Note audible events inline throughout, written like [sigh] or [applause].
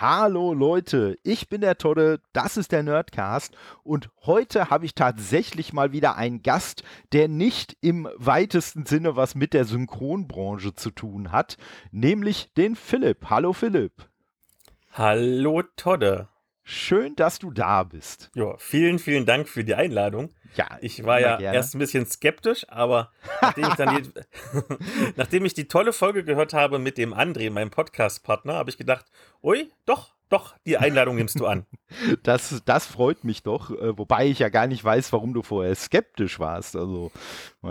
Hallo Leute, ich bin der Todde, das ist der Nerdcast und heute habe ich tatsächlich mal wieder einen Gast, der nicht im weitesten Sinne was mit der Synchronbranche zu tun hat, nämlich den Philipp. Hallo Philipp. Hallo Todde. Schön, dass du da bist. Ja, vielen, vielen Dank für die Einladung. Ja, ich war ja gerne. erst ein bisschen skeptisch, aber nachdem ich, dann die, [laughs] [laughs] nachdem ich die tolle Folge gehört habe mit dem André, meinem Podcast-Partner, habe ich gedacht, ui, doch, doch, die Einladung nimmst du an. [laughs] Das, das freut mich doch, äh, wobei ich ja gar nicht weiß, warum du vorher skeptisch warst. Also,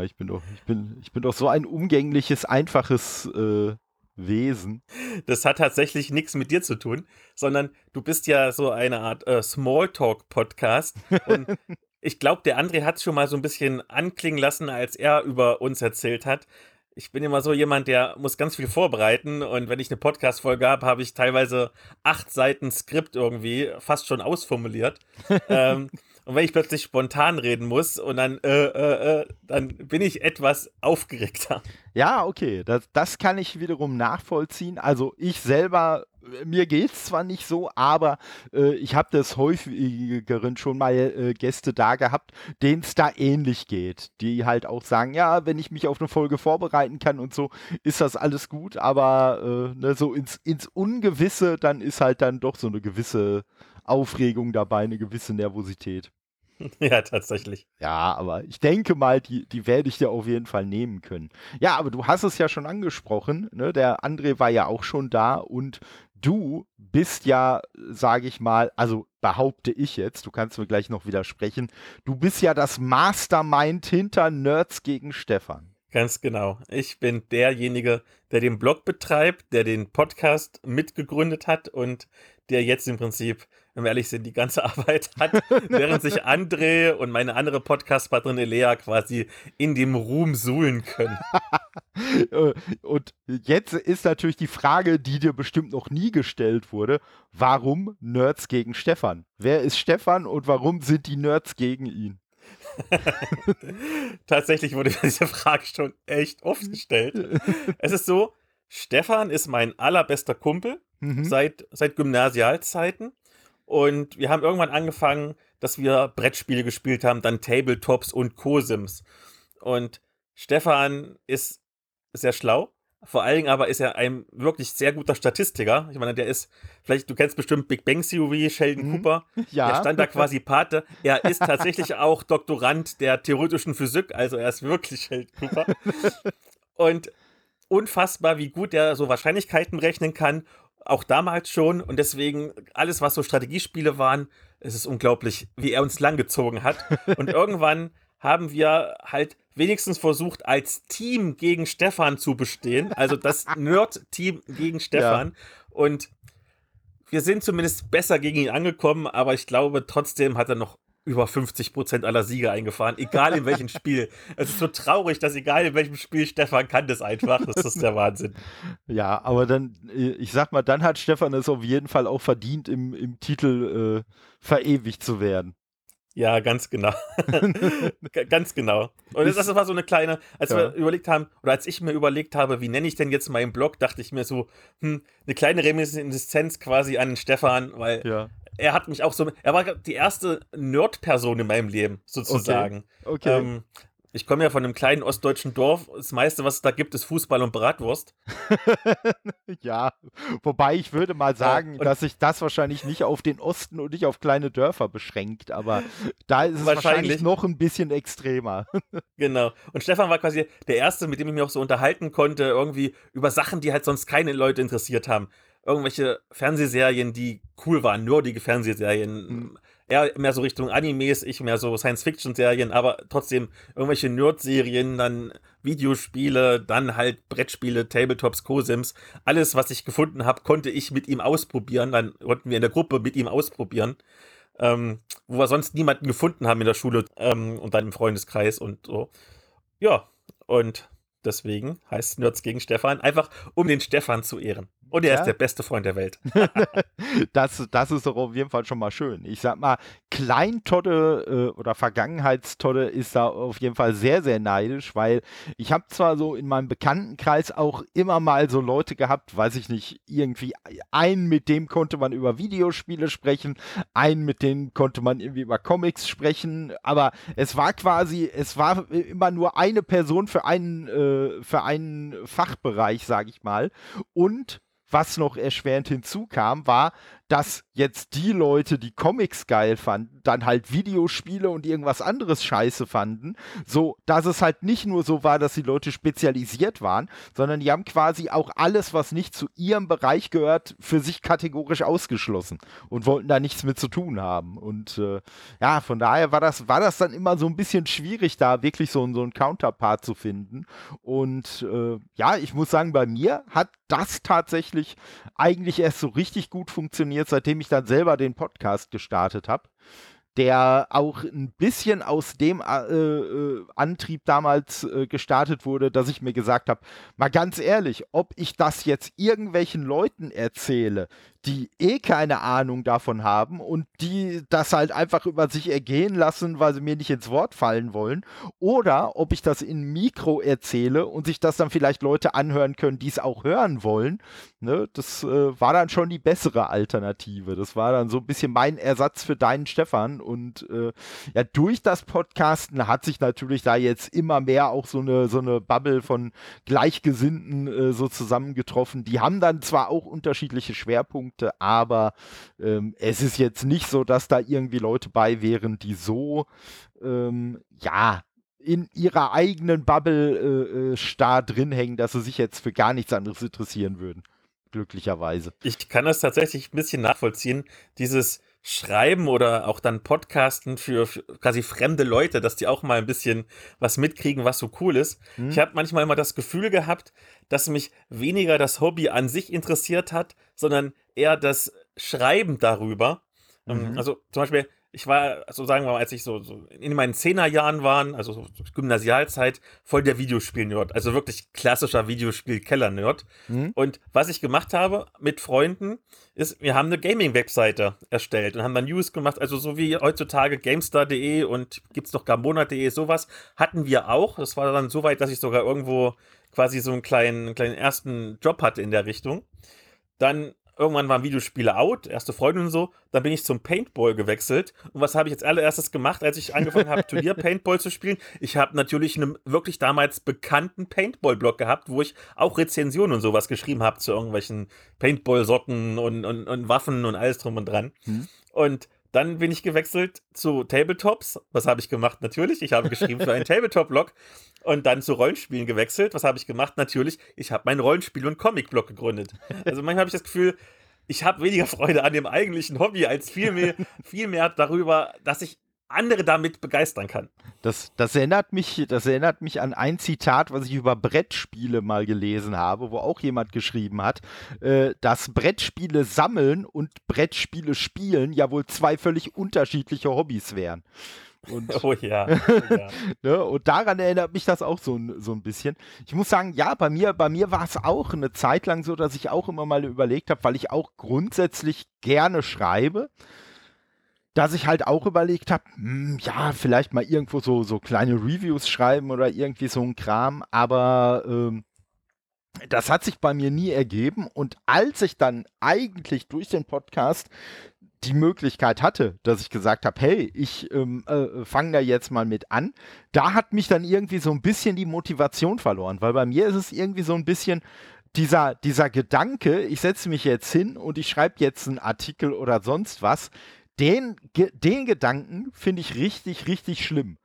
ich bin doch, ich bin, ich bin doch so ein umgängliches, einfaches äh, Wesen. Das hat tatsächlich nichts mit dir zu tun, sondern du bist ja so eine Art äh, Smalltalk-Podcast. [laughs] Und ich glaube, der André hat es schon mal so ein bisschen anklingen lassen, als er über uns erzählt hat. Ich bin immer so jemand, der muss ganz viel vorbereiten und wenn ich eine Podcast-Folge habe, habe ich teilweise acht Seiten Skript irgendwie fast schon ausformuliert. [laughs] ähm, und wenn ich plötzlich spontan reden muss und dann, äh, äh, äh, dann bin ich etwas aufgeregter. Ja, okay, das, das kann ich wiederum nachvollziehen. Also ich selber, mir geht es zwar nicht so, aber äh, ich habe das häufigeren schon mal äh, Gäste da gehabt, denen es da ähnlich geht. Die halt auch sagen, ja, wenn ich mich auf eine Folge vorbereiten kann und so, ist das alles gut, aber äh, ne, so ins, ins Ungewisse, dann ist halt dann doch so eine gewisse Aufregung dabei, eine gewisse Nervosität. [laughs] Ja, tatsächlich. Ja, aber ich denke mal, die, die werde ich dir auf jeden Fall nehmen können. Ja, aber du hast es ja schon angesprochen, ne? Der André war ja auch schon da und du bist ja, sage ich mal, also behaupte ich jetzt, du kannst mir gleich noch widersprechen, du bist ja das Mastermind hinter Nerds gegen Stefan. Ganz genau. Ich bin derjenige, der den Blog betreibt, der den Podcast mitgegründet hat und der jetzt im Prinzip wenn wir ehrlich sind, die ganze [laughs] Arbeit hat, während sich André und meine andere Podcast-Partnerin Elea quasi in dem Ruhm suhlen können. [laughs] und jetzt ist natürlich die Frage, die dir bestimmt noch nie gestellt wurde: Warum Nerds gegen Stefan? Wer ist Stefan und warum sind die Nerds gegen ihn? [laughs] Tatsächlich wurde mir diese Frage schon echt oft gestellt. Es ist so, Stefan ist mein allerbester Kumpel mhm. seit, seit Gymnasialzeiten. Und wir haben irgendwann angefangen, dass wir Brettspiele gespielt haben, dann Tabletops und Cosims. Und Stefan ist sehr schlau. Vor allen Dingen aber ist er ein wirklich sehr guter Statistiker. Ich meine, der ist, vielleicht, du kennst bestimmt Big Bang Theory, Sheldon mhm. Cooper. [laughs] Ja. Der stand da quasi Pate. Er ist tatsächlich [laughs] auch Doktorand der theoretischen Physik, also er ist wirklich Sheldon Cooper. [laughs] Und unfassbar, wie gut er so Wahrscheinlichkeiten rechnen kann auch damals schon und deswegen alles, was so Strategiespiele waren, es ist unglaublich, wie er uns langgezogen hat. [laughs] Und irgendwann haben wir halt wenigstens versucht, als Team gegen Stefan zu bestehen. Also das [laughs] Nerd-Team gegen Stefan. Ja. Und wir sind zumindest besser gegen ihn angekommen, aber ich glaube, trotzdem hat er noch über 50 Prozent aller Siege eingefahren, egal in welchem [laughs] Spiel. Es ist so traurig, dass egal in welchem Spiel Stefan kann das einfach. Das ist der Wahnsinn. Ja, aber dann, äh, ich sag mal, dann hat Stefan es auf jeden Fall auch verdient, im, im Titel äh, verewigt zu werden. Ja, ganz genau. [laughs] ganz genau. Und das war so eine kleine, als ja. wir überlegt haben, oder als ich mir überlegt habe, wie nenne ich denn jetzt meinen Blog, dachte ich mir so, hm, eine kleine Reminiszenz quasi an Stefan, weil ja er hat mich auch so, er war die erste Nerd-Person in meinem Leben, sozusagen. Okay. okay. Ähm, ich komme ja von einem kleinen ostdeutschen Dorf. Das meiste, was es da gibt, ist Fußball und Bratwurst. [laughs] ja, wobei ich würde mal sagen, ja, dass sich das wahrscheinlich nicht auf den Osten und nicht auf kleine Dörfer beschränkt, aber da ist es wahrscheinlich, wahrscheinlich noch ein bisschen extremer. [laughs] genau. Und Stefan war quasi der Erste, mit dem ich mich auch so unterhalten konnte, irgendwie über Sachen, die halt sonst keine Leute interessiert haben irgendwelche Fernsehserien, die cool waren, nerdige Fernsehserien. Mhm. Eher mehr so Richtung Animes, ich mehr so Science-Fiction-Serien, aber trotzdem irgendwelche Nerd-Serien, dann Videospiele, dann halt Brettspiele, Tabletops, Cosims. Alles, was ich gefunden habe, konnte ich mit ihm ausprobieren. Dann konnten wir in der Gruppe mit ihm ausprobieren. Ähm, wo wir sonst niemanden gefunden haben in der Schule ähm, und dann im Freundeskreis und so. Ja, und deswegen heißt Nerds gegen Stefan, einfach um den Stefan zu ehren. Und er ja? ist der beste Freund der Welt. [laughs] das, das ist doch auf jeden Fall schon mal schön. Ich sag mal, Kleintodde äh, oder Vergangenheitstodde ist da auf jeden Fall sehr, sehr neidisch, weil ich habe zwar so in meinem Bekanntenkreis auch immer mal so Leute gehabt, weiß ich nicht, irgendwie einen, mit dem konnte man über Videospiele sprechen, einen, mit dem konnte man irgendwie über Comics sprechen, aber es war quasi, es war immer nur eine Person für einen, äh, für einen Fachbereich, sage ich mal. Und was noch erschwerend hinzukam, war, dass jetzt die Leute, die Comics geil fanden, dann halt Videospiele und irgendwas anderes scheiße fanden. So, dass es halt nicht nur so war, dass die Leute spezialisiert waren, sondern die haben quasi auch alles, was nicht zu ihrem Bereich gehört, für sich kategorisch ausgeschlossen und wollten da nichts mit zu tun haben. Und äh, ja, von daher war das, war das dann immer so ein bisschen schwierig, da wirklich so, so einen Counterpart zu finden. Und äh, ja, ich muss sagen, bei mir hat das tatsächlich eigentlich erst so richtig gut funktioniert seitdem ich dann selber den Podcast gestartet habe der auch ein bisschen aus dem äh, äh, Antrieb damals äh, gestartet wurde, dass ich mir gesagt habe, mal ganz ehrlich, ob ich das jetzt irgendwelchen Leuten erzähle, die eh keine Ahnung davon haben und die das halt einfach über sich ergehen lassen, weil sie mir nicht ins Wort fallen wollen, oder ob ich das in Mikro erzähle und sich das dann vielleicht Leute anhören können, die es auch hören wollen. Ne? Das äh, war dann schon die bessere Alternative. Das war dann so ein bisschen mein Ersatz für deinen Stefan und äh, ja, durch das Podcasten hat sich natürlich da jetzt immer mehr auch so eine, so eine Bubble von Gleichgesinnten äh, so zusammengetroffen. Die haben dann zwar auch unterschiedliche Schwerpunkte, Punkte, aber ähm, es ist jetzt nicht so, dass da irgendwie Leute bei wären, die so, ähm, ja, in ihrer eigenen Bubble äh, äh, starr drin hängen, dass sie sich jetzt für gar nichts anderes interessieren würden. Glücklicherweise. Ich kann das tatsächlich ein bisschen nachvollziehen. Dieses, schreiben oder auch dann podcasten für, für, quasi fremde Leute, dass die auch mal ein bisschen was mitkriegen, was so cool ist. Hm. Ich habe manchmal immer das Gefühl gehabt, dass mich weniger das Hobby an sich interessiert hat, sondern eher das Schreiben darüber. Ähm, mhm. Also zum Beispiel, ich war, so sagen wir mal, als ich so, so in meinen Zehnerjahren war, also so Gymnasialzeit, voll der Videospiel-Nerd. Also wirklich klassischer Videospiel-Keller-Nerd. Mhm. Und was ich gemacht habe mit Freunden, ist, wir haben eine Gaming-Webseite erstellt und haben dann News gemacht, also so wie heutzutage GameStar.de und gibt es noch Gambona.de, sowas hatten wir auch. Das war dann so weit, dass ich sogar irgendwo quasi so einen kleinen, einen kleinen ersten Job hatte in der Richtung. Dann Irgendwann waren Videospiele out, erste Freundin und so. Dann bin ich zum Paintball gewechselt. Und was habe ich jetzt allererstes gemacht, als ich angefangen habe, [laughs] Turnier Paintball zu spielen? Ich habe natürlich einen wirklich damals bekannten Paintball-Blog gehabt, wo ich auch Rezensionen und sowas geschrieben habe zu irgendwelchen Paintball-Sorten und, und, und, Waffen und alles drum und dran. Hm. Und dann bin ich gewechselt zu Tabletops. Was habe ich gemacht? Natürlich, ich habe geschrieben für einen [laughs] Tabletop-Blog und dann zu Rollenspielen gewechselt. Was habe ich gemacht? Natürlich, ich habe meinen Rollenspiel- und Comic-Blog gegründet. Also manchmal habe ich das Gefühl, ich habe weniger Freude an dem eigentlichen Hobby als vielmehr, [laughs] vielmehr darüber, dass ich andere damit begeistern kann. Das, das, erinnert mich, das erinnert mich an ein Zitat, was ich über Brettspiele mal gelesen habe, wo auch jemand geschrieben hat, äh, dass Brettspiele sammeln und Brettspiele spielen ja wohl zwei völlig unterschiedliche Hobbys wären. Und, [laughs] oh ja. [laughs] Oh ja. ne, und daran erinnert mich das auch so, so ein bisschen. Ich muss sagen, ja, bei mir, bei mir war es auch eine Zeit lang so, dass ich auch immer mal überlegt habe, weil ich auch grundsätzlich gerne schreibe dass ich halt auch überlegt habe, hm, ja, vielleicht mal irgendwo so, so kleine Reviews schreiben oder irgendwie so ein Kram, aber ähm, das hat sich bei mir nie ergeben. Und als ich dann eigentlich durch den Podcast die Möglichkeit hatte, dass ich gesagt habe, hey, ich ähm, äh, fange da jetzt mal mit an, da hat mich dann irgendwie so ein bisschen die Motivation verloren, weil bei mir ist es irgendwie so ein bisschen dieser, dieser Gedanke, ich setze mich jetzt hin und ich schreibe jetzt einen Artikel oder sonst was, den, den Gedanken finde ich richtig, richtig schlimm.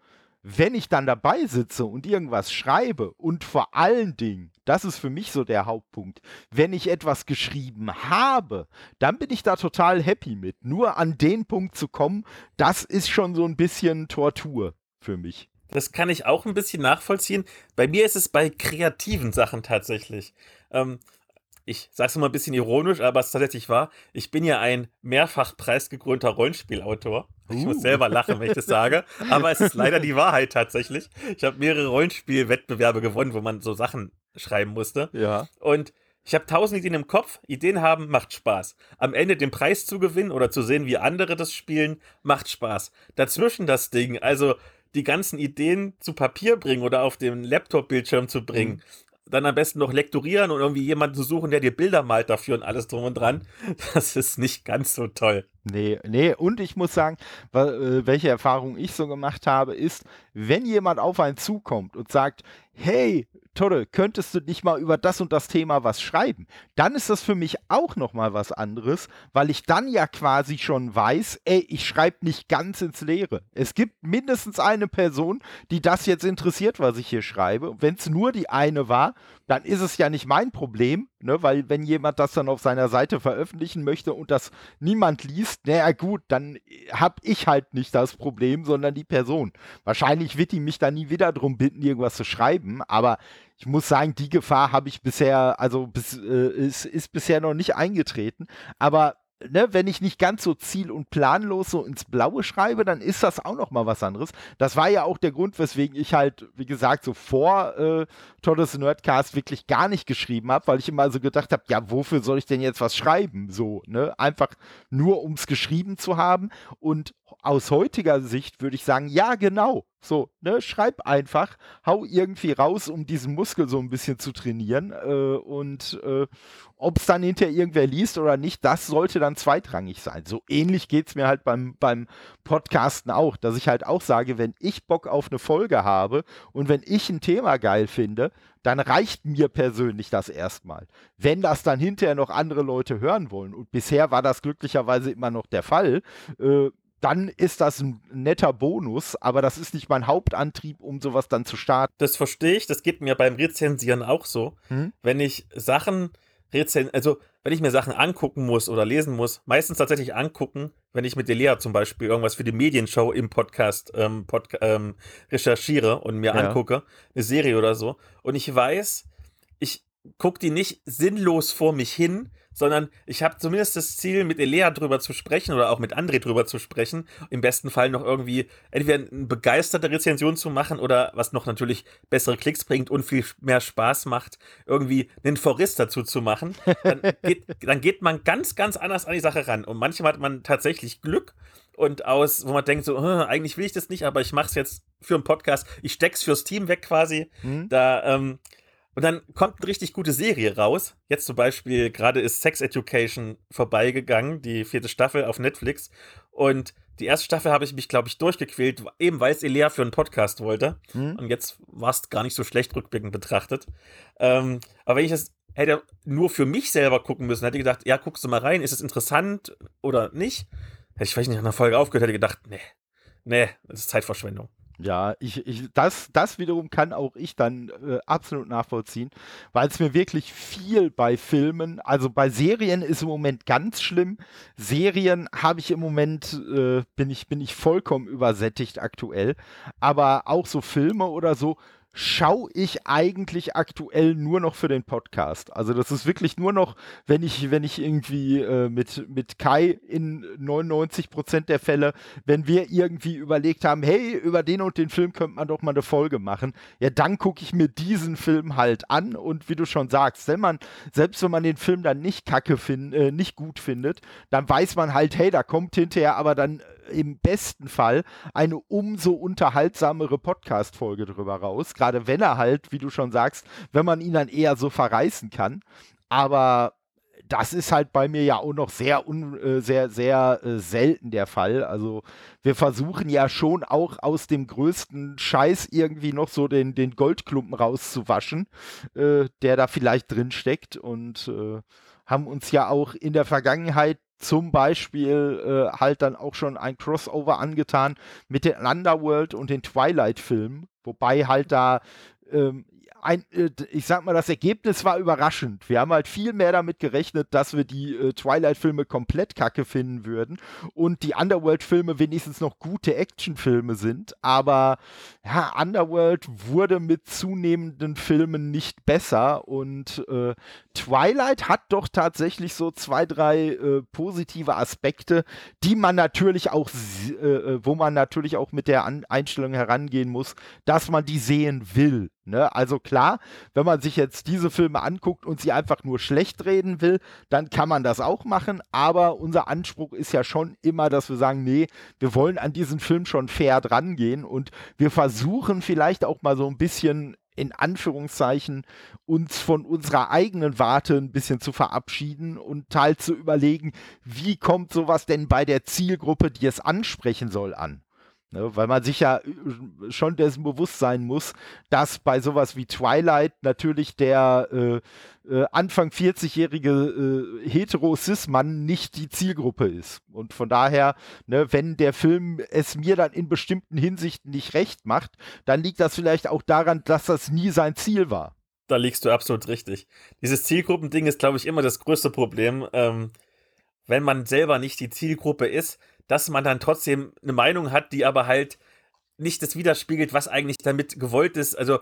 Wenn ich dann dabei sitze und irgendwas schreibe und vor allen Dingen, das ist für mich so der Hauptpunkt, wenn ich etwas geschrieben habe, dann bin ich da total happy mit. Nur an den Punkt zu kommen, das ist schon so ein bisschen Tortur für mich. Das kann ich auch ein bisschen nachvollziehen. Bei mir ist es bei kreativen Sachen tatsächlich. Ähm, ich sag's mal ein bisschen ironisch, aber es tatsächlich wahr. Ich bin ja ein mehrfach preisgekrönter Rollenspielautor. Ich uh. muss selber lachen, wenn ich das sage. Aber es ist leider die [laughs] Wahrheit tatsächlich. Ich habe mehrere Rollenspielwettbewerbe gewonnen, wo man so Sachen schreiben musste. Ja. Und Ich habe tausend Ideen im Kopf. Ideen haben macht Spaß. Am Ende den Preis zu gewinnen oder zu sehen, wie andere das spielen, macht Spaß. Dazwischen das Ding, also die ganzen Ideen zu Papier bringen oder auf dem Laptop-Bildschirm zu bringen. Mhm dann am besten noch lektorieren und irgendwie jemanden zu suchen, der dir Bilder malt dafür und alles drum und dran. [laughs] Das ist nicht ganz so toll. Nee, nee, und ich muss sagen, äh, welche Erfahrung ich so gemacht habe, ist, wenn jemand auf einen zukommt und sagt, hey, Todde, könntest du nicht mal über das und das Thema was schreiben? Dann ist das für mich auch nochmal was anderes, weil ich dann ja quasi schon weiß, ey, ich schreibe nicht ganz ins Leere. Es gibt mindestens eine Person, die das jetzt interessiert, was ich hier schreibe. Wenn es nur die eine war, dann ist es ja nicht mein Problem, ne? weil wenn jemand das dann auf seiner Seite veröffentlichen möchte und das niemand liest, naja gut, dann habe ich halt nicht das Problem, sondern die Person. Wahrscheinlich wird die mich dann nie wieder darum bitten, irgendwas zu schreiben, aber ich muss sagen, die Gefahr habe ich bisher, also bis, äh, ist, ist bisher noch nicht eingetreten. Aber ne, wenn ich nicht ganz so ziel- und planlos so ins Blaue schreibe, dann ist das auch noch mal was anderes. Das war ja auch der Grund, weswegen ich halt, wie gesagt, so vor äh, Todes Nerdcast wirklich gar nicht geschrieben habe, weil ich immer so gedacht habe, ja, wofür soll ich denn jetzt was schreiben? So, ne? Einfach nur ums geschrieben zu haben. Und aus heutiger Sicht würde ich sagen, ja, genau. So, ne, schreib einfach, hau irgendwie raus, um diesen Muskel so ein bisschen zu trainieren. Äh, und äh, ob es dann hinterher irgendwer liest oder nicht, das sollte dann zweitrangig sein. So ähnlich geht es mir halt beim, beim Podcasten auch, dass ich halt auch sage, wenn ich Bock auf eine Folge habe und wenn ich ein Thema geil finde, dann reicht mir persönlich das erstmal. Wenn das dann hinterher noch andere Leute hören wollen, und bisher war das glücklicherweise immer noch der Fall, äh, dann ist das ein netter Bonus, aber das ist nicht mein Hauptantrieb, um sowas dann zu starten. Das verstehe ich, das geht mir beim Rezensieren auch so. Hm? Wenn ich Sachen rezensieren, also wenn ich mir Sachen angucken muss oder lesen muss, meistens tatsächlich angucken, wenn ich mit der Lea zum Beispiel irgendwas für die Medienshow im Podcast ähm, Pod ähm, recherchiere und mir ja. angucke, eine Serie oder so, und ich weiß, ich gucke die nicht sinnlos vor mich hin, sondern ich habe zumindest das Ziel, mit Elea drüber zu sprechen oder auch mit André drüber zu sprechen. Im besten Fall noch irgendwie entweder eine begeisterte Rezension zu machen oder was noch natürlich bessere Klicks bringt und viel mehr Spaß macht, irgendwie einen Forist dazu zu machen. Dann [laughs] geht, dann geht man ganz, ganz anders an die Sache ran. Und manchmal hat man tatsächlich Glück und aus, wo man denkt so, eigentlich will ich das nicht, aber ich mache es jetzt für einen Podcast. Ich steck's fürs Team weg quasi. Mhm. Da ähm, und dann kommt eine richtig gute Serie raus. Jetzt zum Beispiel, gerade ist Sex Education vorbeigegangen, die vierte Staffel auf Netflix. Und die erste Staffel habe ich mich, glaube ich, durchgequält, eben weil es Elea für einen Podcast wollte. Hm. Und jetzt war es gar nicht so schlecht rückblickend betrachtet. Ähm, aber wenn ich das hätte nur für mich selber gucken müssen, hätte ich gedacht, ja, guckst du mal rein, ist es interessant oder nicht? Hätte ich vielleicht nicht nach einer Folge aufgehört, hätte gedacht, nee, nee, das ist Zeitverschwendung. Ja, ich, ich, das, das wiederum kann auch ich dann äh, absolut nachvollziehen, weil es mir wirklich viel bei Filmen, also bei Serien ist im Moment ganz schlimm. Serien habe ich im Moment, äh, bin, ich, bin ich vollkommen übersättigt aktuell, aber auch so Filme oder so schaue ich eigentlich aktuell nur noch für den Podcast. Also das ist wirklich nur noch, wenn ich, wenn ich irgendwie äh, mit, mit Kai in 99 Prozent der Fälle, wenn wir irgendwie überlegt haben, hey, über den und den Film könnte man doch mal eine Folge machen, ja, dann gucke ich mir diesen Film halt an und wie du schon sagst, wenn man, selbst wenn man den Film dann nicht kacke find, äh, nicht gut findet, dann weiß man halt, hey, da kommt hinterher aber dann im besten Fall eine umso unterhaltsamere Podcast-Folge drüber raus. Gerade wenn er halt, wie du schon sagst, wenn man ihn dann eher so verreißen kann. Aber das ist halt bei mir ja auch noch sehr, un, äh, sehr, sehr äh, selten der Fall. Also wir versuchen ja schon auch aus dem größten Scheiß irgendwie noch so den, den Goldklumpen rauszuwaschen, äh, der da vielleicht drin steckt und äh, haben uns ja auch in der Vergangenheit zum Beispiel äh, halt dann auch schon ein Crossover angetan mit den Underworld und den Twilight-Filmen, wobei halt da ähm, ein, äh, ich sag mal, das Ergebnis war überraschend. Wir haben halt viel mehr damit gerechnet, dass wir die äh, Twilight-Filme komplett kacke finden würden und die Underworld-Filme wenigstens noch gute Actionfilme sind. Aber ja, Underworld wurde mit zunehmenden Filmen nicht besser und äh, Twilight hat doch tatsächlich so zwei, drei äh, positive Aspekte, die man natürlich auch, äh, äh, wo man natürlich auch mit der An Einstellung herangehen muss, dass man die sehen will. Ne? Also klar, wenn man sich jetzt diese Filme anguckt und sie einfach nur schlecht reden will, dann kann man das auch machen. Aber unser Anspruch ist ja schon immer, dass wir sagen, nee, wir wollen an diesen Film schon fair drangehen und wir versuchen vielleicht auch mal so ein bisschen in Anführungszeichen uns von unserer eigenen Warte ein bisschen zu verabschieden und halt zu überlegen, wie kommt sowas denn bei der Zielgruppe, die es ansprechen soll, an. Ne, weil man sich ja äh, schon dessen bewusst sein muss, dass bei sowas wie Twilight natürlich der äh, äh, Anfang 40-jährige äh, hetero-cis-Mann nicht die Zielgruppe ist. Und von daher, ne, wenn der Film es mir dann in bestimmten Hinsichten nicht recht macht, dann liegt das vielleicht auch daran, dass das nie sein Ziel war. Da liegst du absolut richtig. Dieses Zielgruppending ist, glaube ich, immer das größte Problem. Ähm, wenn man selber nicht die Zielgruppe ist, dass man dann trotzdem eine Meinung hat, die aber halt nicht das widerspiegelt, was eigentlich damit gewollt ist, also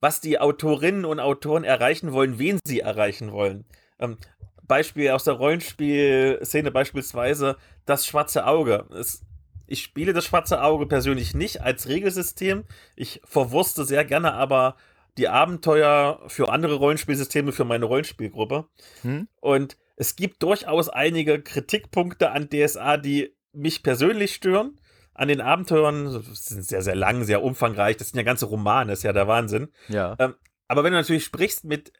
was die Autorinnen und Autoren erreichen wollen, wen sie erreichen wollen. Ähm, Beispiel aus der Rollenspielszene beispielsweise das schwarze Auge. Es, ich spiele das schwarze Auge persönlich nicht als Regelsystem. Ich verwurste sehr gerne aber die Abenteuer für andere Rollenspielsysteme für meine Rollenspielgruppe. Hm? Und es gibt durchaus einige Kritikpunkte an DSA, die mich persönlich stören an den Abenteuern. Das sind sehr, sehr lang, sehr umfangreich. Das sind ja ganze Romane, das ist ja der Wahnsinn. Ja. Ähm, aber wenn du natürlich sprichst mit,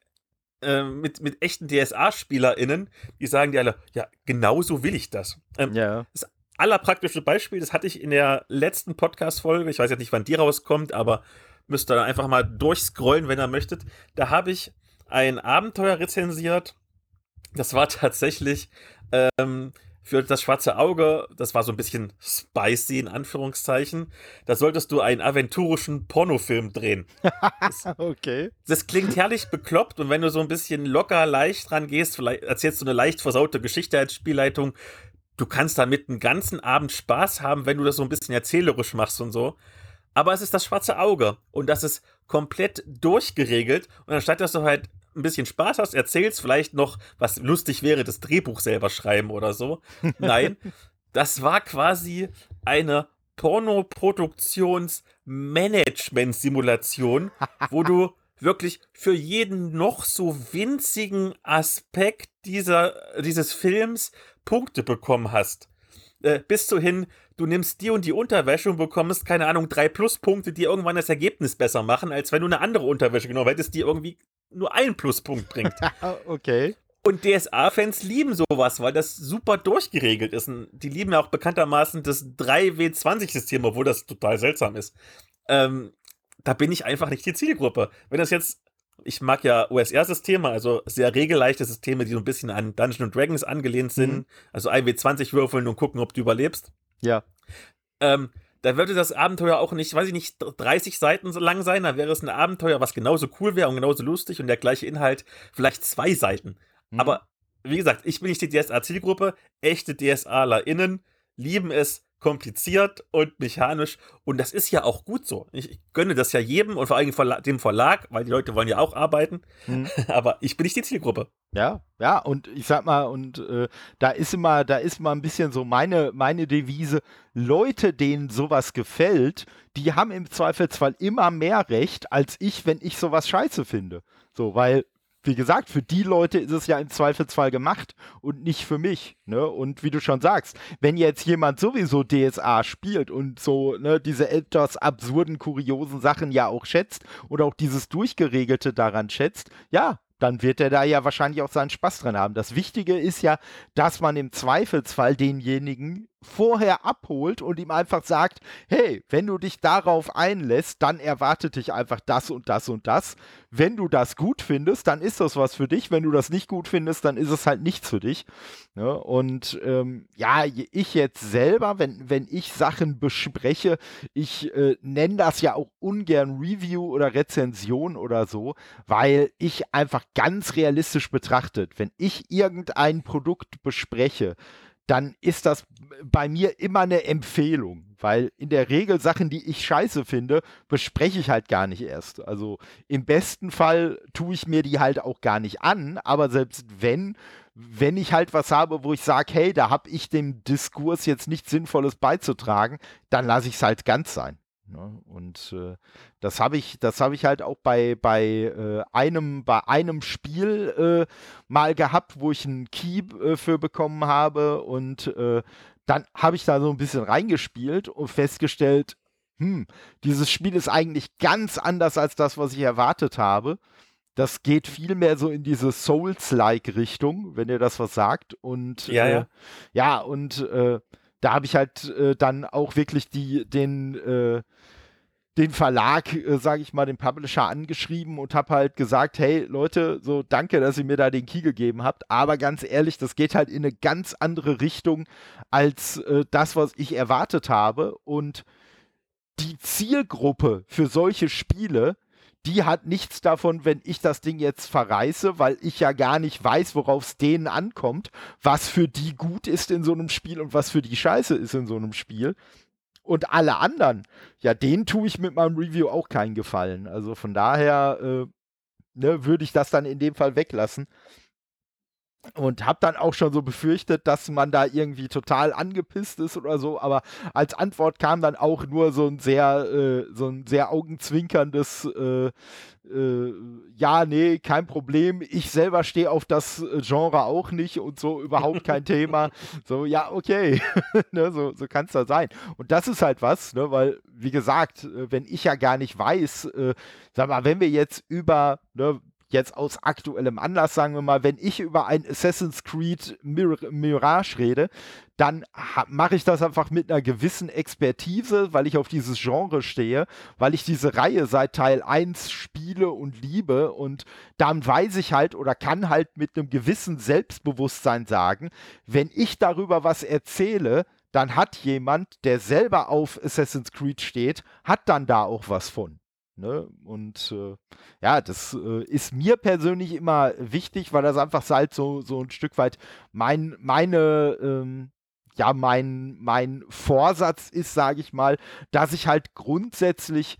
äh, mit, mit echten DSA-SpielerInnen, die sagen dir alle, ja, genau so will ich das. Ähm, ja. Das allerpraktische Beispiel, das hatte ich in der letzten Podcast-Folge, ich weiß jetzt nicht, wann die rauskommt, aber müsst ihr einfach mal durchscrollen, wenn ihr möchtet. Da habe ich ein Abenteuer rezensiert. Das war tatsächlich ähm, für das schwarze Auge, das war so ein bisschen spicy in Anführungszeichen, da solltest du einen aventurischen Pornofilm drehen. [laughs] Das, okay. Das klingt herrlich bekloppt und wenn du so ein bisschen locker, leicht dran gehst, vielleicht erzählst du eine leicht versaute Geschichte als Spielleitung, du kannst damit einen ganzen Abend Spaß haben, wenn du das so ein bisschen erzählerisch machst und so. Aber es ist das schwarze Auge und das ist komplett durchgeregelt und anstatt dass du halt ein bisschen Spaß hast, erzählst, vielleicht noch, was lustig wäre, das Drehbuch selber schreiben oder so. [laughs] Nein, das war quasi eine Pornoproduktions-Management-Simulation, wo du wirklich für jeden noch so winzigen Aspekt dieser, dieses Films Punkte bekommen hast. Äh, bis zu hin, du nimmst die und die Unterwäsche und bekommst, keine Ahnung, drei Pluspunkte, die irgendwann das Ergebnis besser machen, als wenn du eine andere Unterwäsche genommen hättest, die irgendwie nur einen Pluspunkt bringt. [laughs] okay. Und DSA-Fans lieben sowas, weil das super durchgeregelt ist. Und die lieben ja auch bekanntermaßen das 3W20-System, obwohl das total seltsam ist. Ähm, da bin ich einfach nicht die Zielgruppe. Wenn das jetzt, ich mag ja OSR-Systeme, also sehr regelleichte Systeme, die so ein bisschen an Dungeons Dragons angelehnt sind. Mhm. Also 1W20 würfeln und gucken, ob du überlebst. Ja. Ähm, da würde das Abenteuer auch nicht, weiß ich nicht, 30 Seiten lang sein. Da wäre es ein Abenteuer, was genauso cool wäre und genauso lustig und der gleiche Inhalt vielleicht zwei Seiten. Mhm. Aber wie gesagt, ich bin nicht die DSA-Zielgruppe. Echte DSAlerInnen lieben es, kompliziert und mechanisch. Und das ist ja auch gut so. Ich, gönne das ja jedem und vor allem dem Verlag, weil die Leute wollen ja auch arbeiten. Mhm. [laughs] Aber ich bin nicht die Zielgruppe. Ja, ja, und ich sag mal, und äh, da ist immer, da ist mal ein bisschen so meine, meine Devise, Leute, denen sowas gefällt, die haben im Zweifelsfall immer mehr Recht als ich, wenn ich sowas scheiße finde. So, weil wie gesagt, für die Leute ist es ja im Zweifelsfall gemacht und nicht für mich. Ne? Und wie du schon sagst, wenn jetzt jemand sowieso DSA spielt und so ne, diese etwas absurden, kuriosen Sachen ja auch schätzt und auch dieses Durchgeregelte daran schätzt, ja, dann wird er da ja wahrscheinlich auch seinen Spaß dran haben. Das Wichtige ist ja, dass man im Zweifelsfall denjenigen vorher abholt und ihm einfach sagt, hey, wenn du dich darauf einlässt, dann erwartet dich einfach das und das und das. Wenn du das gut findest, dann ist das was für dich. Wenn du das nicht gut findest, dann ist es halt nichts für dich. Ne? und ähm, ja, ich jetzt selber, wenn, wenn ich Sachen bespreche, ich äh, nenne das ja auch ungern Review oder Rezension oder so, weil ich einfach ganz realistisch betrachtet, wenn ich irgendein Produkt bespreche, dann ist das bei mir immer eine Empfehlung, weil in der Regel Sachen, die ich scheiße finde, bespreche ich halt gar nicht erst. Also im besten Fall tue ich mir die halt auch gar nicht an, aber selbst wenn, wenn ich halt was habe, wo ich sage, hey, da habe ich dem Diskurs jetzt nichts Sinnvolles beizutragen, dann lasse ich es halt ganz sein. Ne? Und äh, das habe ich, das habe ich halt auch bei, bei, äh, einem, bei einem Spiel äh, mal gehabt, wo ich einen Key äh, für bekommen habe und äh, dann habe ich da so ein bisschen reingespielt und festgestellt, hm, dieses Spiel ist eigentlich ganz anders als das, was ich erwartet habe. Das geht viel mehr so in diese Souls-like Richtung, wenn ihr das was sagt. Und ja, ja. Äh, ja und äh, da habe ich halt äh, dann auch wirklich die, den, äh, den Verlag, äh, sage ich mal, den Publisher angeschrieben und habe halt gesagt, hey Leute, so danke, dass ihr mir da den Key gegeben habt, aber ganz ehrlich, das geht halt in eine ganz andere Richtung als äh, das, was ich erwartet habe. Und die Zielgruppe für solche Spiele die hat nichts davon, wenn ich das Ding jetzt verreiße, weil ich ja gar nicht weiß, worauf es denen ankommt, was für die gut ist in so einem Spiel und was für die scheiße ist in so einem Spiel. Und alle anderen, ja, denen tue ich mit meinem Review auch keinen Gefallen. Also von daher äh, ne, würde ich das dann in dem Fall weglassen und habe dann auch schon so befürchtet, dass man da irgendwie total angepisst ist oder so, aber als Antwort kam dann auch nur so ein sehr, äh, so ein sehr augenzwinkerndes, äh, äh, ja, nee, kein Problem. Ich selber stehe auf das äh, Genre auch nicht und so überhaupt kein [laughs] Thema. So, ja, okay, [laughs] ne, so, so kann es da sein. Und das ist halt was, ne, weil, wie gesagt, äh, wenn ich ja gar nicht weiß, äh, sag mal, wenn wir jetzt über, ne, jetzt aus aktuellem Anlass, sagen wir mal, wenn ich über ein Assassin's Creed Mir Mirage rede, dann mache ich das einfach mit einer gewissen Expertise, weil ich auf dieses Genre stehe, weil ich diese Reihe seit Teil 1 spiele und liebe und dann weiß ich halt oder kann halt mit einem gewissen Selbstbewusstsein sagen, wenn ich darüber was erzähle, dann hat jemand, der selber auf Assassin's Creed steht, hat dann da auch was von. Ne? Und äh, ja, das äh, ist mir persönlich immer wichtig, weil das einfach halt so, so ein Stück weit mein, meine, ähm, ja, mein, mein Vorsatz ist, sage ich mal, dass ich halt grundsätzlich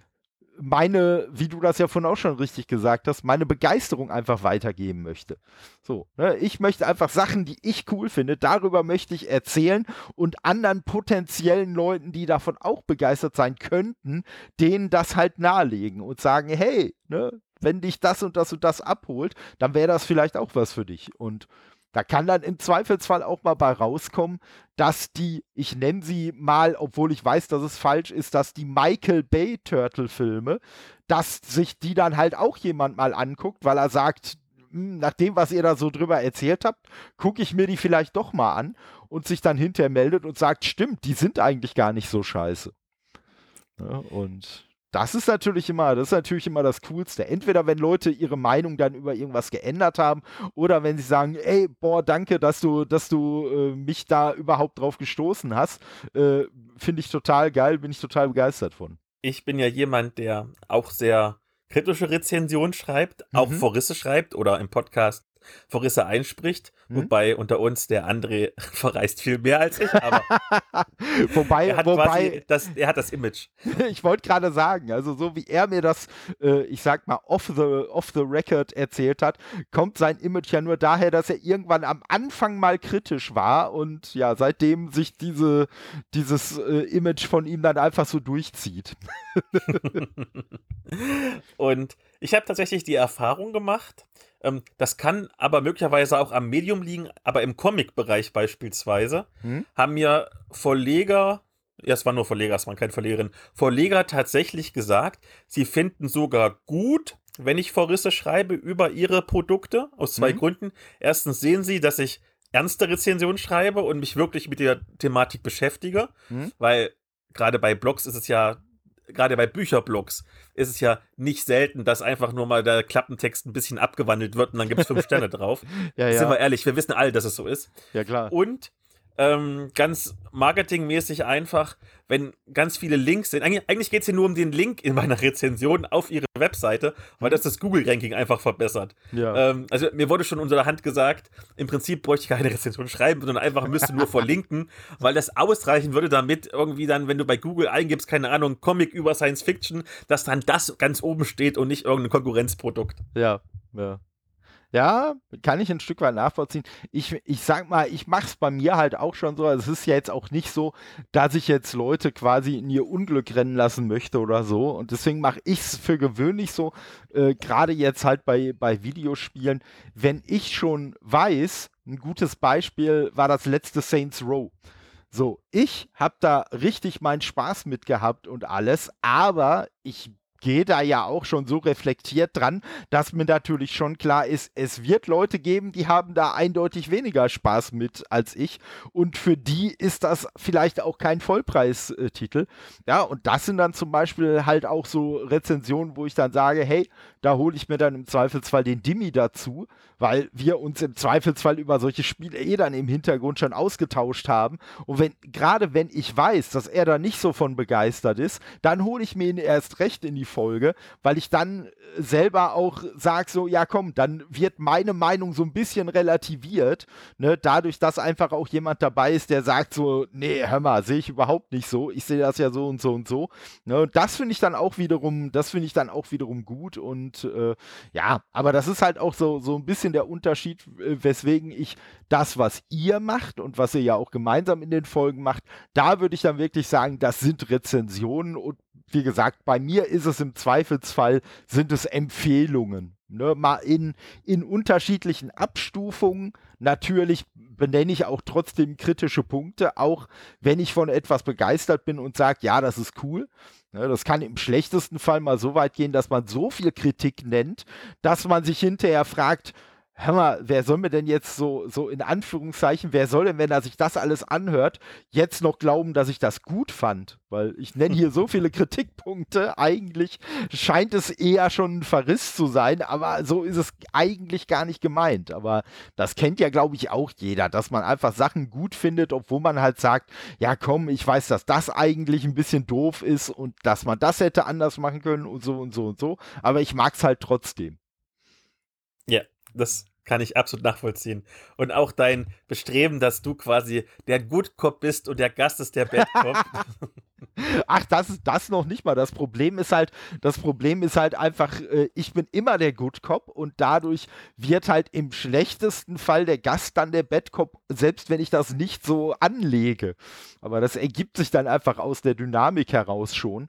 meine, wie du das ja vorhin auch schon richtig gesagt hast, meine Begeisterung einfach weitergeben möchte. So, ne? ich möchte einfach Sachen, die ich cool finde, darüber möchte ich erzählen und anderen potenziellen Leuten, die davon auch begeistert sein könnten, denen das halt nahelegen und sagen, hey, ne, wenn dich das und das und das abholt, dann wäre das vielleicht auch was für dich. Und da kann dann im Zweifelsfall auch mal bei rauskommen, dass die, ich nenne sie mal, obwohl ich weiß, dass es falsch ist, dass die Michael Bay Turtle Filme, dass sich die dann halt auch jemand mal anguckt, weil er sagt, hm, nach dem, was ihr da so drüber erzählt habt, gucke ich mir die vielleicht doch mal an und sich dann hinterher meldet und sagt, stimmt, die sind eigentlich gar nicht so scheiße. Ja, und das ist natürlich immer, das ist natürlich immer das Coolste. Entweder wenn Leute ihre Meinung dann über irgendwas geändert haben oder wenn sie sagen, ey, boah, danke, dass du, dass du äh, mich da überhaupt drauf gestoßen hast. Äh, Finde ich total geil, bin ich total begeistert von. Ich bin ja jemand, der auch sehr kritische Rezensionen schreibt, auch mhm. Vorrisse schreibt oder im Podcast Vorrisse einspricht. Mhm. Wobei unter uns der André [laughs] verreist viel mehr als ich, aber [laughs] wobei, er hat wobei das, er hat das Image. [laughs] ich wollte gerade sagen, also so wie er mir das, äh, ich sag mal, off the, off the record erzählt hat, kommt sein Image ja nur daher, dass er irgendwann am Anfang mal kritisch war und ja, seitdem sich diese, dieses äh, Image von ihm dann einfach so durchzieht. und ich habe tatsächlich die Erfahrung gemacht, ähm, das kann aber möglicherweise auch am Medium liegen, aber im Comic-Bereich beispielsweise hm? haben mir Verleger, ja, es war nur Verleger, es waren keine Verlegerin, Verleger tatsächlich gesagt, sie finden sogar gut, wenn ich Verrisse schreibe über ihre Produkte, aus zwei mhm. Gründen. Erstens sehen sie, dass ich ernste Rezensionen schreibe und mich wirklich mit der Thematik beschäftige, mhm. weil gerade bei Blogs ist es ja gerade bei Bücherblogs ist es ja nicht selten, dass einfach nur mal der Klappentext ein bisschen abgewandelt wird und dann gibt es fünf Sterne drauf. [laughs] ja, ja. Sind wir ehrlich, wir wissen alle, dass es so ist. Ja, klar. Und ähm, ganz marketingmäßig einfach, wenn ganz viele Links sind. Eigentlich, eigentlich geht es hier nur um den Link in meiner Rezension auf ihre Webseite, weil das das Google-Ranking einfach verbessert. Ja. Ähm, also mir wurde schon unter der Hand gesagt, im Prinzip bräuchte ich keine Rezension schreiben, sondern einfach müsste nur verlinken, [laughs] weil das ausreichen würde, damit irgendwie dann, wenn du bei Google eingibst, keine Ahnung, Comic über Science Fiction, dass dann das ganz oben steht und nicht irgendein Konkurrenzprodukt. Ja, ja. Ja, kann ich ein Stück weit nachvollziehen. Ich, ich sag mal, ich mache es bei mir halt auch schon so. Also es ist ja jetzt auch nicht so, dass ich jetzt Leute quasi in ihr Unglück rennen lassen möchte oder so. Und deswegen mache ich es für gewöhnlich so, äh, gerade jetzt halt bei, bei Videospielen, wenn ich schon weiß, ein gutes Beispiel war das letzte Saints Row. So, ich habe da richtig meinen Spaß mit gehabt und alles, aber ich gehe da ja auch schon so reflektiert dran, dass mir natürlich schon klar ist, es wird Leute geben, die haben da eindeutig weniger Spaß mit als ich. Und für die ist das vielleicht auch kein Vollpreistitel. Ja, und das sind dann zum Beispiel halt auch so Rezensionen, wo ich dann sage, hey, da hole ich mir dann im Zweifelsfall den Dimmi dazu, weil wir uns im Zweifelsfall über solche Spiele eh dann im Hintergrund schon ausgetauscht haben. Und wenn, gerade wenn ich weiß, dass er da nicht so von begeistert ist, dann hole ich mir ihn erst recht in die Folge, weil ich dann äh, selber auch sage so, ja komm, dann wird meine Meinung so ein bisschen relativiert, ne, dadurch, dass einfach auch jemand dabei ist, der sagt so, nee, hör mal, sehe ich überhaupt nicht so, ich sehe das ja so und so und so, ne, und das finde ich dann auch wiederum, das finde ich dann auch wiederum gut und äh, ja, aber das ist halt auch so, so ein bisschen der Unterschied, äh, weswegen ich das, was ihr macht und was ihr ja auch gemeinsam in den Folgen macht, da würde ich dann wirklich sagen, das sind Rezensionen und wie gesagt, bei mir ist es im Zweifelsfall, sind es Empfehlungen. Ne, mal in, in unterschiedlichen Abstufungen. Natürlich benenne ich auch trotzdem kritische Punkte, auch wenn ich von etwas begeistert bin und sage, ja, das ist cool. Ne, das kann im schlechtesten Fall mal so weit gehen, dass man so viel Kritik nennt, dass man sich hinterher fragt, hör mal, wer soll mir denn jetzt so, so in Anführungszeichen, wer soll denn, wenn er sich das alles anhört, jetzt noch glauben, dass ich das gut fand? Weil ich nenne hier so [laughs] viele Kritikpunkte. Eigentlich scheint es eher schon ein Verriss zu sein, aber so ist es eigentlich gar nicht gemeint. Aber das kennt ja, glaube ich, auch jeder, dass man einfach Sachen gut findet, obwohl man halt sagt, ja komm, ich weiß, dass das eigentlich ein bisschen doof ist und dass man das hätte anders machen können und so und so und so. Aber ich mag es halt trotzdem. Ja, das kann ich absolut nachvollziehen. Und auch dein Bestreben, dass du quasi der Good Cop bist und der Gast ist der Bad Cop. [laughs] Ach, das ist das noch nicht mal. Das Problem ist halt, das Problem ist halt einfach, äh, ich bin immer der Good Cop und dadurch wird halt im schlechtesten Fall der Gast dann der Bad Cop, selbst wenn ich das nicht so anlege. Aber das ergibt sich dann einfach aus der Dynamik heraus schon.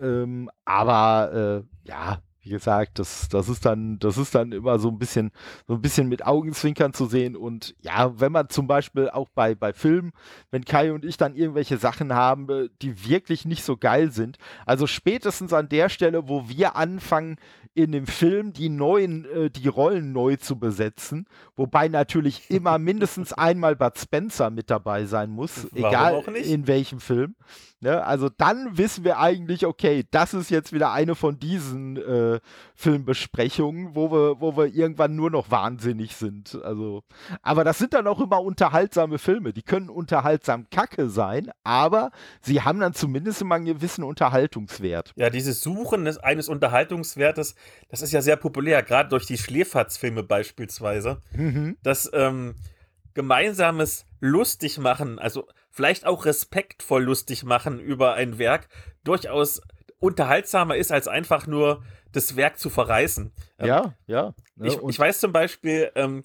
Ähm, aber äh, ja, wie gesagt, das, das ist dann, das ist dann immer so ein bisschen, so ein bisschen mit Augenzwinkern zu sehen. Und ja, wenn man zum Beispiel auch bei, bei Filmen, wenn Kai und ich dann irgendwelche Sachen haben, äh, die wirklich nicht so geil sind, also spätestens an der Stelle, wo wir anfangen, in dem Film die neuen, äh, die Rollen neu zu besetzen, wobei natürlich [laughs] immer mindestens einmal Bud Spencer mit dabei sein muss, Warum egal in welchem Film. Ne? Also dann wissen wir eigentlich, okay, das ist jetzt wieder eine von diesen äh, Filmbesprechungen, wo wir, wo wir irgendwann nur noch wahnsinnig sind. Also, aber das sind dann auch immer unterhaltsame Filme. Die können unterhaltsam kacke sein, aber sie haben dann zumindest immer einen gewissen Unterhaltungswert. Ja, dieses Suchen eines Unterhaltungswertes, das ist ja sehr populär, gerade durch die Schläferzfilme beispielsweise. Mhm. Das ähm, gemeinsames lustig machen, also vielleicht auch respektvoll lustig machen über ein Werk, durchaus unterhaltsamer ist, als einfach nur das Werk zu verreißen. Ja, ähm, ja. ja ich, ich, weiß zum Beispiel, ähm,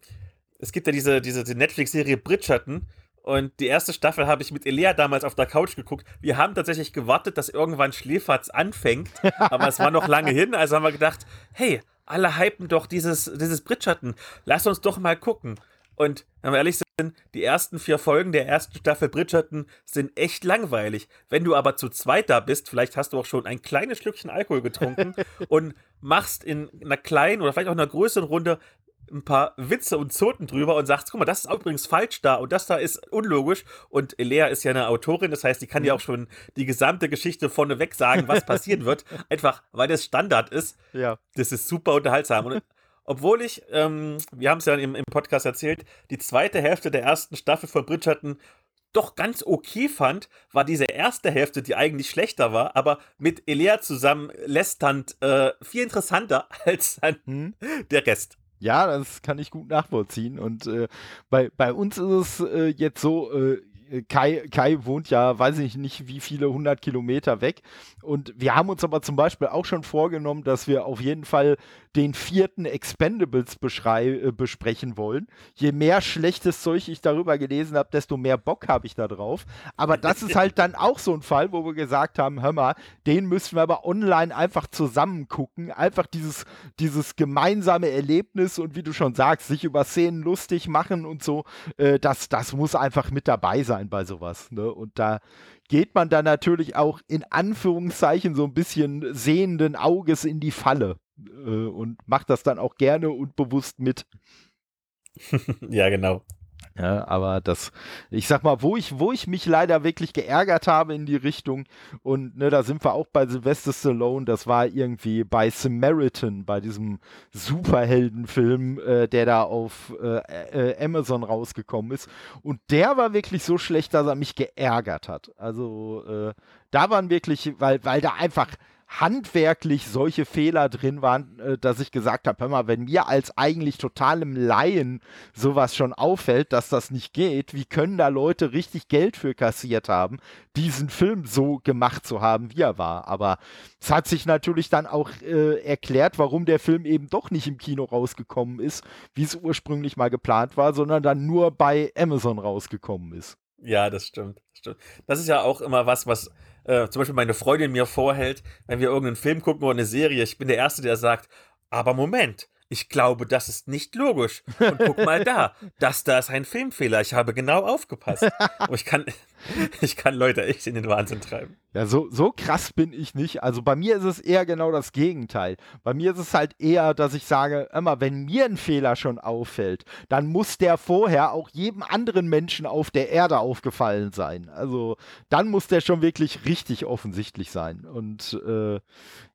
es gibt ja diese, diese Netflix-Serie Bridgerton. Und die erste Staffel habe ich mit Elea damals auf der Couch geguckt. Wir haben tatsächlich gewartet, dass irgendwann Schläferz anfängt, aber es war noch lange hin. Also haben wir gedacht, hey, alle hypen doch dieses, dieses Bridgerton. Lass uns doch mal gucken. Und wenn wir ehrlich sind, die ersten vier Folgen der ersten Staffel Bridgerton sind echt langweilig. Wenn du aber zu zweit da bist, vielleicht hast du auch schon ein kleines Schlückchen Alkohol getrunken [laughs] und machst in einer kleinen oder vielleicht auch einer größeren Runde ein paar Witze und Zoten drüber und sagst, guck mal, das ist übrigens falsch da und das da ist unlogisch. Und Elea ist ja eine Autorin, das heißt, die kann ja auch schon die gesamte Geschichte vorneweg sagen, was [laughs] passieren wird. Einfach, weil das Standard ist. Ja. Das ist super unterhaltsam. Und obwohl ich, ähm, wir haben es ja im, im Podcast erzählt, die zweite Hälfte der ersten Staffel von Bridgerton doch ganz okay fand, war diese erste Hälfte, die eigentlich schlechter war, aber mit Elea zusammen lästernd äh, viel interessanter [laughs] als dann hm. der Rest. Ja, das kann ich gut nachvollziehen. Und äh, bei, bei uns ist es äh, jetzt so, äh, Kai, Kai wohnt ja, weiß ich nicht, wie viele hundert Kilometer weg. Und wir haben uns aber zum Beispiel auch schon vorgenommen, dass wir auf jeden Fall den vierten Expendables äh, besprechen wollen. Je mehr schlechtes Zeug ich darüber gelesen habe, desto mehr Bock habe ich da drauf. Aber das ist halt dann auch so ein Fall, wo wir gesagt haben, hör mal, den müssen wir aber online einfach zusammen gucken. Einfach dieses, dieses gemeinsame Erlebnis und wie du schon sagst, sich über Szenen lustig machen und so, äh, das, das muss einfach mit dabei sein bei sowas. Ne? Und da geht man dann natürlich auch in Anführungszeichen so ein bisschen sehenden Auges in die Falle äh, und macht das dann auch gerne und bewusst mit. [laughs] ja, genau. Ja, aber das, ich sag mal, wo ich, wo ich mich leider wirklich geärgert habe in die Richtung, und ne, da sind wir auch bei Sylvester Stallone, das war irgendwie bei Samaritan, bei diesem Superheldenfilm, äh, der da auf äh, äh, Amazon rausgekommen ist. Und der war wirklich so schlecht, dass er mich geärgert hat. Also äh, da waren wirklich, weil, weil da einfach handwerklich solche Fehler drin waren, äh, dass ich gesagt habe, hör mal, wenn mir als eigentlich totalem Laien sowas schon auffällt, dass das nicht geht, wie können da Leute richtig Geld für kassiert haben, diesen Film so gemacht zu haben, wie er war. Aber es hat sich natürlich dann auch äh, erklärt, warum der Film eben doch nicht im Kino rausgekommen ist, wie es ursprünglich mal geplant war, sondern dann nur bei Amazon rausgekommen ist. Ja, das stimmt. Das, stimmt. das ist ja auch immer was, was äh, zum Beispiel meine Freundin mir vorhält, wenn wir irgendeinen Film gucken oder eine Serie. Ich bin der Erste, der sagt, aber Moment, ich glaube, das ist nicht logisch. Und guck mal da, [laughs] das da ist ein Filmfehler. Ich habe genau aufgepasst. Aber ich kann, [laughs] ich kann Leute echt in den Wahnsinn treiben. Ja, so, so krass bin ich nicht. Also bei mir ist es eher genau das Gegenteil. Bei mir ist es halt eher, dass ich sage, immer, wenn mir ein Fehler schon auffällt, dann muss der vorher auch jedem anderen Menschen auf der Erde aufgefallen sein. Also dann muss der schon wirklich richtig offensichtlich sein. Und äh,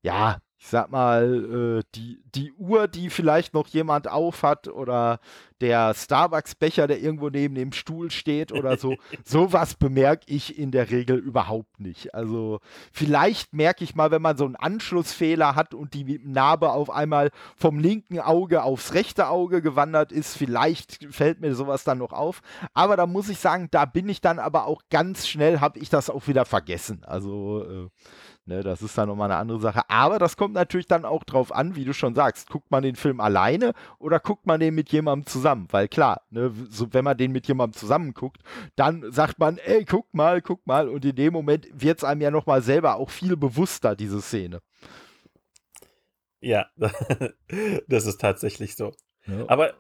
ja, ich sag mal, äh, die, die Uhr, die vielleicht noch jemand aufhat oder der Starbucks-Becher, der irgendwo neben dem Stuhl steht oder so, [laughs] sowas bemerke ich in der Regel überhaupt nicht. Also vielleicht merke ich mal, wenn man so einen Anschlussfehler hat und die Narbe auf einmal vom linken Auge aufs rechte Auge gewandert ist, vielleicht fällt mir sowas dann noch auf. Aber da muss ich sagen, da bin ich dann aber auch ganz schnell, habe ich das auch wieder vergessen. Also äh, Ne, das ist dann nochmal eine andere Sache. Aber das kommt natürlich dann auch drauf an, wie du schon sagst. Guckt man den Film alleine oder guckt man den mit jemandem zusammen? Weil klar, ne, so, wenn man den mit jemandem zusammen guckt, dann sagt man, ey, guck mal, guck mal. Und in dem Moment wird es einem ja nochmal selber auch viel bewusster, diese Szene. Ja, [laughs] das ist tatsächlich so. Ja. Aber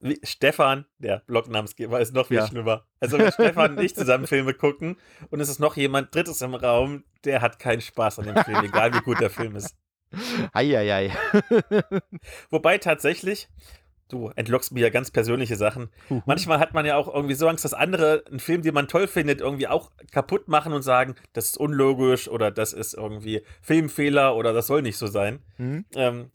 wie, Stefan, der Blognamensgeber, ist noch viel ja. schlimmer. Also wenn Stefan und ich [laughs] zusammen Filme gucken und es ist noch jemand Drittes im Raum, der hat keinen Spaß an dem Film, egal wie gut der Film ist. Eieiei. [laughs] Wobei tatsächlich, du entlockst mir ja ganz persönliche Sachen. Uhu. Manchmal hat man ja auch irgendwie so Angst, dass andere einen Film, den man toll findet, irgendwie auch kaputt machen und sagen, das ist unlogisch oder das ist irgendwie Filmfehler oder das soll nicht so sein. Mhm. Ähm,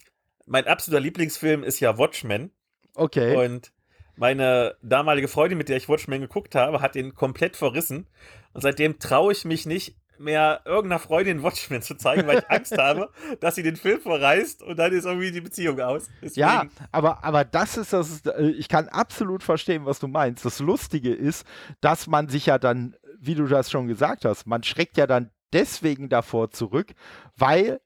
mein absoluter Lieblingsfilm ist ja Watchmen. Okay. Und meine damalige Freundin, mit der ich Watchmen geguckt habe, hat ihn komplett verrissen. Und seitdem traue ich mich nicht mehr irgendeiner Freundin Watchmen zu zeigen, weil ich Angst [laughs] habe, dass sie den Film verreißt und dann ist irgendwie die Beziehung aus. Deswegen ja, aber, aber das ist das, äh, ich kann absolut verstehen, was du meinst. Das Lustige ist, dass man sich ja dann, wie du das schon gesagt hast, man schreckt ja dann deswegen davor zurück, weil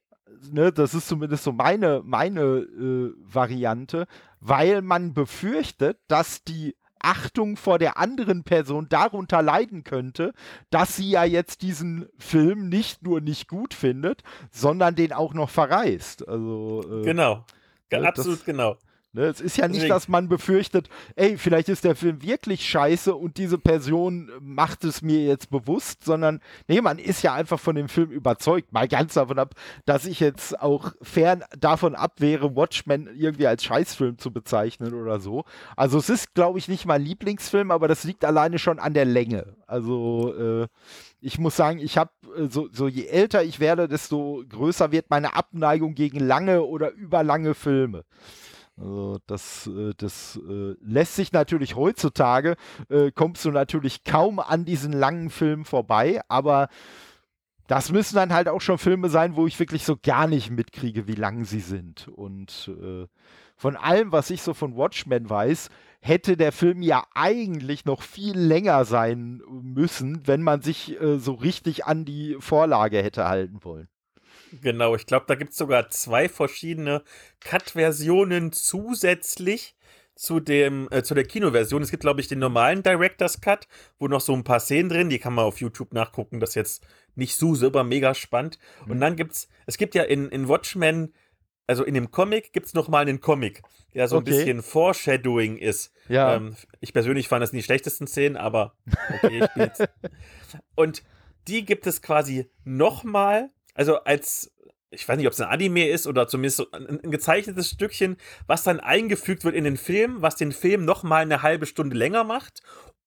ne, das ist zumindest so meine, meine äh, Variante, weil man befürchtet, dass die Achtung vor der anderen Person darunter leiden könnte, dass sie ja jetzt diesen Film nicht nur nicht gut findet, sondern den auch noch verreist. Also äh, genau, ne, absolut genau. Ne, es ist ja nicht, dass man befürchtet, ey, vielleicht ist der Film wirklich scheiße und diese Person macht es mir jetzt bewusst, sondern nee, man ist ja einfach von dem Film überzeugt. Mal ganz davon ab, dass ich jetzt auch fern davon abwehre, Watchmen irgendwie als Scheißfilm zu bezeichnen oder so. Also es ist, glaube ich, nicht mein Lieblingsfilm, aber das liegt alleine schon an der Länge. Also äh, ich muss sagen, ich habe äh, so, so je älter ich werde, desto größer wird meine Abneigung gegen lange oder überlange Filme. Also das, äh, das äh, lässt sich natürlich heutzutage, äh, kommst du natürlich kaum an diesen langen Filmen vorbei, aber das müssen dann halt auch schon Filme sein, wo ich wirklich so gar nicht mitkriege, wie lang sie sind. Und von allem, was ich so von Watchmen weiß, hätte der Film ja eigentlich noch viel länger sein müssen, wenn man sich so richtig an die Vorlage hätte halten wollen. Genau, ich glaube, da gibt es sogar zwei verschiedene Cut-Versionen zusätzlich zu dem äh, zu der Kinoversion. Es gibt, glaube ich, den normalen Director's Cut, wo noch so ein paar Szenen drin, die kann man auf YouTube nachgucken. Das ist jetzt nicht so super mega spannend. Mhm. Und dann gibt's, es gibt ja in, in Watchmen, also in dem Comic gibt es noch mal einen Comic, der so ein okay. bisschen Foreshadowing ist. Ja. Ähm, ich persönlich fand das nicht die schlechtesten Szenen, aber okay, ich bin jetzt. [laughs] Und die gibt es quasi noch mal, also als ich weiß nicht, ob es ein Anime ist oder zumindest so ein, ein, gezeichnetes Stückchen, was dann eingefügt wird in den Film, was den Film noch mal eine halbe Stunde länger macht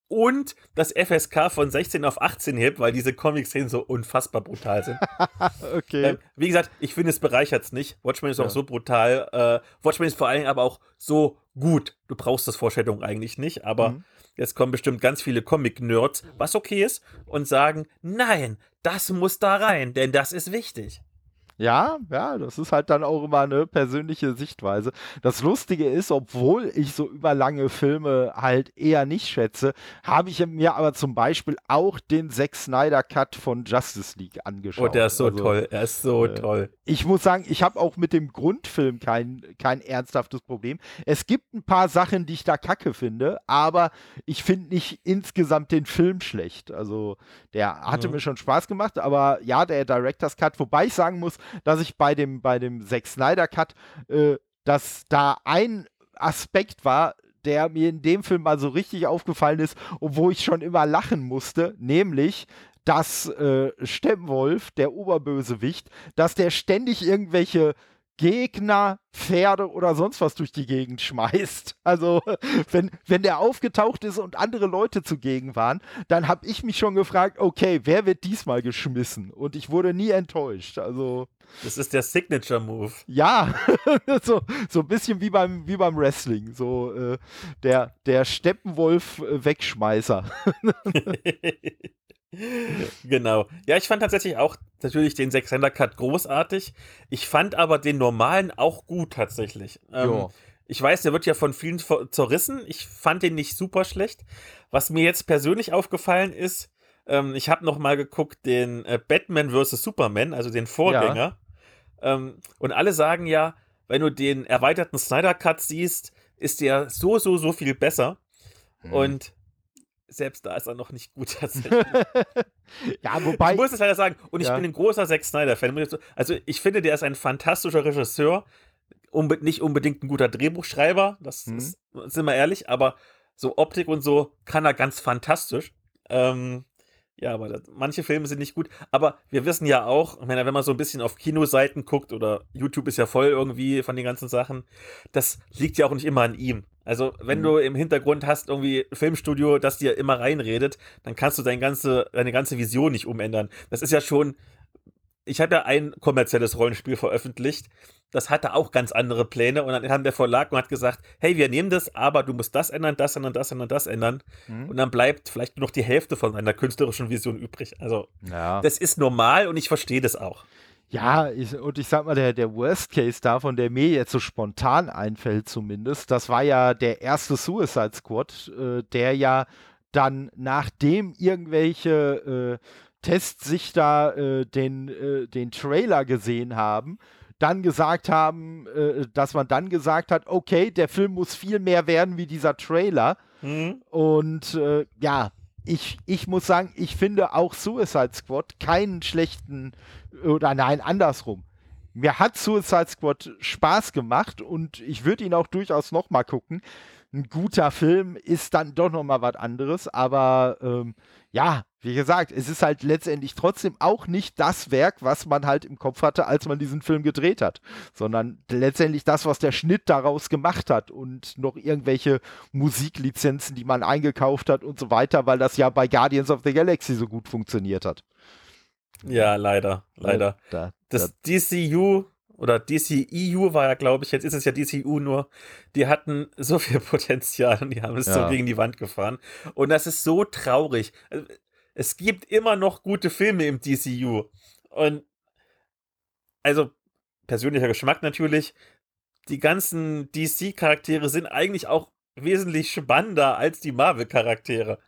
und das FSK von 16 auf 18 hebt, weil diese Comic-Szenen so unfassbar brutal sind. [laughs] okay. Ähm, wie gesagt, ich finde, es bereichert es nicht. Watchmen ist ja. auch so brutal. Äh, Watchmen ist vor allem aber auch so gut. Du brauchst das Vorstellung eigentlich nicht, aber mhm. Jetzt kommen bestimmt ganz viele Comic-Nerds, was okay ist, und sagen, nein, das muss da rein, denn das ist wichtig. Ja, ja, das ist halt dann auch immer eine persönliche Sichtweise. Das Lustige ist, obwohl ich so überlange Filme halt eher nicht schätze, habe ich mir aber zum Beispiel auch den Zack Snyder Cut von Justice League angeschaut. Oh, der ist so also, toll. Er ist so äh, toll. Ich muss sagen, ich habe auch mit dem Grundfilm kein, kein ernsthaftes Problem. Es gibt ein paar Sachen, die ich da kacke finde, aber ich finde nicht insgesamt den Film schlecht. Also, der hatte mhm. mir schon Spaß gemacht, aber ja, der Director's Cut, wobei ich sagen muss, dass ich bei dem, bei dem Zack Snyder Cut, äh, dass da ein Aspekt war, der mir in dem Film mal so richtig aufgefallen ist, obwohl ich schon immer lachen musste, nämlich, dass äh, Steppenwolf, der Oberbösewicht, dass der ständig irgendwelche Gegner, Pferde oder sonst was durch die Gegend schmeißt. [laughs] Also, wenn, wenn der aufgetaucht ist und andere Leute zugegen waren, dann habe ich mich schon gefragt, okay, wer wird diesmal geschmissen? Und ich wurde nie enttäuscht. Also. Das ist der Signature-Move. Ja, [laughs] so, so ein bisschen wie beim, wie beim Wrestling. So äh, der, der Steppenwolf-Wegschmeißer. [laughs] [laughs] genau. Ja, ich fand tatsächlich auch natürlich den Sechsender Cut großartig. Ich fand aber den normalen auch gut tatsächlich. Ähm, ich weiß, der wird ja von vielen zerrissen. Ich fand den nicht super schlecht. Was mir jetzt persönlich aufgefallen ist, ähm, ich habe noch mal geguckt den äh, Batman vs Superman, also den Vorgänger. Ja. Ähm, und alle sagen ja, wenn du den erweiterten Snyder Cut siehst, ist der so so so viel besser. Hm. Und selbst da ist er noch nicht gut [laughs] tatsächlich. [laughs] ja, wobei. Ich muss es leider sagen. Und ich ja. bin ein großer Zack Snyder-Fan. Also, ich finde, der ist ein fantastischer Regisseur. Unbe nicht unbedingt ein guter Drehbuchschreiber, das mhm. ist, sind wir ehrlich, aber so Optik und so kann er ganz fantastisch. Ähm, ja, aber das, manche Filme sind nicht gut. Aber wir wissen ja auch, ich meine, wenn man so ein bisschen auf Kinoseiten guckt oder YouTube ist ja voll irgendwie von den ganzen Sachen, das liegt ja auch nicht immer an ihm. Also, wenn mhm. du im Hintergrund hast irgendwie ein Filmstudio, das dir immer reinredet, dann kannst du deine ganze, deine ganze Vision nicht umändern. Das ist ja schon. Ich habe ja ein kommerzielles Rollenspiel veröffentlicht das hatte auch ganz andere Pläne und dann kam der Verlag und hat gesagt, hey, wir nehmen das, aber du musst das ändern, das ändern, das ändern, das ändern. Mhm. Und dann bleibt vielleicht nur noch die Hälfte von einer künstlerischen Vision übrig. Also, ja. das ist normal und ich verstehe das auch. Ja, ich, und ich sag mal, der, der Worst Case davon, der mir jetzt so spontan einfällt zumindest, das war ja der erste Suicide Squad, äh, der ja dann, nachdem irgendwelche äh, Tests sich da äh, den, äh, den Trailer gesehen haben, dann gesagt haben, äh, dass man dann gesagt hat, okay, der Film muss viel mehr werden wie dieser Trailer. Mhm. Und äh, ja, ich, ich muss sagen, ich finde auch Suicide Squad keinen schlechten, oder nein, andersrum. Mir hat Suicide Squad Spaß gemacht und ich würde ihn auch durchaus nochmal gucken. Ein guter Film ist dann doch nochmal was anderes, aber ähm, ja, wie gesagt, es ist halt letztendlich trotzdem auch nicht das Werk, was man halt im Kopf hatte, als man diesen Film gedreht hat, sondern letztendlich das, was der Schnitt daraus gemacht hat und noch irgendwelche Musiklizenzen, die man eingekauft hat und so weiter, weil das ja bei Guardians of the Galaxy so gut funktioniert hat. Ja, leider, leider. Da, das da. DCU oder DCEU war ja, glaube ich, jetzt ist es ja DCU nur, die hatten so viel [laughs] Potenzial und die haben es ja. so gegen die Wand gefahren. Und das ist so traurig. Also, es gibt immer noch gute Filme im DCU. Und also persönlicher Geschmack natürlich. Die ganzen DC-Charaktere sind eigentlich auch wesentlich spannender als die Marvel-Charaktere.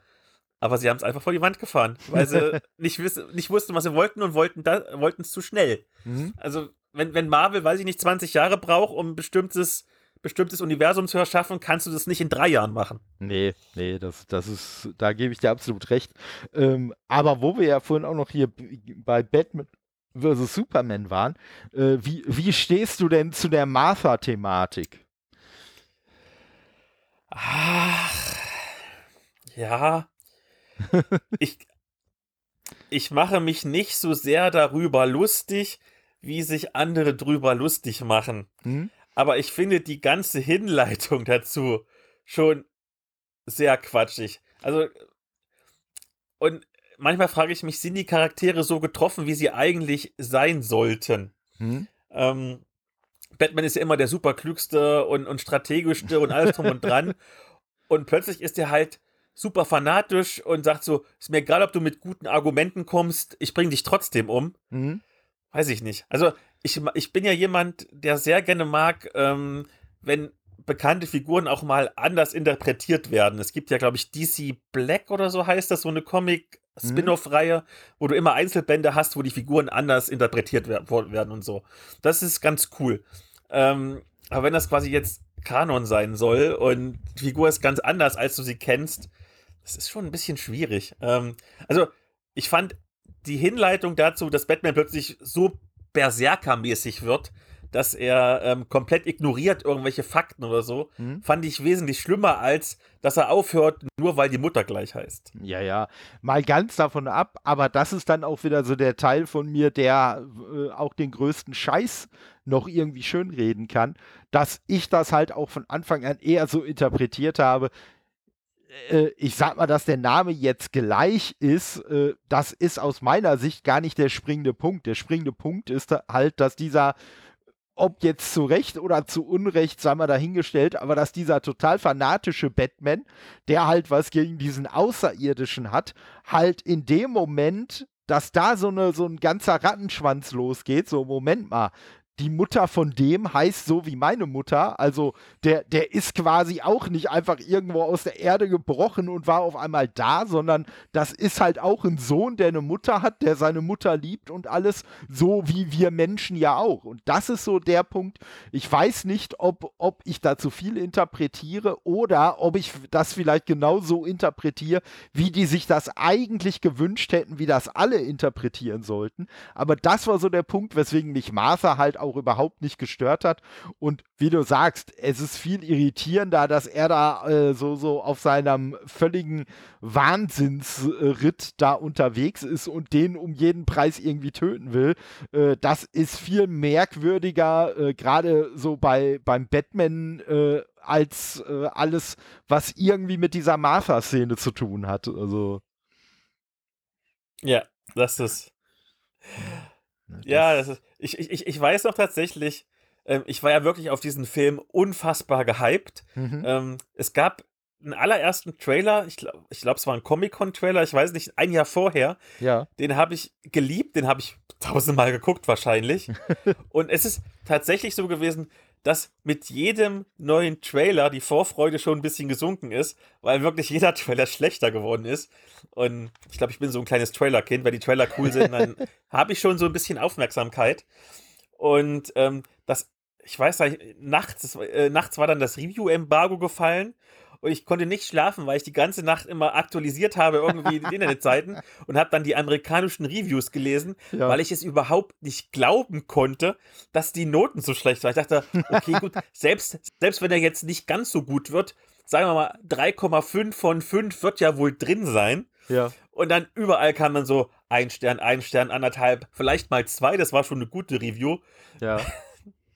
Aber sie haben es einfach vor die Wand gefahren, weil sie [laughs] nicht, wissen, nicht wussten, was sie wollten und wollten es zu schnell. Mhm. Also, wenn, wenn Marvel, weiß ich nicht, 20 Jahre braucht, um ein bestimmtes, bestimmtes Universum zu erschaffen, kannst du das nicht in drei Jahren machen. Nee, nee, das, das ist, da gebe ich dir absolut recht. Ähm, aber wo wir ja vorhin auch noch hier bei Batman vs. Superman waren, äh, wie, wie stehst du denn zu der Martha-Thematik? Ach, ja, [laughs] ich, ich mache mich nicht so sehr darüber lustig, wie sich andere drüber lustig machen. Mhm. Aber ich finde die ganze Hinleitung dazu schon sehr quatschig. Also, und manchmal frage ich mich, sind die Charaktere so getroffen, wie sie eigentlich sein sollten? Mhm. Ähm, Batman ist ja immer der superklügste und, und strategischste und alles drum und dran. [laughs] Und plötzlich ist er halt super fanatisch und sagt so, ist mir egal, ob du mit guten Argumenten kommst, ich bring dich trotzdem um. Mhm. Weiß ich nicht. Also ich, ich bin ja jemand, der sehr gerne mag, ähm, wenn bekannte Figuren auch mal anders interpretiert werden. Es gibt ja, glaube ich, DC Black oder so heißt das, so eine Comic-Spin-off-Reihe, wo du immer Einzelbände hast, wo die Figuren anders interpretiert werden und so. Das ist ganz cool. Ähm, aber wenn das quasi jetzt Kanon sein soll und die Figur ist ganz anders, als du sie kennst, das ist schon ein bisschen schwierig. Ähm, also, ich fand die Hinleitung dazu, dass Batman plötzlich so Berserker-mäßig wird, dass er ähm, komplett ignoriert irgendwelche Fakten oder so, mhm. fand ich wesentlich schlimmer, als dass er aufhört, nur weil die Mutter gleich heißt. Ja, ja, mal ganz davon ab, aber das ist dann auch wieder so der Teil von mir, der äh, auch den größten Scheiß noch irgendwie schönreden kann, dass ich das halt auch von Anfang an eher so interpretiert habe, ich sag mal, dass der Name jetzt gleich ist, äh, das ist aus meiner Sicht gar nicht der springende Punkt. Der springende Punkt ist halt, dass dieser, ob jetzt zu Recht oder zu Unrecht, sei mal dahingestellt, aber dass dieser total fanatische Batman, der halt was gegen diesen Außerirdischen hat, halt in dem Moment dass da so, eine, so ein ganzer Rattenschwanz losgeht, so Moment mal, die Mutter von dem heißt so wie meine Mutter. Also der, der ist quasi auch nicht einfach irgendwo aus der Erde gebrochen und war auf einmal da, sondern das ist halt auch ein Sohn, der eine Mutter hat, der seine Mutter liebt und alles, so wie wir Menschen ja auch. Und das ist so der Punkt. Ich weiß nicht, ob, ob ich da zu viel interpretiere oder ob ich das vielleicht genauso interpretiere, wie die sich das eigentlich gewünscht hätten, wie das alle interpretieren sollten. Aber das war so der Punkt, weswegen mich Martha halt auch auch überhaupt nicht gestört hat. Und wie du sagst, es ist viel irritierender, dass er da äh, so, so auf seinem völligen Wahnsinnsritt da unterwegs ist und den um jeden Preis irgendwie töten will. Äh, das ist viel merkwürdiger, äh, gerade so bei, beim Batman äh, als äh, alles, was irgendwie mit dieser Martha-Szene zu tun hat. Also. Ja, das ist. Das ja, das ist, ich, ich, ich weiß noch tatsächlich, ähm, ich war ja wirklich auf diesen Film unfassbar gehypt. Mhm. Ähm, es gab einen allerersten Trailer, ich glaube, ich glaub, es war ein Comic-Con-Trailer, ich weiß nicht, ein Jahr vorher. Ja. Den habe ich geliebt, den habe ich [laughs] tausendmal geguckt wahrscheinlich. [laughs] Und es ist tatsächlich so gewesen, dass mit jedem neuen Trailer die Vorfreude schon ein bisschen gesunken ist, weil wirklich jeder [laughs] Trailer schlechter geworden ist. Und ich glaube, ich bin so ein kleines Trailer-Kind. Wenn die Trailer cool sind, dann [laughs] habe ich schon so ein bisschen Aufmerksamkeit. Und ähm, das, ich weiß nicht, nachts, äh, nachts war dann das Review-Embargo gefallen und ich konnte nicht schlafen, weil ich die ganze Nacht immer aktualisiert habe, irgendwie die [laughs] Internetseiten und habe dann die amerikanischen Reviews gelesen, ja. weil ich es überhaupt nicht glauben konnte, dass die Noten so schlecht waren. Ich dachte, okay, gut, [laughs] selbst, selbst wenn er jetzt nicht ganz so gut wird, sagen wir mal 3,5 von 5 wird ja wohl drin sein. Ja. Und dann überall kam dann so ein Stern, ein Stern, anderthalb, vielleicht mal zwei. Das war schon eine gute Review. Ja. [laughs]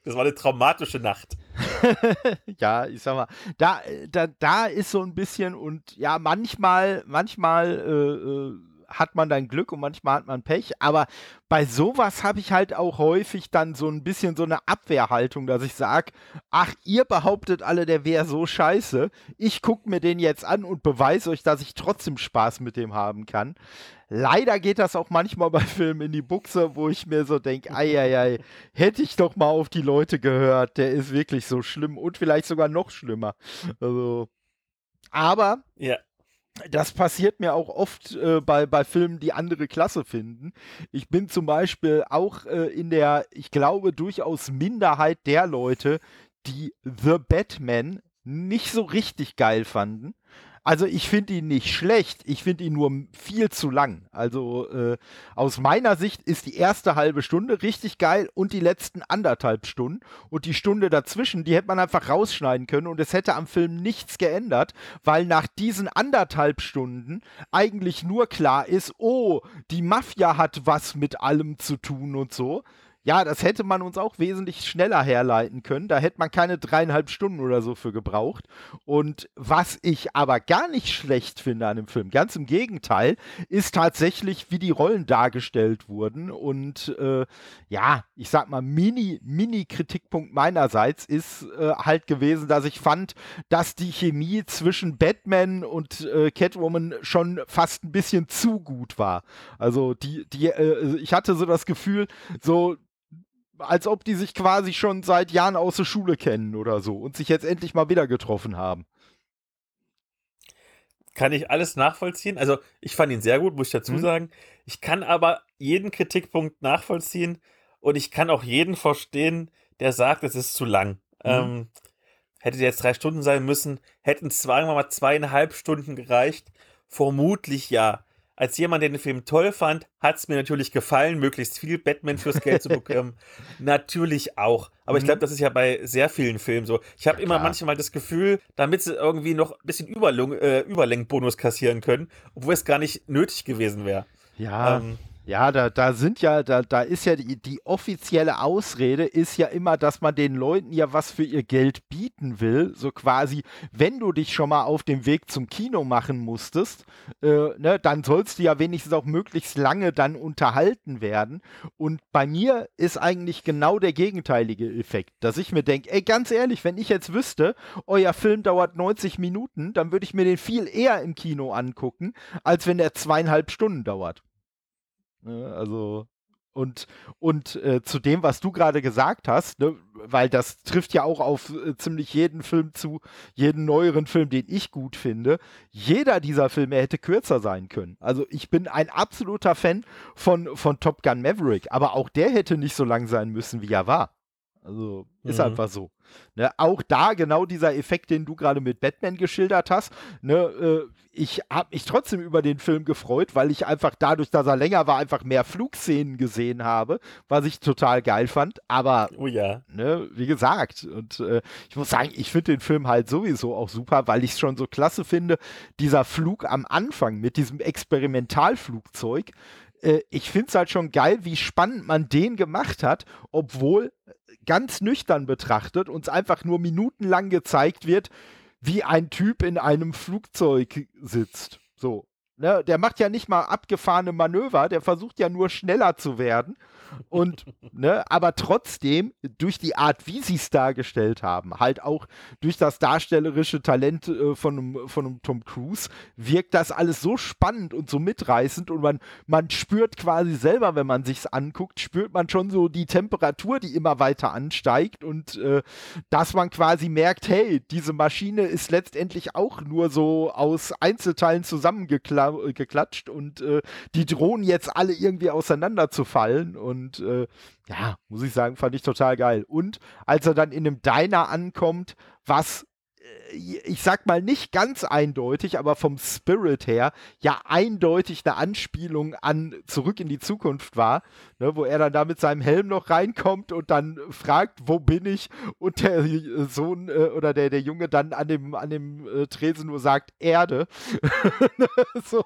Das war eine traumatische Nacht. [laughs] ja, ich sag mal, da, da, da ist so ein bisschen und ja, manchmal, manchmal äh, äh, hat man dann Glück und manchmal hat man Pech, aber bei sowas habe ich halt auch häufig dann so ein bisschen so eine Abwehrhaltung, dass ich sage, ach, ihr behauptet alle, der wäre so scheiße, ich gucke mir den jetzt an und beweise euch, dass ich trotzdem Spaß mit dem haben kann. Leider geht das auch manchmal bei Filmen in die Buchse, wo ich mir so denke, ei, hätte ich doch mal auf die Leute gehört, der ist wirklich so schlimm und vielleicht sogar noch schlimmer. Also, Aber ja. Das passiert mir auch oft äh, bei, bei Filmen, die andere Klasse finden. Ich bin zum Beispiel auch äh, in der, ich glaube, durchaus Minderheit der Leute, die The Batman nicht so richtig geil fanden. Also ich finde ihn nicht schlecht, ich finde ihn nur viel zu lang. Also äh, aus meiner Sicht ist die erste halbe Stunde richtig geil und die letzten anderthalb Stunden. Und die Stunde dazwischen, die hätte man einfach rausschneiden können und es hätte am Film nichts geändert, weil nach diesen anderthalb Stunden eigentlich nur klar ist, oh, die Mafia hat was mit allem zu tun und so. Ja, das hätte man uns auch wesentlich schneller herleiten können. Da hätte man keine dreieinhalb Stunden oder so für gebraucht. Und was ich aber gar nicht schlecht finde an dem Film, ganz im Gegenteil, ist tatsächlich, wie die Rollen dargestellt wurden. Und äh, ja, ich sag mal, Mini, Mini-Kritikpunkt meinerseits ist äh, halt gewesen, dass ich fand, dass die Chemie zwischen Batman und äh, Catwoman schon fast ein bisschen zu gut war. Also die, die, äh, ich hatte so das Gefühl, so als ob die sich quasi schon seit Jahren aus der Schule kennen oder so und sich jetzt endlich mal wieder getroffen haben. Kann ich alles nachvollziehen. Also ich fand ihn sehr gut, muss ich dazu mhm. sagen. Ich kann aber jeden Kritikpunkt nachvollziehen und ich kann auch jeden verstehen, der sagt, es ist zu lang. Mhm. Ähm, hätte jetzt drei Stunden sein müssen, hätten zweimal zweieinhalb Stunden gereicht. Vermutlich ja als jemand, der den Film toll fand, hat es mir natürlich gefallen, möglichst viel Batman fürs Geld zu bekommen. [laughs] natürlich auch. Aber mhm. ich glaube, das ist ja bei sehr vielen Filmen so. Ich habe ja, immer manchmal das Gefühl, damit sie irgendwie noch ein bisschen Überlung, äh, Überlenkbonus kassieren können, obwohl es gar nicht nötig gewesen wäre. Ja. Ähm, ja, da, da sind ja, da, da ist ja die, die offizielle Ausrede ist ja immer, dass man den Leuten ja was für ihr Geld bieten will. So quasi, wenn du dich schon mal auf dem Weg zum Kino machen musstest, äh, ne, dann sollst du ja wenigstens auch möglichst lange dann unterhalten werden. Und bei mir ist eigentlich genau der gegenteilige Effekt, dass ich mir denke, ey, ganz ehrlich, wenn ich jetzt wüsste, euer Film dauert 90 Minuten, dann würde ich mir den viel eher im Kino angucken, als wenn er zweieinhalb Stunden dauert. Ne? Also, und, und äh, zu dem, was du gerade gesagt hast, ne, weil das trifft ja auch auf äh, ziemlich jeden Film zu, jeden neueren Film, den ich gut finde. Jeder dieser Filme hätte kürzer sein können. Also ich bin ein absoluter Fan von, von Top Gun Maverick, aber auch der hätte nicht so lang sein müssen, wie er war. Also ist mhm. einfach so. Ne, auch da genau dieser Effekt, den du gerade mit Batman geschildert hast. Ne, äh, ich habe mich trotzdem über den Film gefreut, weil ich einfach dadurch, dass er länger war, einfach mehr Flugszenen gesehen habe, was ich total geil fand. Aber, oh ja. ne, wie gesagt, und äh, ich muss sagen, ich finde den Film halt sowieso auch super, weil ich es schon so klasse finde, dieser Flug am Anfang mit diesem Experimentalflugzeug. Äh, ich finde es halt schon geil, wie spannend man den gemacht hat, obwohl ganz nüchtern betrachtet uns einfach nur minutenlang gezeigt wird, wie ein Typ in einem Flugzeug sitzt. So. Ne, der macht ja nicht mal abgefahrene Manöver, der versucht ja nur schneller zu werden. Und, ne, aber trotzdem, durch die Art, wie sie es dargestellt haben, halt auch durch das darstellerische Talent äh, von, von Tom Cruise, wirkt das alles so spannend und so mitreißend und man, man spürt quasi selber, wenn man sich's anguckt, spürt man schon so die Temperatur, die immer weiter ansteigt und äh, dass man quasi merkt, hey, diese Maschine ist letztendlich auch nur so aus Einzelteilen zusammengeklatscht und äh, die drohen jetzt alle irgendwie auseinanderzufallen und und äh, ja, muss ich sagen, fand ich total geil. Und als er dann in einem Diner ankommt, was äh, ich sag mal nicht ganz eindeutig, aber vom Spirit her ja eindeutig eine Anspielung an Zurück in die Zukunft war, ne, wo er dann da mit seinem Helm noch reinkommt und dann fragt, wo bin ich? Und der Sohn äh, oder der, der Junge dann an dem, an dem äh, Tresen nur sagt, Erde. [laughs] so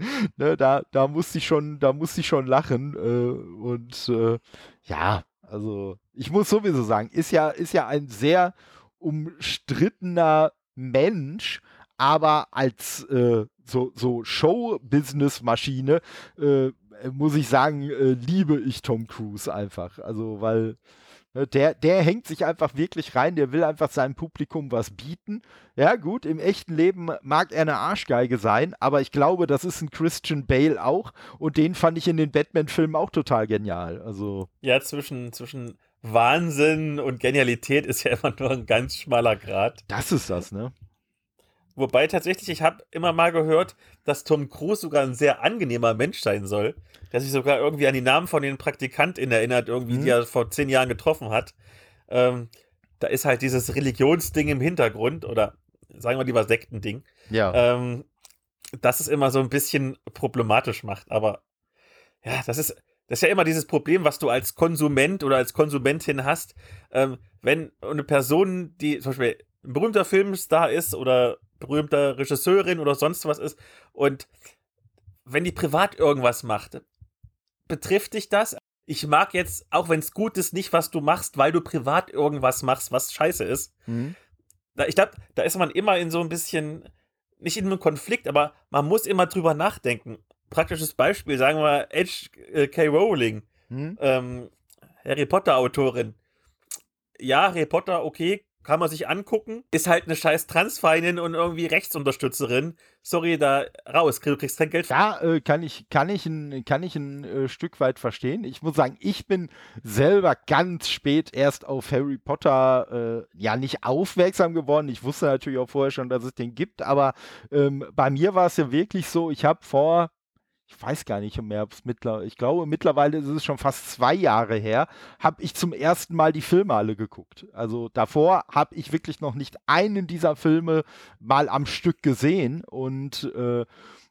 [laughs] ne, da, da musste ich schon, da musste ich schon lachen. Äh, und äh, ja, also ich muss sowieso sagen, ist ja, ist ja ein sehr umstrittener Mensch, aber als äh, so, so Show-Business-Maschine äh, muss ich sagen, äh, liebe ich Tom Cruise einfach. Also, weil der, der hängt sich einfach wirklich rein, der will einfach seinem Publikum was bieten. Ja, gut, im echten Leben mag er eine Arschgeige sein, aber ich glaube, das ist ein Christian Bale auch und den fand ich in den Batman-Filmen auch total genial. Also. Ja, zwischen, zwischen Wahnsinn und Genialität ist ja [laughs] immer nur ein ganz schmaler Grad. Das ist das, ne? Wobei tatsächlich, ich habe immer mal gehört, dass Tom Cruise sogar ein sehr angenehmer Mensch sein soll, der sich sogar irgendwie an die Namen von den Praktikanten erinnert, irgendwie, mhm. die er vor zehn Jahren getroffen hat. Ähm, da ist halt dieses Religionsding im Hintergrund oder sagen wir lieber Sektending. Ja. Ähm, das es immer so ein bisschen problematisch macht. Aber ja, das ist, das ist ja immer dieses Problem, was du als Konsument oder als Konsumentin hast. Ähm, wenn eine Person, die zum Beispiel ein berühmter Filmstar ist oder berühmter Regisseurin oder sonst was ist und wenn die privat irgendwas macht, betrifft dich das? Ich mag jetzt, auch wenn es gut ist, nicht, was du machst, weil du privat irgendwas machst, was scheiße ist. Mhm. Da, ich glaube, da ist man immer in so ein bisschen, nicht in einem Konflikt, aber man muss immer drüber nachdenken. Praktisches Beispiel, sagen wir H.K. Rowling, mhm. ähm, Harry Potter-Autorin. Ja, Harry Potter, okay, kann man sich angucken. Ist halt eine scheiß Transfeindin und irgendwie Rechtsunterstützerin. Sorry, da raus, du kriegst kein Geld. Ja, äh, kann ich, kann ich ein, kann ich ein äh, Stück weit verstehen. Ich muss sagen, ich bin selber ganz spät erst auf Harry Potter äh, ja nicht aufmerksam geworden. Ich wusste natürlich auch vorher schon, dass es den gibt, aber ähm, bei mir war es ja wirklich so, ich habe vor ich weiß gar nicht mehr, ob es mittlerweile, ich glaube, mittlerweile ist es schon fast zwei Jahre her, habe ich zum ersten Mal die Filme alle geguckt. Also davor habe ich wirklich noch nicht einen dieser Filme mal am Stück gesehen und äh,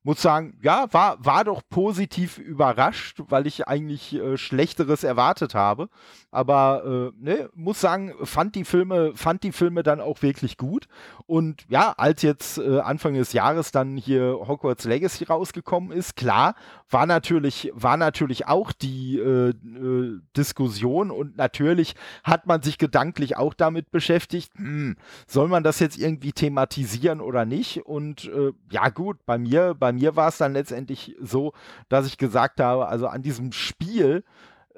muss sagen, ja, war, war doch positiv überrascht, weil ich eigentlich äh, Schlechteres erwartet habe. Aber äh, ne, muss sagen, fand die Filme, fand die Filme dann auch wirklich gut. Und ja, als jetzt äh, Anfang des Jahres dann hier Hogwarts Legacy rausgekommen ist, klar, war natürlich, war natürlich auch die äh, äh, Diskussion und natürlich hat man sich gedanklich auch damit beschäftigt, hm, soll man das jetzt irgendwie thematisieren oder nicht? Und äh, ja gut, bei mir, bei mir war es dann letztendlich so, dass ich gesagt habe, also an diesem Spiel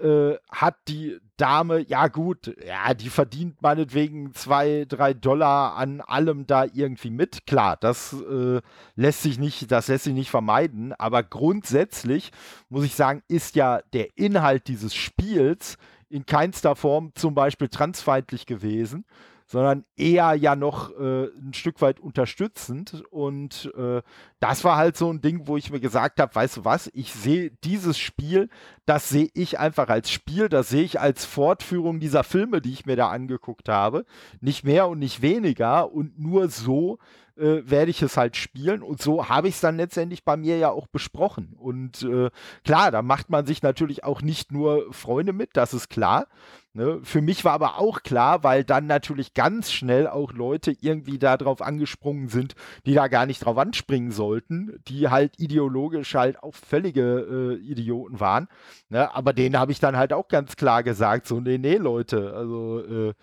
äh, hat die Dame, ja gut, ja, die verdient meinetwegen zwei, drei Dollar an allem da irgendwie mit. Klar, das äh, lässt sich nicht, das lässt sich nicht vermeiden, aber grundsätzlich muss ich sagen, ist ja der Inhalt dieses Spiels in keinster Form zum Beispiel transfeindlich gewesen, sondern eher ja noch äh, ein Stück weit unterstützend. Und äh, das war halt so ein Ding, wo ich mir gesagt habe, weißt du was, ich sehe dieses Spiel, das sehe ich einfach als Spiel, das sehe ich als Fortführung dieser Filme, die ich mir da angeguckt habe. Nicht mehr und nicht weniger. Und nur so äh, werde ich es halt spielen. Und so habe ich es dann letztendlich bei mir ja auch besprochen. Und äh, klar, da macht man sich natürlich auch nicht nur Freunde mit, das ist klar. Ne? Für mich war aber auch klar, weil dann natürlich ganz schnell auch Leute irgendwie darauf angesprungen sind, die da gar nicht drauf anspringen sollten, die halt ideologisch halt auch völlige äh, Idioten waren. Ne? Aber denen habe ich dann halt auch ganz klar gesagt, so, nee, nee, Leute, also äh,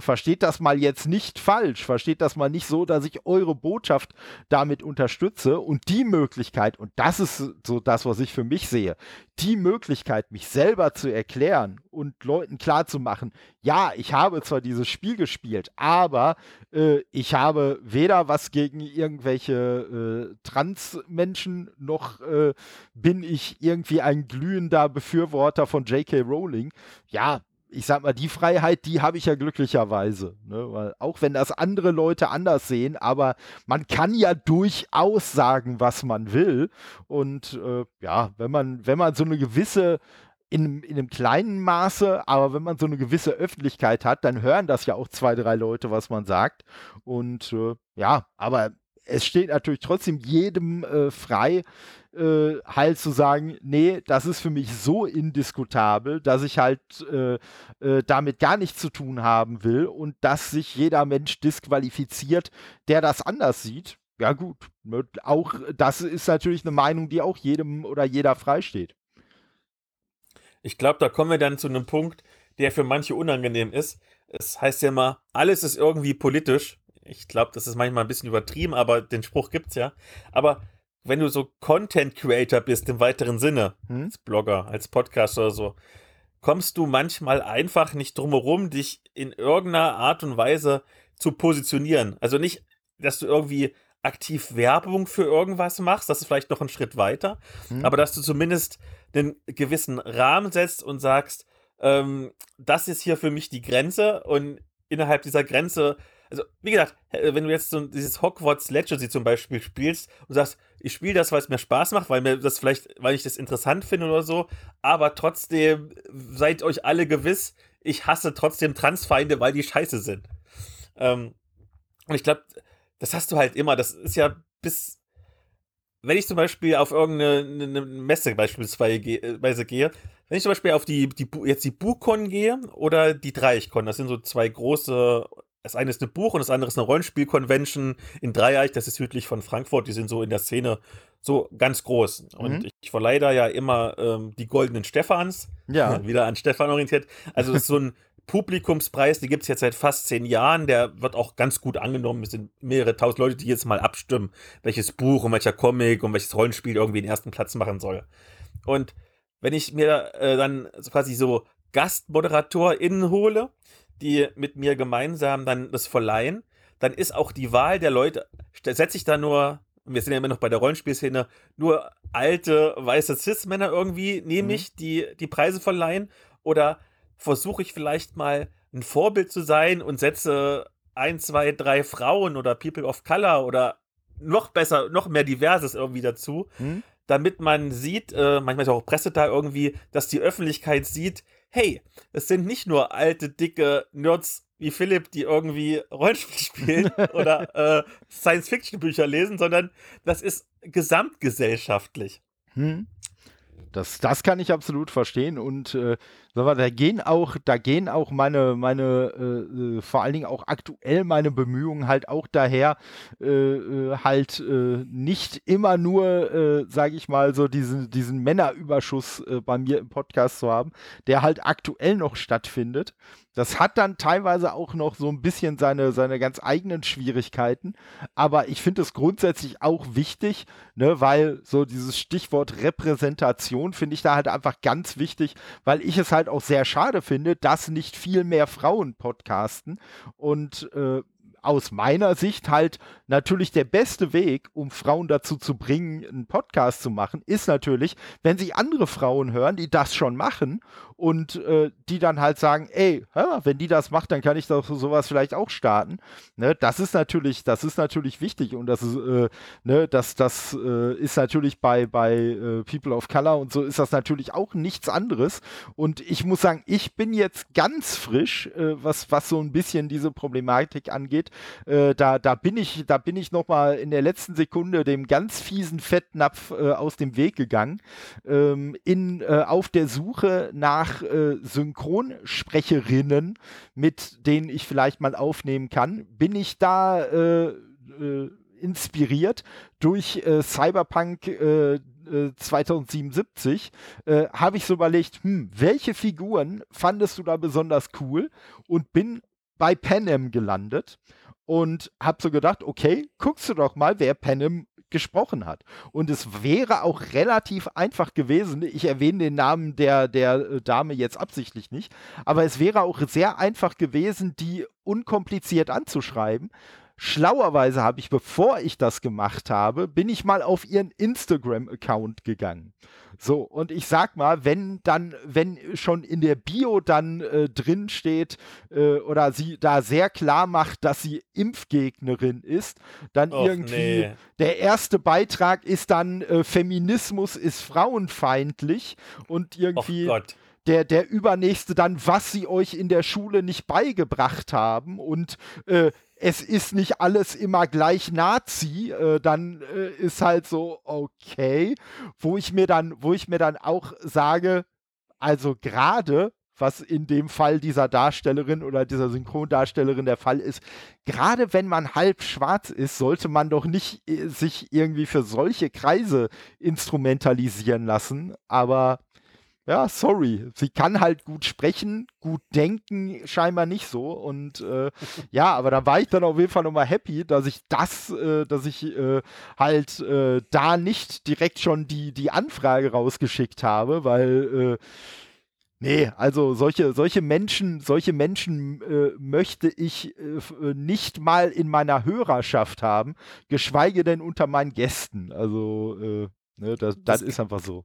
versteht das mal jetzt nicht falsch, versteht das mal nicht so, dass ich eure Botschaft damit unterstütze und die Möglichkeit, und das ist so das, was ich für mich sehe, die Möglichkeit, mich selber zu erklären und Leuten klarzumachen, ja, ich habe zwar dieses Spiel gespielt, aber äh, ich habe weder was gegen irgendwelche äh, Transmenschen, noch äh, bin ich irgendwie ein glühender Befürworter von J.K. Rowling. Ja, ich sag mal, die Freiheit, die habe ich ja glücklicherweise. Ne? Weil auch wenn das andere Leute anders sehen, aber man kann ja durchaus sagen, was man will. Und äh, ja, wenn man, wenn man so eine gewisse in, in einem kleinen Maße, aber wenn man so eine gewisse Öffentlichkeit hat, dann hören das ja auch zwei, drei Leute, was man sagt. Und äh, ja, aber es steht natürlich trotzdem jedem äh, frei, äh, halt zu sagen, nee, das ist für mich so indiskutabel, dass ich halt äh, äh, damit gar nichts zu tun haben will und dass sich jeder Mensch disqualifiziert, der das anders sieht. Ja gut, ne, auch das ist natürlich eine Meinung, die auch jedem oder jeder freisteht. Ich glaube, da kommen wir dann zu einem Punkt, der für manche unangenehm ist. Es heißt ja immer, alles ist irgendwie politisch. Ich glaube, das ist manchmal ein bisschen übertrieben, aber den Spruch gibt es ja. Aber wenn du so Content Creator bist im weiteren Sinne, hm? als Blogger, als Podcaster oder so, kommst du manchmal einfach nicht drumherum, dich in irgendeiner Art und Weise zu positionieren. Also nicht, dass du irgendwie aktiv Werbung für irgendwas machst, das ist vielleicht noch ein Schritt weiter, hm. aber dass du zumindest einen gewissen Rahmen setzt und sagst, ähm, das ist hier für mich die Grenze und innerhalb dieser Grenze also wie gesagt, wenn du jetzt so dieses Hogwarts Legacy zum Beispiel spielst und sagst, ich spiele das, weil es mir Spaß macht, weil mir das vielleicht, weil ich das interessant finde oder so, aber trotzdem seid euch alle gewiss, ich hasse trotzdem Transfeinde, weil die scheiße sind. Ähm, und ich glaube, das hast du halt immer. Das ist ja bis wenn ich zum Beispiel auf irgendeine Messe beispielsweise gehe, wenn ich zum Beispiel auf die, die jetzt die Buchcon gehe oder die Dreieichcon, das sind so zwei große, das eine ist eine Buch und das andere ist eine Rollenspiel-Convention in Dreieich, das ist südlich von Frankfurt, die sind so in der Szene so ganz groß. Und mhm. ich, ich verleihe da ja immer ähm, die goldenen Stephans, ja. [laughs] wieder an Stefan orientiert. Also das ist so ein [laughs] Publikumspreis, die gibt es jetzt seit fast zehn Jahren, der wird auch ganz gut angenommen. Es sind mehrere tausend Leute, die jetzt mal abstimmen, welches Buch und welcher Comic und welches Rollenspiel irgendwie den ersten Platz machen soll. Und wenn ich mir äh, dann quasi so GastmoderatorInnen hole, die mit mir gemeinsam dann das verleihen, dann ist auch die Wahl der Leute, setze ich da nur, wir sind ja immer noch bei der Rollenspielszene, nur alte, weiße Cis-Männer irgendwie, nehme mhm. ich, die die Preise verleihen, oder versuche ich vielleicht mal ein Vorbild zu sein und setze ein, zwei, drei Frauen oder People of Color oder noch besser, noch mehr Diverses irgendwie dazu, hm? damit man sieht, äh, manchmal ist auch Presse da irgendwie, dass die Öffentlichkeit sieht, hey, es sind nicht nur alte, dicke Nerds wie Philipp, die irgendwie Rollenspiel [laughs] spielen oder [laughs] äh, Science-Fiction-Bücher lesen, sondern das ist gesamtgesellschaftlich. Hm. Das, das kann ich absolut verstehen und äh, da gehen auch, da gehen auch meine, meine, äh, äh, vor allen Dingen auch aktuell meine Bemühungen halt auch daher, äh, äh halt äh, nicht immer nur, äh, sage ich mal, so diesen, diesen Männerüberschuss bei mir im Podcast zu haben, der halt aktuell noch stattfindet. Das hat dann teilweise auch noch so ein bisschen seine, seine ganz eigenen Schwierigkeiten. Aber ich finde es grundsätzlich auch wichtig, ne, weil so dieses Stichwort Repräsentation finde ich da halt einfach ganz wichtig, weil ich es halt halt auch sehr schade finde, dass nicht viel mehr Frauen podcasten. Und äh, aus meiner Sicht halt natürlich der beste Weg, um Frauen dazu zu bringen, einen Podcast zu machen, ist natürlich, wenn sie andere Frauen hören, die das schon machen und äh, die dann halt sagen, ey, hör, wenn die das macht, dann kann ich doch sowas vielleicht auch starten. Ne, das ist natürlich, das ist natürlich wichtig und das ist, äh, ne, das, das äh, ist natürlich bei, bei äh, People of Color und so ist das natürlich auch nichts anderes. Und ich muss sagen, ich bin jetzt ganz frisch, äh, was, was so ein bisschen diese Problematik angeht. Äh, da, da bin ich, da bin ich nochmal in der letzten Sekunde dem ganz fiesen Fettnapf aus dem Weg gegangen, ähm, in, auf der Suche nach nach äh, Synchronsprecherinnen, mit denen ich vielleicht mal aufnehmen kann, bin ich da äh, äh, inspiriert durch Cyberpunk 2077 äh, äh, habe ich so überlegt, hm, welche Figuren fandest du da besonders cool? Und bin bei Panem gelandet und habe so gedacht, okay, guckst du doch mal, wer Panem gesprochen hat. Und es wäre auch relativ einfach gewesen, ich erwähne den Namen der, der äh, Dame jetzt absichtlich nicht, aber es wäre auch sehr einfach gewesen, die unkompliziert anzuschreiben. Schlauerweise habe ich, bevor ich das gemacht habe, bin ich mal auf ihren Instagram-Account gegangen. So, und ich sag mal, wenn dann, wenn schon in der Bio dann äh, drin steht äh, oder sie da sehr klar macht, dass sie Impfgegnerin ist, dann Och, irgendwie nee. der erste Beitrag ist dann äh, Feminismus ist frauenfeindlich und irgendwie. Oh Gott der, der übernächste dann, was sie euch in der Schule nicht beigebracht haben und äh, es ist nicht alles immer gleich Nazi, äh, dann äh, ist halt so okay, wo ich mir dann, wo ich mir dann auch sage, also gerade was in dem Fall dieser Darstellerin oder dieser Synchrondarstellerin der Fall ist, gerade wenn man halb schwarz ist, sollte man doch nicht äh, sich irgendwie für solche Kreise instrumentalisieren lassen, aber ja, sorry. Sie kann halt gut sprechen, gut denken, scheinbar nicht so. Und äh, [laughs] ja, aber da war ich dann auf jeden Fall nochmal happy, dass ich das, äh, dass ich äh, halt äh, da nicht direkt schon die, die Anfrage rausgeschickt habe, weil äh, Nee, also solche, solche Menschen, solche Menschen äh, möchte ich äh, nicht mal in meiner Hörerschaft haben, geschweige denn unter meinen Gästen. Also, äh, ne, das, das, das ist einfach so.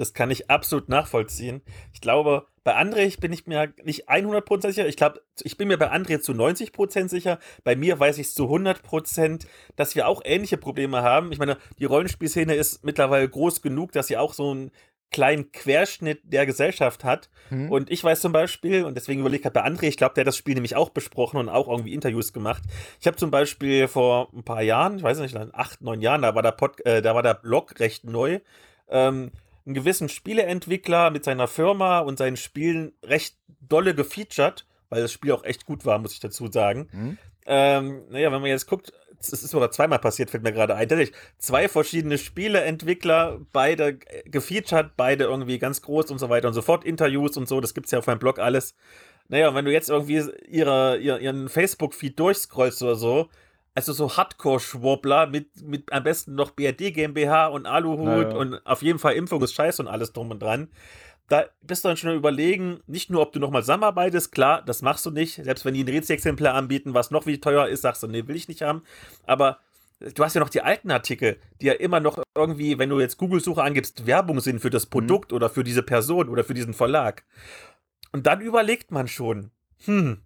Das kann ich absolut nachvollziehen. Ich glaube, bei André bin ich mir nicht 100% sicher. Ich glaube, ich bin mir bei André zu 90% sicher. Bei mir weiß ich zu 100%, dass wir auch ähnliche Probleme haben. Ich meine, die Rollenspielszene ist mittlerweile groß genug, dass sie auch so einen kleinen Querschnitt der Gesellschaft hat. Mhm. Und ich weiß zum Beispiel, und deswegen überlege ich gerade bei André, ich glaube, der hat das Spiel nämlich auch besprochen und auch irgendwie Interviews gemacht. Ich habe zum Beispiel vor ein paar Jahren, ich weiß nicht, acht, neun Jahren, da war der, Pod, äh, da war der Blog recht neu, ähm, einen gewissen Spieleentwickler mit seiner Firma und seinen Spielen recht dolle gefeatured, weil das Spiel auch echt gut war, muss ich dazu sagen. Mhm. Ähm, naja, wenn man jetzt guckt, es ist sogar zweimal passiert, fällt mir gerade ein. Tatsächlich, zwei verschiedene Spieleentwickler, beide gefeatured, beide irgendwie ganz groß und so weiter und so fort, Interviews und so, das gibt es ja auf meinem Blog alles. Naja, wenn du jetzt irgendwie ihre, ihren Facebook-Feed durchscrollst oder so, also so Hardcore-Schwobbler mit, mit am besten noch BRD GmbH und Aluhut naja. und auf jeden Fall Impfung ist scheiße und alles drum und dran. Da bist du dann schon überlegen, nicht nur, ob du nochmal zusammenarbeitest, klar, das machst du nicht. Selbst wenn die ein Rätselexemplar anbieten, was noch wie teuer ist, sagst du, nee, will ich nicht haben. Aber du hast ja noch die alten Artikel, die ja immer noch irgendwie, wenn du jetzt Google-Suche angibst, Werbung sind für das mhm. Produkt mhm. oder für diese Person oder für diesen Verlag. Und dann überlegt man schon, hm,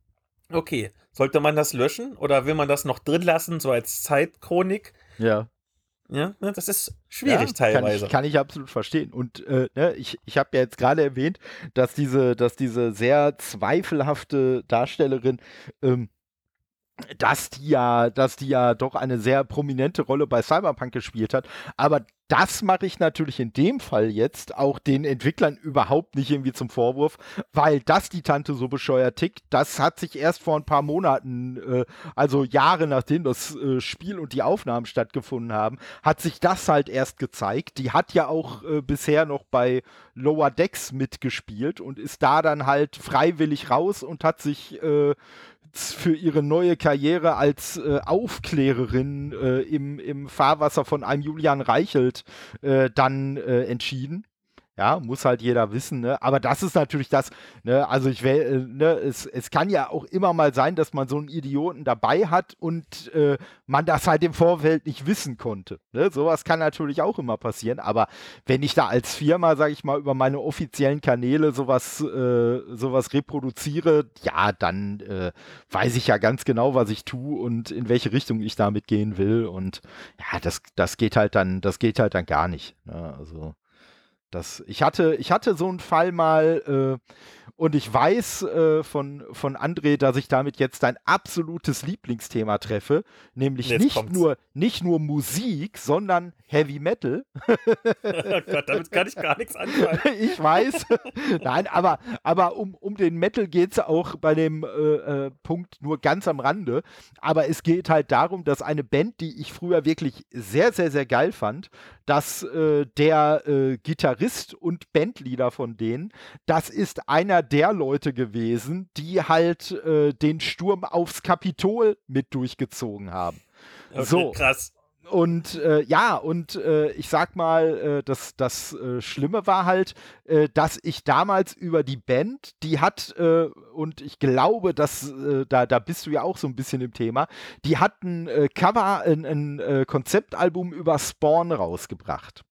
okay, sollte man das löschen oder will man das noch drin lassen, so als Zeitchronik? Ja. Ja, ne, das ist schwierig ja, teilweise. Kann ich, kann ich, absolut verstehen. Und äh, ne, ich, ich habe ja jetzt gerade erwähnt, dass diese, dass diese sehr zweifelhafte Darstellerin ähm, dass die ja, dass die ja doch eine sehr prominente Rolle bei Cyberpunk gespielt hat. Aber das mache ich natürlich in dem Fall jetzt auch den Entwicklern überhaupt nicht irgendwie zum Vorwurf, weil das die Tante so bescheuert tickt, das hat sich erst vor ein paar Monaten, äh, also Jahre nachdem das äh, Spiel und die Aufnahmen stattgefunden haben, hat sich das halt erst gezeigt. Die hat ja auch äh, bisher noch bei Lower Decks mitgespielt und ist da dann halt freiwillig raus und hat sich äh, für ihre neue Karriere als äh, Aufklärerin äh, im, im Fahrwasser von einem Julian Reichelt äh, dann äh, entschieden. Ja, muss halt jeder wissen, ne? Aber das ist natürlich das, ne? Also ich will, äh, ne, es, es kann ja auch immer mal sein, dass man so einen Idioten dabei hat und äh, man das halt im Vorfeld nicht wissen konnte. Ne? Sowas kann natürlich auch immer passieren, aber wenn ich da als Firma, sag ich mal, über meine offiziellen Kanäle sowas, äh, sowas reproduziere, ja, dann äh, weiß ich ja ganz genau, was ich tue und in welche Richtung ich damit gehen will. Und ja, das, das geht halt dann, das geht halt dann gar nicht. Ne? Also. Das, ich, hatte, ich hatte so einen Fall mal äh, und ich weiß äh, von, von André, dass ich damit jetzt dein absolutes Lieblingsthema treffe, nämlich nicht nur, nicht nur Musik, sondern Heavy Metal. [laughs] oh Gott, damit kann ich gar nichts anfangen. [laughs] ich weiß. Nein, aber, aber um, um den Metal geht es auch bei dem äh, äh, Punkt nur ganz am Rande. Aber es geht halt darum, dass eine Band, die ich früher wirklich sehr, sehr, sehr geil fand, dass äh, der äh, Gitarrist und Bandleader von denen, das ist einer der Leute gewesen, die halt äh, den Sturm aufs Kapitol mit durchgezogen haben. Okay, so. krass. Und äh, ja, und äh, ich sag mal, äh, das, das äh, Schlimme war halt, äh, dass ich damals über die Band, die hat, äh, und ich glaube, dass da, da bist du ja auch so ein bisschen im Thema, die hat ein Cover, ein, ein Konzeptalbum über Spawn rausgebracht.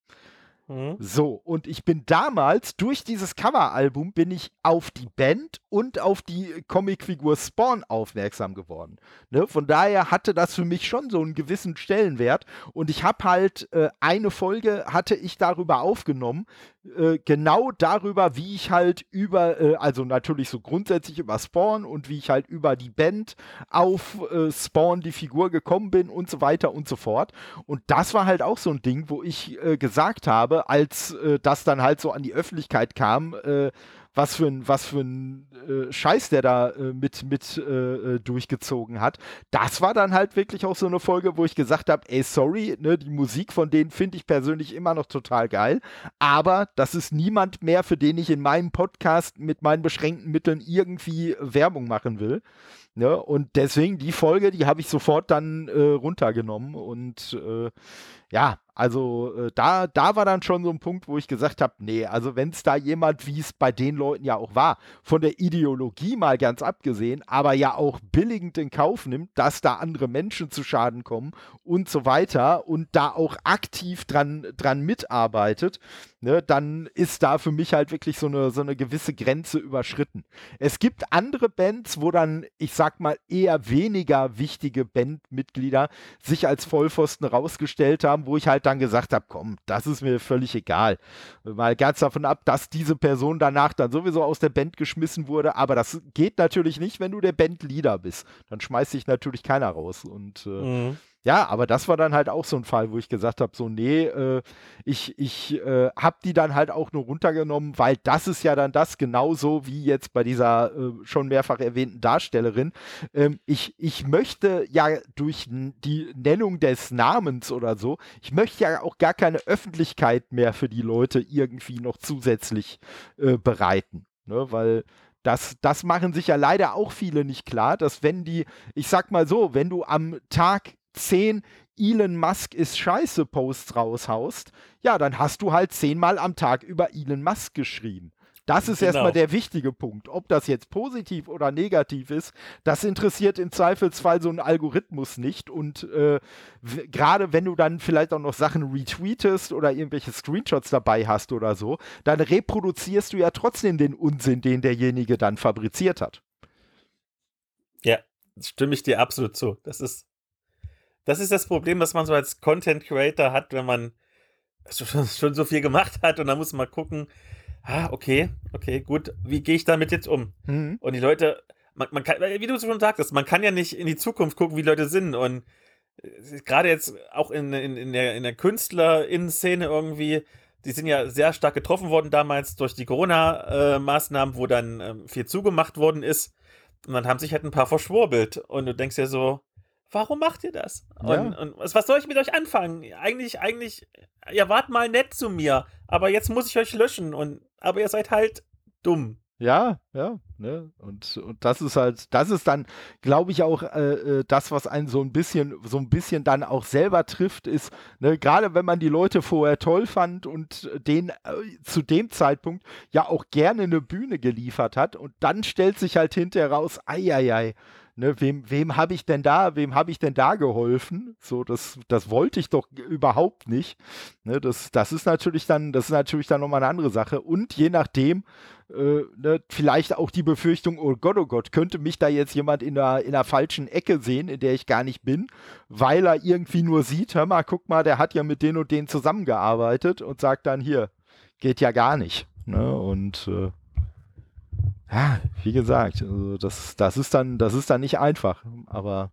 Mhm. So, und ich bin damals durch dieses Coveralbum bin ich auf die Band und auf die Comicfigur Spawn aufmerksam geworden. Ne? Von daher hatte das für mich schon so einen gewissen Stellenwert und ich habe halt äh, eine Folge hatte ich darüber aufgenommen, äh, genau darüber, wie ich halt über, äh, also natürlich so grundsätzlich über Spawn und wie ich halt über die Band auf äh, Spawn, die Figur gekommen bin und so weiter und so fort. Und das war halt auch so ein Ding, wo ich äh, gesagt habe, als äh, das dann halt so an die Öffentlichkeit kam, was für ein, was für ein äh, Scheiß der da äh, mit, mit äh, äh, durchgezogen hat. Das war dann halt wirklich auch so eine Folge, wo ich gesagt habe, ey, sorry, ne, die Musik von denen finde ich persönlich immer noch total geil, aber das ist niemand mehr, für den ich in meinem Podcast mit meinen beschränkten Mitteln irgendwie Werbung machen will. Ne? Und deswegen die Folge, die habe ich sofort dann äh, runtergenommen und äh, ja, Also äh, da, da war dann schon so ein Punkt, wo ich gesagt habe, nee, also wenn es da jemand, wie es bei den Leuten ja auch war, von der Ideologie mal ganz abgesehen, aber ja auch billigend in Kauf nimmt, dass da andere Menschen zu Schaden kommen und so weiter und da auch aktiv dran, dran mitarbeitet, ne, dann ist da für mich halt wirklich so eine, so eine gewisse Grenze überschritten. Es gibt andere Bands, wo dann, ich sag mal, eher weniger wichtige Bandmitglieder sich als Vollpfosten rausgestellt haben, wo ich halt dann gesagt habe, komm, das ist mir völlig egal. Mal ganz davon ab, dass diese Person danach dann sowieso aus der Band geschmissen wurde, aber das geht natürlich nicht, wenn du der Bandleader bist. Dann schmeißt sich natürlich keiner raus. Und äh, mhm. Ja, aber das war dann halt auch so ein Fall, wo ich gesagt habe, so nee, äh, ich, ich äh, habe die dann halt auch nur runtergenommen, weil das ist ja dann das genauso wie jetzt bei dieser äh, schon mehrfach erwähnten Darstellerin. Ähm, ich, ich möchte ja durch die Nennung des Namens oder so, ich möchte ja auch gar keine Öffentlichkeit mehr für die Leute irgendwie noch zusätzlich äh, bereiten. Ne, weil das, das machen sich ja leider auch viele nicht klar, dass wenn die, ich sag mal so, wenn du am Tag 10 Elon Musk ist scheiße Posts raushaust, ja, dann hast du halt zehnmal am Tag über Elon Musk geschrieben. Das ist genau. erstmal der wichtige Punkt. Ob das jetzt positiv oder negativ ist, das interessiert im Zweifelsfall so ein Algorithmus nicht. Und äh, gerade wenn du dann vielleicht auch noch Sachen retweetest oder irgendwelche Screenshots dabei hast oder so, dann reproduzierst du ja trotzdem den Unsinn, den derjenige dann fabriziert hat. Ja, stimme ich dir absolut zu. Das ist das ist das Problem, was man so als Content Creator hat, wenn man [laughs] schon so viel gemacht hat und dann muss man gucken, ah, okay, okay, gut, wie gehe ich damit jetzt um? Mhm. Und die Leute, man, man kann, wie du schon sagtest, man kann ja nicht in die Zukunft gucken, wie Leute sind und äh, gerade jetzt auch in, in, in der, in der KünstlerInnen-Szene irgendwie, die sind ja sehr stark getroffen worden damals durch die Corona-Maßnahmen, wo dann ähm, viel zugemacht worden ist. Und dann haben sich halt ein paar verschwurbelt. Und du denkst ja so, warum macht ihr das? Ja. Und, und, was soll ich mit euch anfangen? Eigentlich, eigentlich, ihr wart mal nett zu mir, aber jetzt muss ich euch löschen und aber ihr seid halt dumm. Ja, ja, ne? Und, und das ist halt, das ist dann, glaube ich, auch äh, äh, das, was einen so ein bisschen, so ein bisschen dann auch selber trifft, ist, ne, gerade wenn man die Leute vorher toll fand und denen äh, zu dem Zeitpunkt ja auch gerne eine Bühne geliefert hat und dann stellt sich halt hinterher raus, ei, ei, ei, ne, wem, wem habe ich denn da, wem habe ich denn da geholfen? So, das, das wollte ich doch überhaupt nicht. Ne, das, das ist natürlich dann, das ist natürlich dann nochmal eine andere Sache. Und je nachdem, äh, ne, vielleicht auch die Befürchtung, oh Gott, oh Gott, könnte mich da jetzt jemand in der, in der falschen Ecke sehen, in der ich gar nicht bin, weil er irgendwie nur sieht, hör mal, guck mal, der hat ja mit den und denen zusammengearbeitet und sagt dann hier, geht ja gar nicht. Ne? Und äh, ja, wie gesagt, also das, das, ist dann, das ist dann nicht einfach, aber.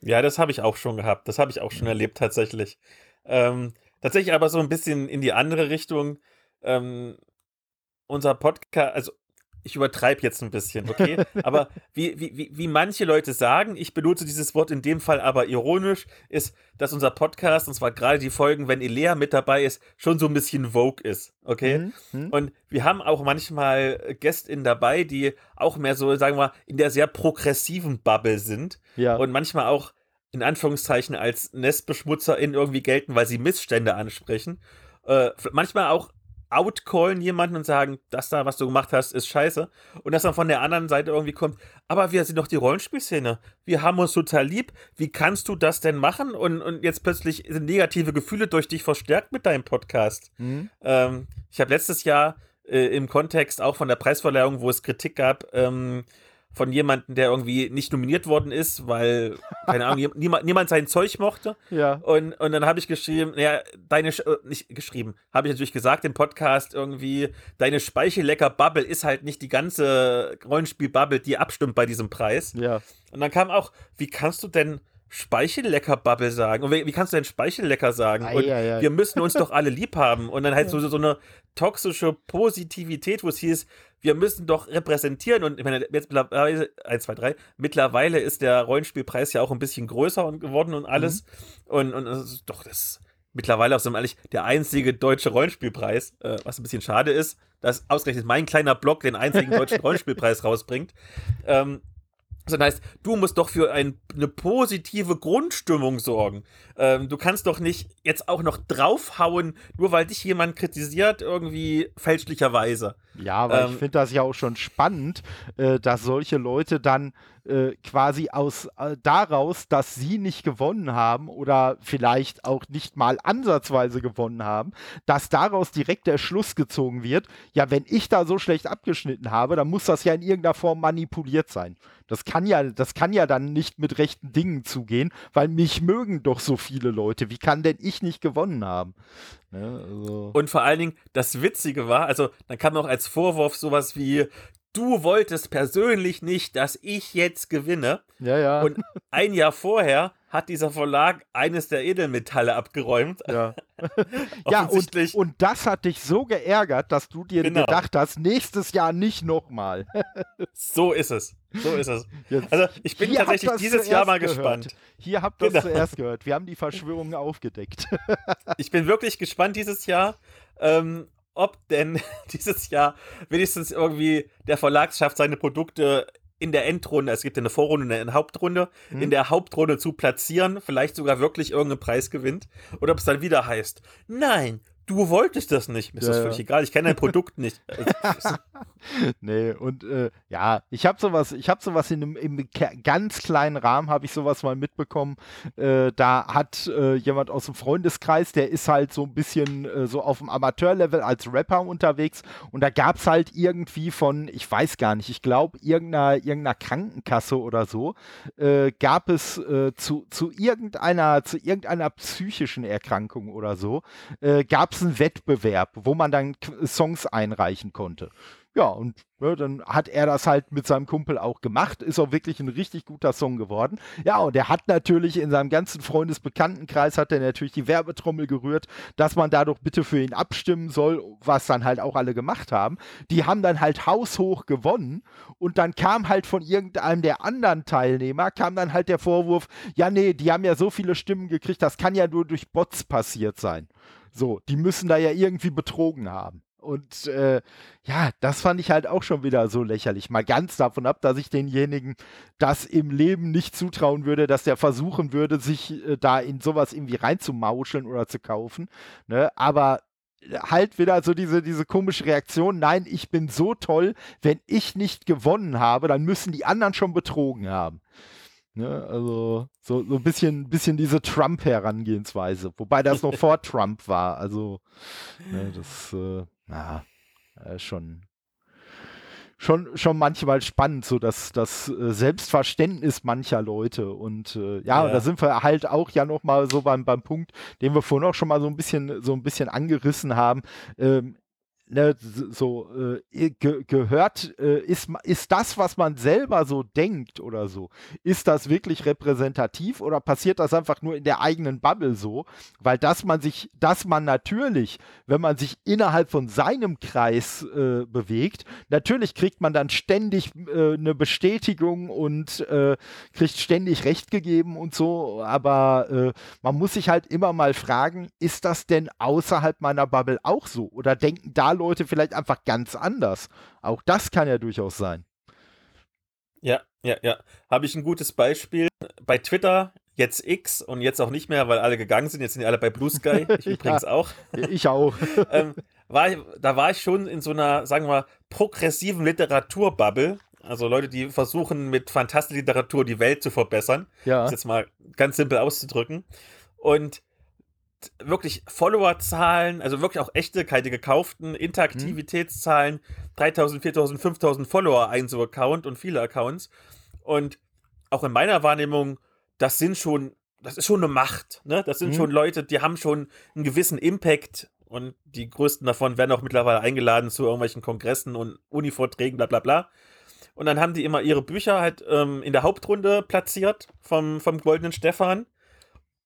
Ja, das habe ich auch schon gehabt. Das habe ich auch schon erlebt, tatsächlich. Ähm, tatsächlich aber so ein bisschen in die andere Richtung. Ähm, unser Podcast, also ich übertreibe jetzt ein bisschen, okay? [laughs] Aber wie, wie, wie manche Leute sagen, ich benutze dieses Wort in dem Fall aber ironisch, ist, dass unser Podcast, und zwar gerade die Folgen, wenn Elea mit dabei ist, schon so ein bisschen Vogue ist, okay? Mhm. Mhm. Und wir haben auch manchmal GästInnen dabei, die auch mehr so, sagen wir mal, in der sehr progressiven Bubble sind. Ja. Und manchmal auch in Anführungszeichen als NestbeschmutzerInnen irgendwie gelten, weil sie Missstände ansprechen. Äh, manchmal auch outcallen jemanden und sagen, das da, was du gemacht hast, ist scheiße. Und dass dann von der anderen Seite irgendwie kommt, aber wir sind doch die Rollenspielszene. Wir haben uns total lieb. Wie kannst du das denn machen? Und, und jetzt plötzlich sind negative Gefühle durch dich verstärkt mit deinem Podcast. Mhm. Ähm, ich habe letztes Jahr äh, im Kontext auch von der Preisverleihung, wo es Kritik gab, ähm, von jemandem, der irgendwie nicht nominiert worden ist, weil, keine Ahnung, niemand, niemand sein Zeug mochte. [laughs] Ja. Und, und dann habe ich geschrieben, ja, deine, äh, nicht geschrieben, habe ich natürlich gesagt im Podcast irgendwie, deine Speichellecker-Bubble ist halt nicht die ganze Rollenspiel-Bubble, die abstimmt bei diesem Preis. Ja. Und dann kam auch, wie kannst du denn Speichellecker-Bubble sagen. Und wie, wie, kannst du denn Speichellecker sagen? Ei, und ei, ei. wir müssen uns doch alle lieb haben. Und dann halt so, so eine toxische Positivität, wo es hieß, wir müssen doch repräsentieren. Und ich meine, jetzt mittlerweile, 1, 2, 3, mittlerweile ist der Rollenspielpreis ja auch ein bisschen größer geworden und alles. Mhm. Und, und das ist doch das mittlerweile auch so ehrlich der einzige deutsche Rollenspielpreis, äh, was ein bisschen schade ist, dass ausgerechnet mein kleiner Blog den einzigen deutschen [laughs] Rollenspielpreis rausbringt. Ähm, Das heißt, du musst doch für ein, eine positive Grundstimmung sorgen. Ähm, du kannst doch nicht jetzt auch noch draufhauen, nur weil dich jemand kritisiert, irgendwie fälschlicherweise. Ja, weil ähm, ich finde das ja auch schon spannend, äh, dass solche Leute dann äh, quasi aus äh, daraus, dass sie nicht gewonnen haben oder vielleicht auch nicht mal ansatzweise gewonnen haben, dass daraus direkt der Schluss gezogen wird, ja, wenn ich da so schlecht abgeschnitten habe, dann muss das ja in irgendeiner Form manipuliert sein. Das kann ja, das kann ja dann nicht mit rechten Dingen zugehen, weil mich mögen doch so viele Leute. Wie kann denn ich nicht gewonnen haben? Ne, also. Und vor allen Dingen, das Witzige war, also dann kam noch als Vorwurf sowas wie, du wolltest persönlich nicht, dass ich jetzt gewinne. Ja, ja. Und ein Jahr vorher hat dieser Verlag eines der Edelmetalle abgeräumt. Ja, [laughs] ja und, und das hat dich so geärgert, dass du dir genau. gedacht hast, nächstes Jahr nicht nochmal. [laughs] so ist es. So ist es. Jetzt, also ich bin tatsächlich dieses Jahr mal gehört. gespannt. Hier habt ihr genau. zuerst gehört. Wir haben die Verschwörungen [laughs] aufgedeckt. ich bin wirklich gespannt dieses Jahr. Ähm, ob denn [laughs] dieses Jahr wenigstens irgendwie der Verlag schafft, seine Produkte in der Endrunde, es gibt eine Vorrunde und eine Hauptrunde, hm. in der Hauptrunde zu platzieren, vielleicht sogar wirklich irgendeinen Preis gewinnt. Oder ob es dann wieder heißt, nein, du wolltest das nicht. Mir ist ja, das völlig ja. egal, ich kenne dein Produkt nicht. [laughs] nee, und äh, ja, ich habe sowas, ich habe sowas in einem, im ganz kleinen Rahmen, habe ich sowas mal mitbekommen. Äh, da hat äh, jemand aus dem Freundeskreis, der ist halt so ein bisschen äh, so auf dem Amateurlevel als Rapper unterwegs und da gab es halt irgendwie von, ich weiß gar nicht, ich glaube, irgendeiner, irgendeiner Krankenkasse oder so, äh, gab es äh, zu, zu irgendeiner, zu irgendeiner psychischen Erkrankung oder so, gab es einen Wettbewerb, wo man dann Songs einreichen konnte. Ja, und ja, dann hat er das halt mit seinem Kumpel auch gemacht. Ist auch wirklich ein richtig guter Song geworden. Ja, und er hat natürlich in seinem ganzen Freundesbekanntenkreis hat er natürlich die Werbetrommel gerührt, dass man da doch bitte für ihn abstimmen soll, was dann halt auch alle gemacht haben. Die haben dann halt haushoch gewonnen und dann kam halt von irgendeinem der anderen Teilnehmer, kam dann halt der Vorwurf, ja, nee, die haben ja so viele Stimmen gekriegt, das kann ja nur durch Bots passiert sein. So, die müssen da ja irgendwie betrogen haben. Und äh, ja, das fand ich halt auch schon wieder so lächerlich. Mal ganz davon ab, dass ich denjenigen das im Leben nicht zutrauen würde, dass der versuchen würde, sich äh, da in sowas irgendwie reinzumauscheln oder zu kaufen. Ne? Aber halt wieder so diese, diese komische Reaktion, nein, ich bin so toll, wenn ich nicht gewonnen habe, dann müssen die anderen schon betrogen haben. Ne, also so, so ein bisschen, bisschen diese Trump-Herangehensweise, wobei das noch vor Trump war. Also ne, das, äh, na, äh, schon, schon, schon manchmal spannend, so dass das äh, Selbstverständnis mancher Leute. Und äh, ja, ja. da sind wir halt auch ja noch mal so beim, beim Punkt, den wir vorhin auch schon mal so ein bisschen, so ein bisschen angerissen haben. Ähm, ne, so äh, ge gehört, äh, ist, ist das, was man selber so denkt oder so, ist das wirklich repräsentativ oder passiert das einfach nur in der eigenen Bubble so? Weil dass man sich, dass man natürlich, wenn man sich innerhalb von seinem Kreis äh, bewegt, natürlich kriegt man dann ständig äh, eine Bestätigung und äh, kriegt ständig Recht gegeben und so, aber äh, man muss sich halt immer mal fragen, ist das denn außerhalb meiner Bubble auch so? Oder denken da Leute vielleicht einfach ganz anders. Auch das kann ja durchaus sein. Ja, ja, ja. Habe ich ein gutes Beispiel. Bei Twitter, jetzt X und jetzt auch nicht mehr, weil alle gegangen sind. Jetzt sind die alle bei Blue Sky. [laughs] Ich übrigens ja, auch. Ich auch. [laughs] ähm, war, da war ich schon in so einer, sagen wir mal, progressiven Literaturbubble. Also Leute, die versuchen, mit Fantastik-Literatur die Welt zu verbessern. Ja. Das jetzt mal ganz simpel auszudrücken. Und wirklich Followerzahlen, also wirklich auch echte, keine gekauften Interaktivitätszahlen, 3000, 4000, 5000 Follower ein so Account und viele Accounts. Und auch in meiner Wahrnehmung, das sind schon, das ist schon eine Macht. Ne? Das sind mhm. schon Leute, die haben schon einen gewissen Impact und die größten davon werden auch mittlerweile eingeladen zu irgendwelchen Kongressen und Uni-Vorträgen, bla bla bla. Und dann haben die immer ihre Bücher halt ähm, in der Hauptrunde platziert vom, vom Goldenen Stefan.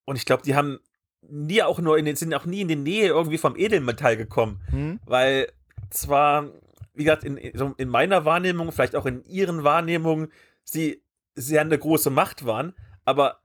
Und ich glaube, die haben nie auch nur in den, sind auch nie in die Nähe irgendwie vom Edelmetall gekommen. Hm. Weil zwar, wie gesagt, in, in meiner Wahrnehmung, vielleicht auch in ihren Wahrnehmungen, sie sehr eine große Macht waren, aber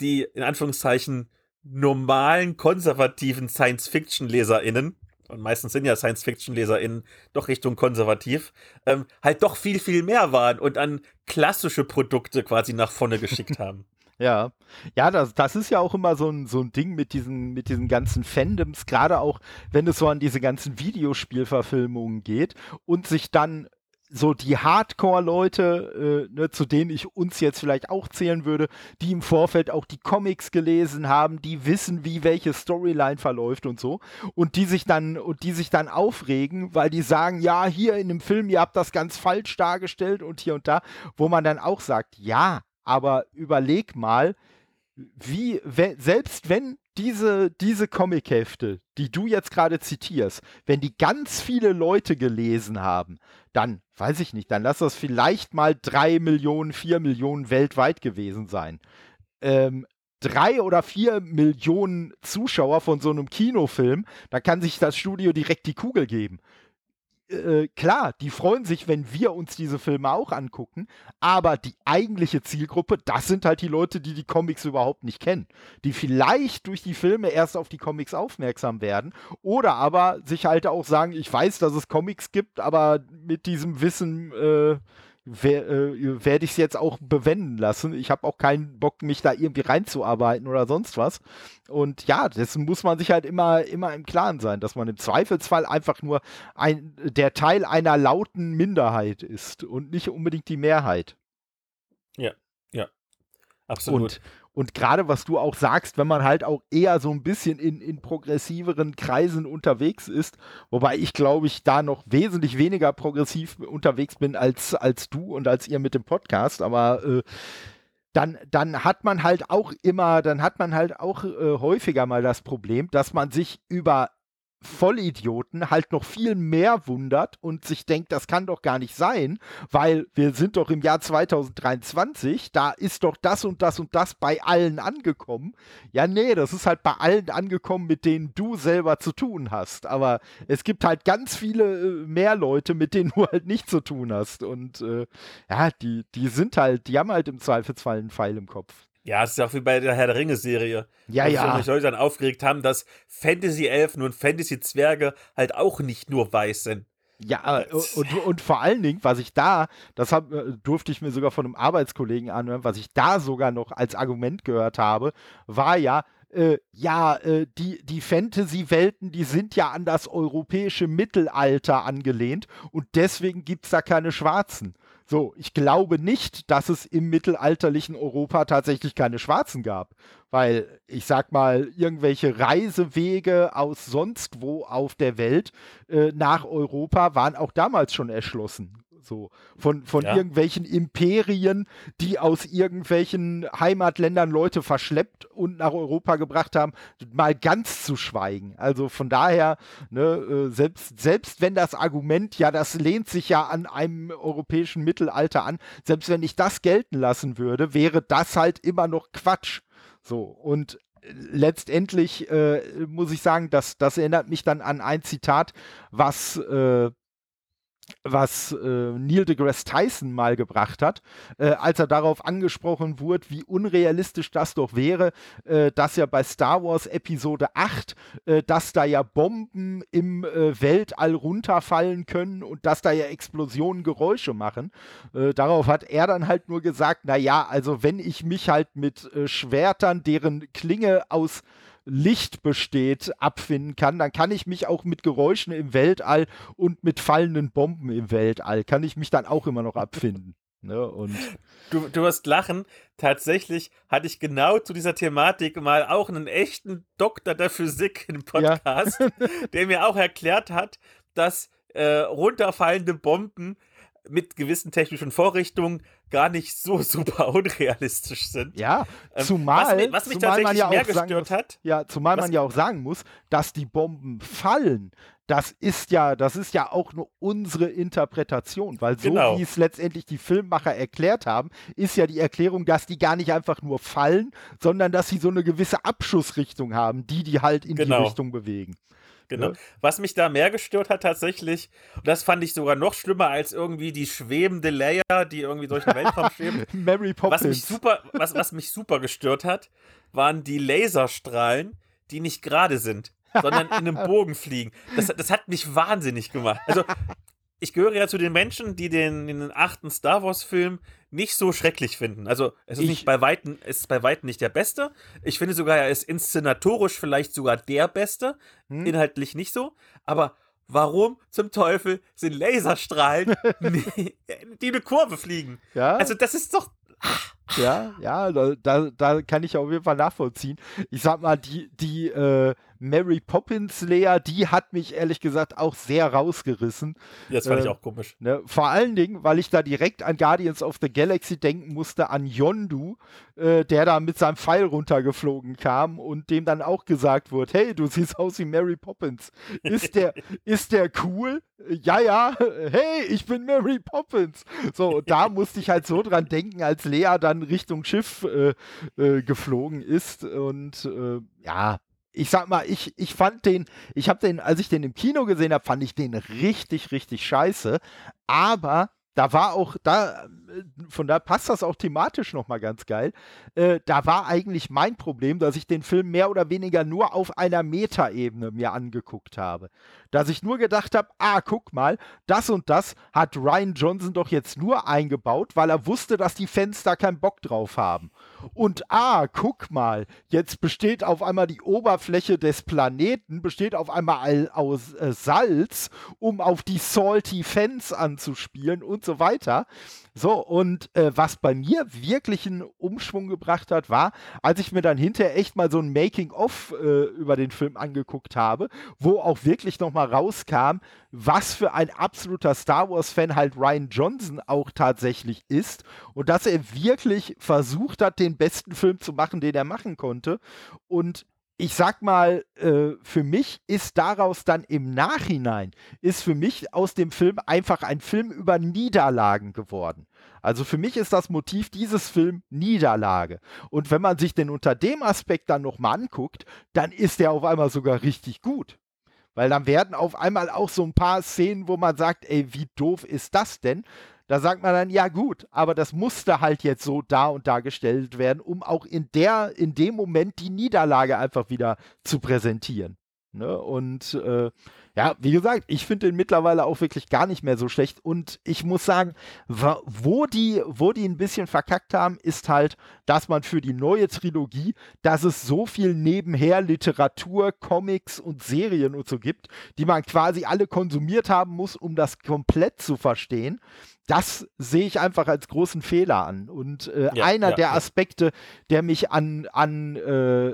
die in Anführungszeichen normalen konservativen Science-Fiction-LeserInnen und meistens sind ja Science-Fiction-LeserInnen doch Richtung konservativ, ähm, halt doch viel, viel mehr waren und an klassische Produkte quasi nach vorne geschickt [laughs] haben. Ja, ja, das, das ist ja auch immer so ein, so ein Ding mit diesen, mit diesen ganzen Fandoms, gerade auch wenn es so an diese ganzen Videospielverfilmungen geht und sich dann so die Hardcore-Leute, äh, ne, zu denen ich uns jetzt vielleicht auch zählen würde, die im Vorfeld auch die Comics gelesen haben, die wissen, wie welche Storyline verläuft und so, und die sich dann und die sich dann aufregen, weil die sagen, ja, hier in dem Film, ihr habt das ganz falsch dargestellt und hier und da, wo man dann auch sagt, ja, aber überleg mal, wie, wenn, selbst wenn diese, diese Comichefte, die du jetzt gerade zitierst, wenn die ganz viele Leute gelesen haben, dann, weiß ich nicht, dann lass das vielleicht mal drei Millionen, vier Millionen weltweit gewesen sein. Ähm, drei oder vier Millionen Zuschauer von so einem Kinofilm, da kann sich das Studio direkt die Kugel geben. Äh, klar, die freuen sich, wenn wir uns diese Filme auch angucken, aber die eigentliche Zielgruppe, das sind halt die Leute, die die Comics überhaupt nicht kennen, die vielleicht durch die Filme erst auf die Comics aufmerksam werden oder aber sich halt auch sagen, ich weiß, dass es Comics gibt, aber mit diesem Wissen äh, äh, werde ich es jetzt auch bewenden lassen. Ich habe auch keinen Bock, mich da irgendwie reinzuarbeiten oder sonst was. Und ja, dessen muss man sich halt immer, immer im Klaren sein, dass man im Zweifelsfall einfach nur ein, der Teil einer lauten Minderheit ist und nicht unbedingt die Mehrheit. Ja, ja. Absolut. Und, und gerade was du auch sagst, wenn man halt auch eher so ein bisschen in, in progressiveren Kreisen unterwegs ist, wobei ich glaube ich da noch wesentlich weniger progressiv unterwegs bin als, als du und als ihr mit dem Podcast, aber äh, dann, dann hat man halt auch immer, dann hat man halt auch äh, häufiger mal das Problem, dass man sich über Vollidioten halt noch viel mehr wundert und sich denkt, das kann doch gar nicht sein, weil wir sind doch im Jahr 2023, da ist doch das und das und das bei allen angekommen. Ja, nee, das ist halt bei allen angekommen, mit denen du selber zu tun hast. Aber es gibt halt ganz viele äh, mehr Leute, mit denen du halt nicht zu tun hast. Und äh, ja, die, die sind halt, die haben halt im Zweifelsfall einen Pfeil im Kopf. Ja, es ist auch wie bei der Herr der Ringe-Serie. Ja, ja. Sich Leute dann aufgeregt haben, dass Fantasy-Elfen und Fantasy-Zwerge halt auch nicht nur weiß sind. Ja, äh, und, und vor allen Dingen, was ich da, das hab, äh, durfte ich mir sogar von einem Arbeitskollegen anhören, was ich da sogar noch als Argument gehört habe, war ja, äh, ja, äh, die, die Fantasy-Welten, die sind ja an das europäische Mittelalter angelehnt und deswegen gibt es da keine Schwarzen. So, ich glaube nicht, dass es im mittelalterlichen Europa tatsächlich keine Schwarzen gab. Weil, ich sag mal, irgendwelche Reisewege aus sonst wo auf der Welt äh, nach Europa waren auch damals schon erschlossen. So von, von ja. irgendwelchen Imperien, die aus irgendwelchen Heimatländern Leute verschleppt und nach Europa gebracht haben, mal ganz zu schweigen. Also von daher, ne, äh, selbst, selbst wenn das Argument, ja, das lehnt sich ja an einem europäischen Mittelalter an, selbst wenn ich das gelten lassen würde, wäre das halt immer noch Quatsch. So, und letztendlich äh, muss ich sagen, dass das erinnert mich dann an ein Zitat, was äh, was äh, Neil deGrasse Tyson mal gebracht hat, äh, als er darauf angesprochen wurde, wie unrealistisch das doch wäre, äh, dass ja bei Star Wars Episode 8, äh, dass da ja Bomben im äh, Weltall runterfallen können und dass da ja Explosionen Geräusche machen. Äh, darauf hat er dann halt nur gesagt, naja, also wenn ich mich halt mit Schwertern, deren Klinge aus Licht besteht, abfinden kann, dann kann ich mich auch mit Geräuschen im Weltall und mit fallenden Bomben im Weltall, kann ich mich dann auch immer noch abfinden. [laughs] Ne? Und du, du wirst lachen. Tatsächlich hatte ich genau zu dieser Thematik mal auch einen echten Doktor der Physik im Podcast, ja. [laughs] der mir auch erklärt hat, dass äh, runterfallende Bomben mit gewissen technischen Vorrichtungen gar nicht so [laughs] super unrealistisch sind. Ja, ähm, zumal, was, was mich zumal man ja auch sagen muss, hat. Ja, zumal man ja auch sagen muss, dass die Bomben fallen. Das ist ja, das ist ja auch nur unsere Interpretation, weil so genau. wie es letztendlich die Filmmacher erklärt haben, ist ja die Erklärung, dass die gar nicht einfach nur fallen, sondern dass sie so eine gewisse Abschussrichtung haben, die die halt in genau. die Richtung bewegen. Genau. Ja. Was mich da mehr gestört hat tatsächlich, und das fand ich sogar noch schlimmer als irgendwie die schwebende Leia, die irgendwie durch den Weltraum schwebt. [laughs] Mary Poppins. Was mich super, was, was mich super gestört hat, waren die Laserstrahlen, die nicht gerade sind. sondern in einem [laughs] Bogen fliegen. Das, das hat mich wahnsinnig gemacht. Also, ich gehöre ja zu den Menschen, die den, den achten Star Wars-Film nicht so schrecklich finden. Also es ist ich, nicht bei Weitem, es ist bei Weitem nicht der beste. Ich finde sogar, er ist inszenatorisch vielleicht sogar der beste. Hm? Inhaltlich nicht so. Aber warum zum Teufel sind Laserstrahlen, [laughs] die, eine Kurve fliegen? Ja. Also das ist doch. Ja, ja, da, da, da, kann ich auf jeden Fall nachvollziehen. Ich sag mal, die, die äh, Mary Poppins Lea, die hat mich ehrlich gesagt auch sehr rausgerissen. Das fand äh, ich auch komisch. Ne? Vor allen Dingen, weil ich da direkt an Guardians of the Galaxy denken musste, an Yondu, äh, der da mit seinem Pfeil runtergeflogen kam und dem dann auch gesagt wurde, hey, du siehst aus wie Mary Poppins. Ist der, [laughs] ist der cool? Ja, ja, hey, ich bin Mary Poppins. So, da musste ich halt so dran denken, als Lea dann Richtung Schiff äh, äh geflogen ist und äh, ja, ich sag mal, ich, ich fand den, ich habe den, als ich den im Kino gesehen habe, fand ich den richtig, richtig scheiße. Aber da war auch, da, von da passt das auch thematisch nochmal ganz geil. Äh, da war eigentlich mein Problem, dass ich den Film mehr oder weniger nur auf einer Metaebene mir angeguckt habe. Dass ich nur gedacht habe, ah, guck mal, das und das hat Ryan Johnson doch jetzt nur eingebaut, weil er wusste, dass die Fans da keinen Bock drauf haben. Und ah, guck mal, jetzt besteht auf einmal die Oberfläche des Planeten, besteht auf einmal aus äh, Salz, um auf die Salty Fans anzuspielen und so weiter. So, und äh, was bei mir wirklich einen Umschwung gebracht hat, war, als ich mir dann hinterher echt mal so ein Making-of äh, über den Film angeguckt habe, wo auch wirklich nochmal rauskam, was für ein absoluter Star Wars-Fan halt Ryan Johnson auch tatsächlich ist und dass er wirklich versucht hat, den besten Film zu machen, den er machen konnte. Und ich sag mal, äh, für mich ist daraus dann im Nachhinein, ist für mich aus dem Film einfach ein Film über Niederlagen geworden. Also für mich ist das Motiv dieses Film Niederlage. Und wenn man sich den unter dem Aspekt dann nochmal anguckt, dann ist der auf einmal sogar richtig gut. Weil dann werden auf einmal auch so ein paar Szenen, wo man sagt, ey, wie doof ist das denn? Da sagt man dann, ja gut, aber das musste halt jetzt so da und da gestellt werden, um auch in der, in dem Moment die Niederlage einfach wieder zu präsentieren. Ne? Und äh, ja, wie gesagt, ich finde den mittlerweile auch wirklich gar nicht mehr so schlecht. Und ich muss sagen, wo die, wo die ein bisschen verkackt haben, ist halt, dass man für die neue Trilogie, dass es so viel nebenher Literatur, Comics und Serien und so gibt, die man quasi alle konsumiert haben muss, um das komplett zu verstehen das sehe ich einfach als großen Fehler an. Und äh, ja, einer ja, der Aspekte, der mich an, an äh,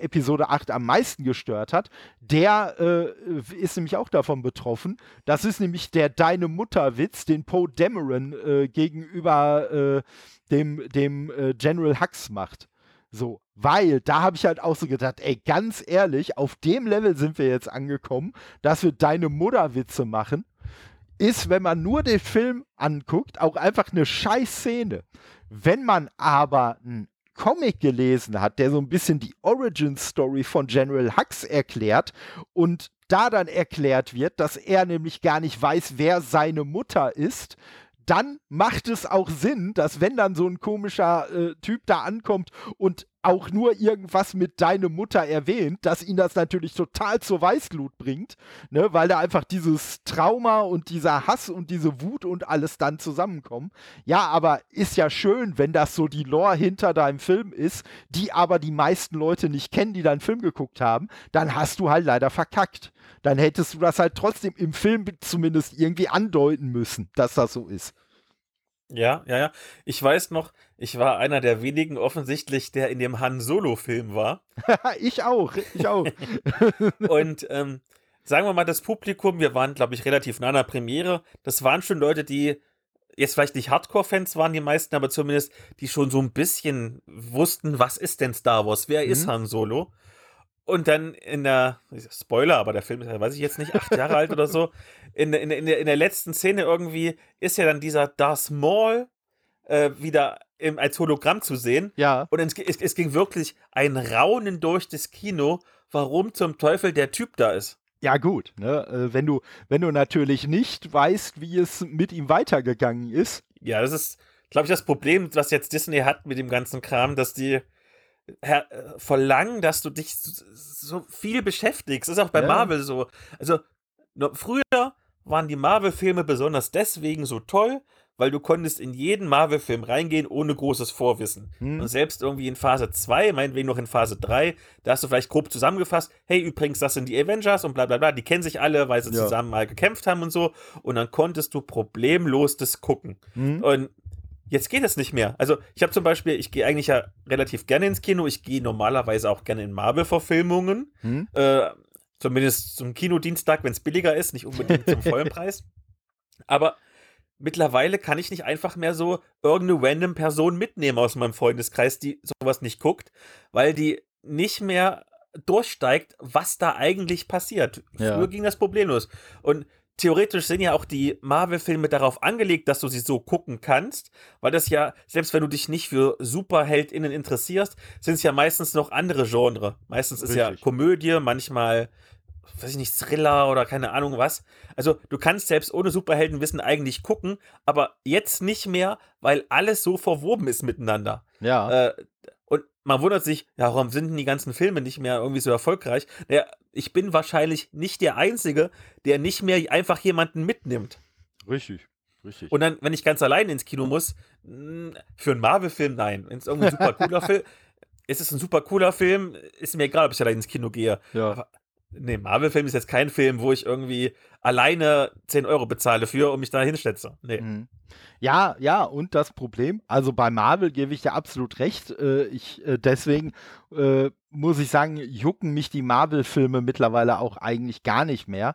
Episode 8 am meisten gestört hat, der äh, ist nämlich auch davon betroffen. Das ist nämlich der Deine Mutter-Witz, den Poe Dameron äh, gegenüber äh, dem, dem äh, General Hux macht. So, weil da habe ich halt auch so gedacht, ey, ganz ehrlich, auf dem Level sind wir jetzt angekommen, dass wir deine Mutter-Witze machen ist, wenn man nur den Film anguckt, auch einfach eine scheiß Szene. Wenn man aber einen Comic gelesen hat, der so ein bisschen die Origin Story von General Hux erklärt und da dann erklärt wird, dass er nämlich gar nicht weiß, wer seine Mutter ist, dann macht es auch Sinn, dass wenn dann so ein komischer äh, Typ da ankommt und auch nur irgendwas mit deine Mutter erwähnt, dass ihn das natürlich total zur Weißglut bringt, ne, weil da einfach dieses Trauma und dieser Hass und diese Wut und alles dann zusammenkommen. Ja, aber ist ja schön, wenn das so die Lore hinter deinem Film ist, die aber die meisten Leute nicht kennen, die deinen Film geguckt haben, dann hast du halt leider verkackt. Dann hättest du das halt trotzdem im Film zumindest irgendwie andeuten müssen, dass das so ist. Ja, ja, ja. Ich weiß noch, ich war einer der wenigen offensichtlich, der in dem Han Solo-Film war. [laughs] ich auch, ich auch. [laughs] und ähm, sagen wir mal, das Publikum, wir waren, glaube ich, relativ nah an der Premiere. Das waren schon Leute, die jetzt vielleicht nicht Hardcore-Fans waren, die meisten, aber zumindest die schon so ein bisschen wussten, was ist denn Star Wars? Wer mhm. ist Han Solo? Und dann in der, Spoiler, aber der Film ist, weiß ich jetzt nicht, acht Jahre alt oder so, in, in, in, der, in der letzten Szene irgendwie ist ja dann dieser Darth Maul äh, wieder im, als Hologramm zu sehen. Ja. Und es, es, es ging wirklich ein Raunen durch das Kino, warum zum Teufel der Typ da ist. Ja, gut, ne? Äh, wenn, du, wenn du natürlich nicht weißt, wie es mit ihm weitergegangen ist. Ja, das ist, glaube ich, das Problem, was jetzt Disney hat mit dem ganzen Kram, dass die verlangen, dass du dich so viel beschäftigst. Das ist auch bei ja. Marvel so. Also früher waren die Marvel-Filme besonders deswegen so toll, weil du konntest in jeden Marvel-Film reingehen ohne großes Vorwissen. Hm. Und selbst irgendwie in Phase 2, meinetwegen noch in Phase 3, da hast du vielleicht grob zusammengefasst, hey, übrigens, das sind die Avengers und bla bla bla, die kennen sich alle, weil sie ja. zusammen mal gekämpft haben und so. Und dann konntest du problemlos das gucken. Hm. Und Jetzt geht es nicht mehr. Also ich habe zum Beispiel, ich gehe eigentlich ja relativ gerne ins Kino. Ich gehe normalerweise auch gerne in Marvel-Verfilmungen. Hm? Äh, zumindest zum Kinodienstag, wenn es billiger ist, nicht unbedingt zum vollen [laughs] Preis. Aber mittlerweile kann ich nicht einfach mehr so irgendeine random Person mitnehmen aus meinem Freundeskreis, die sowas nicht guckt, weil die nicht mehr durchsteigt, was da eigentlich passiert. Ja. Früher ging das problemlos. Und theoretisch sind ja auch die Marvel-Filme darauf angelegt, dass du sie so gucken kannst, weil das ja, selbst wenn du dich nicht für SuperheldInnen interessierst, sind es ja meistens noch andere Genre. Meistens ist Richtig. ja Komödie, manchmal weiß ich nicht, Thriller oder keine Ahnung was. Also du kannst selbst ohne Superheldenwissen eigentlich gucken, aber jetzt nicht mehr, weil alles so verwoben ist miteinander. Ja. Äh, und man wundert sich, ja, warum sind denn die ganzen Filme nicht mehr irgendwie so erfolgreich? Naja, ich bin wahrscheinlich nicht der Einzige, der nicht mehr einfach jemanden mitnimmt. Richtig. Richtig. Und dann, wenn ich ganz allein ins Kino muss, hm, für einen Marvel-Film, nein. Wenn es irgendwie ein super cooler Film [laughs] ist, es ein super cooler Film, ist mir egal, ob ich allein ins Kino gehe. Ja. Aber Nee, Marvel-Film ist jetzt kein Film, wo ich irgendwie alleine 10 Euro bezahle für und mich da hinschätze. Nee. Mhm. Ja, ja, und das Problem, also bei Marvel gebe ich dir absolut recht. Äh, ich, äh, deswegen äh, muss ich sagen, jucken mich die Marvel-Filme mittlerweile auch eigentlich gar nicht mehr.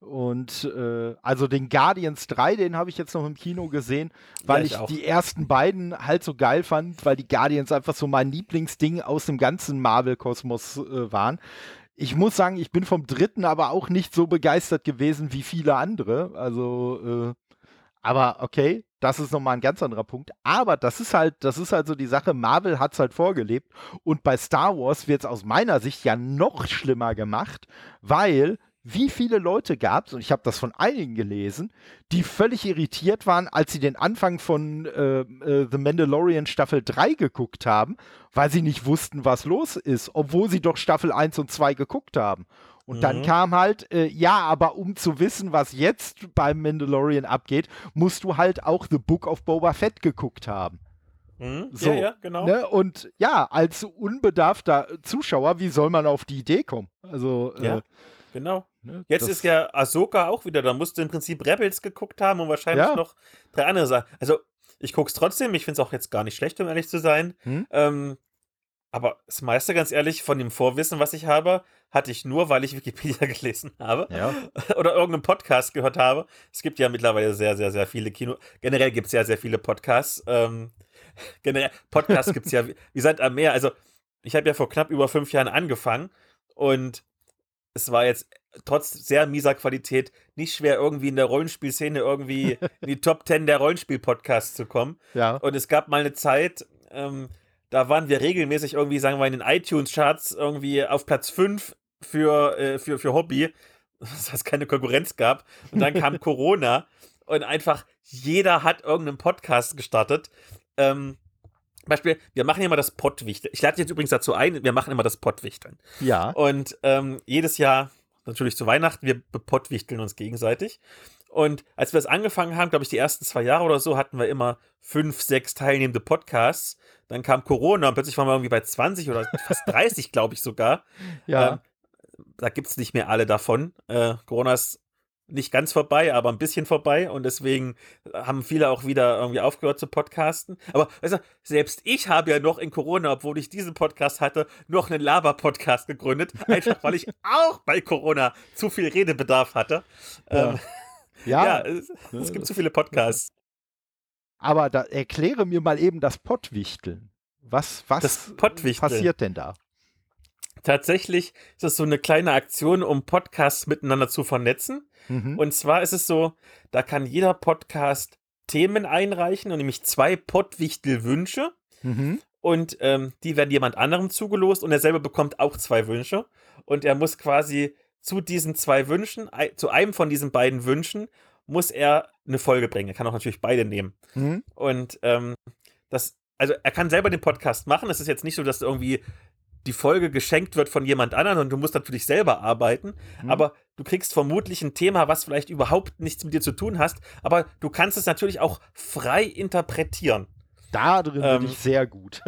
Und äh, also den Guardians 3, den habe ich jetzt noch im Kino gesehen, weil ja, ich, ich die ersten beiden halt so geil fand, weil die Guardians einfach so mein Lieblingsding aus dem ganzen Marvel-Kosmos äh, waren ich muss sagen, ich bin vom dritten aber auch nicht so begeistert gewesen wie viele andere. Also, äh, aber okay, das ist nochmal ein ganz anderer Punkt. Aber das ist halt, das ist halt so die Sache, Marvel hat es halt vorgelebt. Und bei Star Wars wird es aus meiner Sicht ja noch schlimmer gemacht, weil wie viele Leute gab es, und ich habe das von einigen gelesen, die völlig irritiert waren, als sie den Anfang von äh, äh, The Mandalorian Staffel 3 geguckt haben, weil sie nicht wussten, was los ist, obwohl sie doch Staffel 1 und 2 geguckt haben. Und mhm. dann kam halt, äh, ja, aber um zu wissen, was jetzt beim Mandalorian abgeht, musst du halt auch The Book of Boba Fett geguckt haben. Mhm. So, ja, ja, genau. Ne? Und ja, als unbedarfter Zuschauer, wie soll man auf die Idee kommen? Also, ja. Genau. Ne? Jetzt ist ja Ahsoka auch wieder, da musst du im Prinzip Rebels geguckt haben und wahrscheinlich ja. noch drei andere Sachen. Also, ich gucke es trotzdem, ich finde es auch jetzt gar nicht schlecht, um ehrlich zu sein. Hm? Ähm, aber das meiste, ganz ehrlich, von dem Vorwissen, was ich habe, hatte ich nur, weil ich Wikipedia [laughs] gelesen habe ja. oder irgendeinen Podcast gehört habe. Es gibt ja mittlerweile sehr, sehr, sehr viele Kino. Generell gibt es ja sehr viele Podcasts. Ähm, [laughs] generell, Podcasts gibt es ja wie, wie Sand am Meer. Also, ich habe ja vor knapp über fünf Jahren angefangen und es war jetzt trotz sehr mieser Qualität nicht schwer, irgendwie in der Rollenspielszene irgendwie in die [laughs] Top 10 der Rollenspiel-Podcasts zu kommen. Ja. Und es gab mal eine Zeit, ähm, da waren wir regelmäßig irgendwie, sagen wir, in den iTunes-Charts irgendwie auf Platz 5 für, äh, für, für Hobby, [laughs] dass es keine Konkurrenz gab. Und dann kam [laughs] Corona und einfach jeder hat irgendeinen Podcast gestartet. Ähm, Beispiel, wir machen immer das Pottwichteln. Ich lade jetzt übrigens dazu ein, wir machen immer das Pottwichteln. Ja. Und ähm, jedes Jahr, natürlich zu Weihnachten, wir pottwichteln uns gegenseitig. Und als wir das angefangen haben, glaube ich, die ersten zwei Jahre oder so, hatten wir immer fünf, sechs teilnehmende Podcasts. Dann kam Corona und plötzlich waren wir irgendwie bei 20 oder fast 30, [laughs] glaube ich sogar. Ja. Ähm, da gibt es nicht mehr alle davon. Äh, Corona ist nicht ganz vorbei, aber ein bisschen vorbei und deswegen haben viele auch wieder irgendwie aufgehört zu podcasten. Aber weißt du, selbst ich habe ja noch in Corona, obwohl ich diesen Podcast hatte, noch einen Laber-Podcast gegründet, [laughs] einfach weil ich auch bei Corona zu viel Redebedarf hatte. Ja, ähm, [laughs] ja, ja es, es, gibt zu viele Podcasts. Aber da erkläre mir mal eben das Pottwichteln. Was, was passiert denn da? Tatsächlich ist es so eine kleine Aktion, um Podcasts miteinander zu vernetzen. Mhm. Und zwar ist es so, da kann jeder Podcast Themen einreichen und nämlich zwei Pottwichtel-Wünsche. Mhm. Und ähm, die werden jemand anderem zugelost und er selber bekommt auch zwei Wünsche. Und er muss quasi zu diesen zwei Wünschen, zu einem von diesen beiden Wünschen, muss er eine Folge bringen. Er kann auch natürlich beide nehmen. Mhm. Und ähm, das also er kann selber den Podcast machen. Es ist jetzt nicht so, dass irgendwie die Folge geschenkt wird von jemand anderem und du musst natürlich selber arbeiten, mhm. aber du kriegst vermutlich ein Thema, was vielleicht überhaupt nichts mit dir zu tun hast, aber du kannst es natürlich auch frei interpretieren. Da drin ähm, bin ich sehr gut.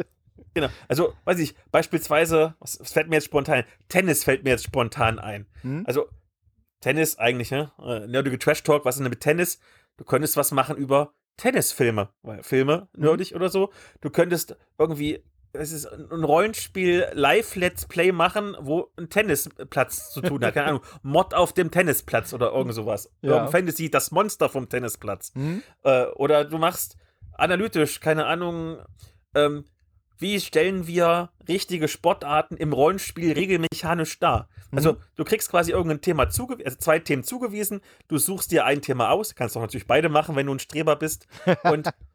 [laughs] genau, also weiß ich, beispielsweise, was, was, fällt mir jetzt spontan ein? Tennis fällt mir jetzt spontan ein. Mhm. Also Tennis eigentlich, ne? Äh, nerdige Trash Talk, was ist denn mit Tennis? Du könntest was machen über Tennisfilme, Filme, mhm. nerdig mhm. oder so. Du könntest irgendwie es ist ein Rollenspiel Live-Let's Play machen, wo ein Tennisplatz zu tun hat. Keine Ahnung, [laughs] Mod auf dem Tennisplatz oder irgend sowas. Ja. Fantasy, das Monster vom Tennisplatz. Mhm. Äh, oder du machst analytisch, keine Ahnung, ähm, wie stellen wir richtige Sportarten im Rollenspiel regelmechanisch dar? Mhm. Also, du kriegst quasi irgendein Thema zugewiesen, also zwei Themen zugewiesen, du suchst dir ein Thema aus, kannst auch natürlich beide machen, wenn du ein Streber bist. Und [laughs]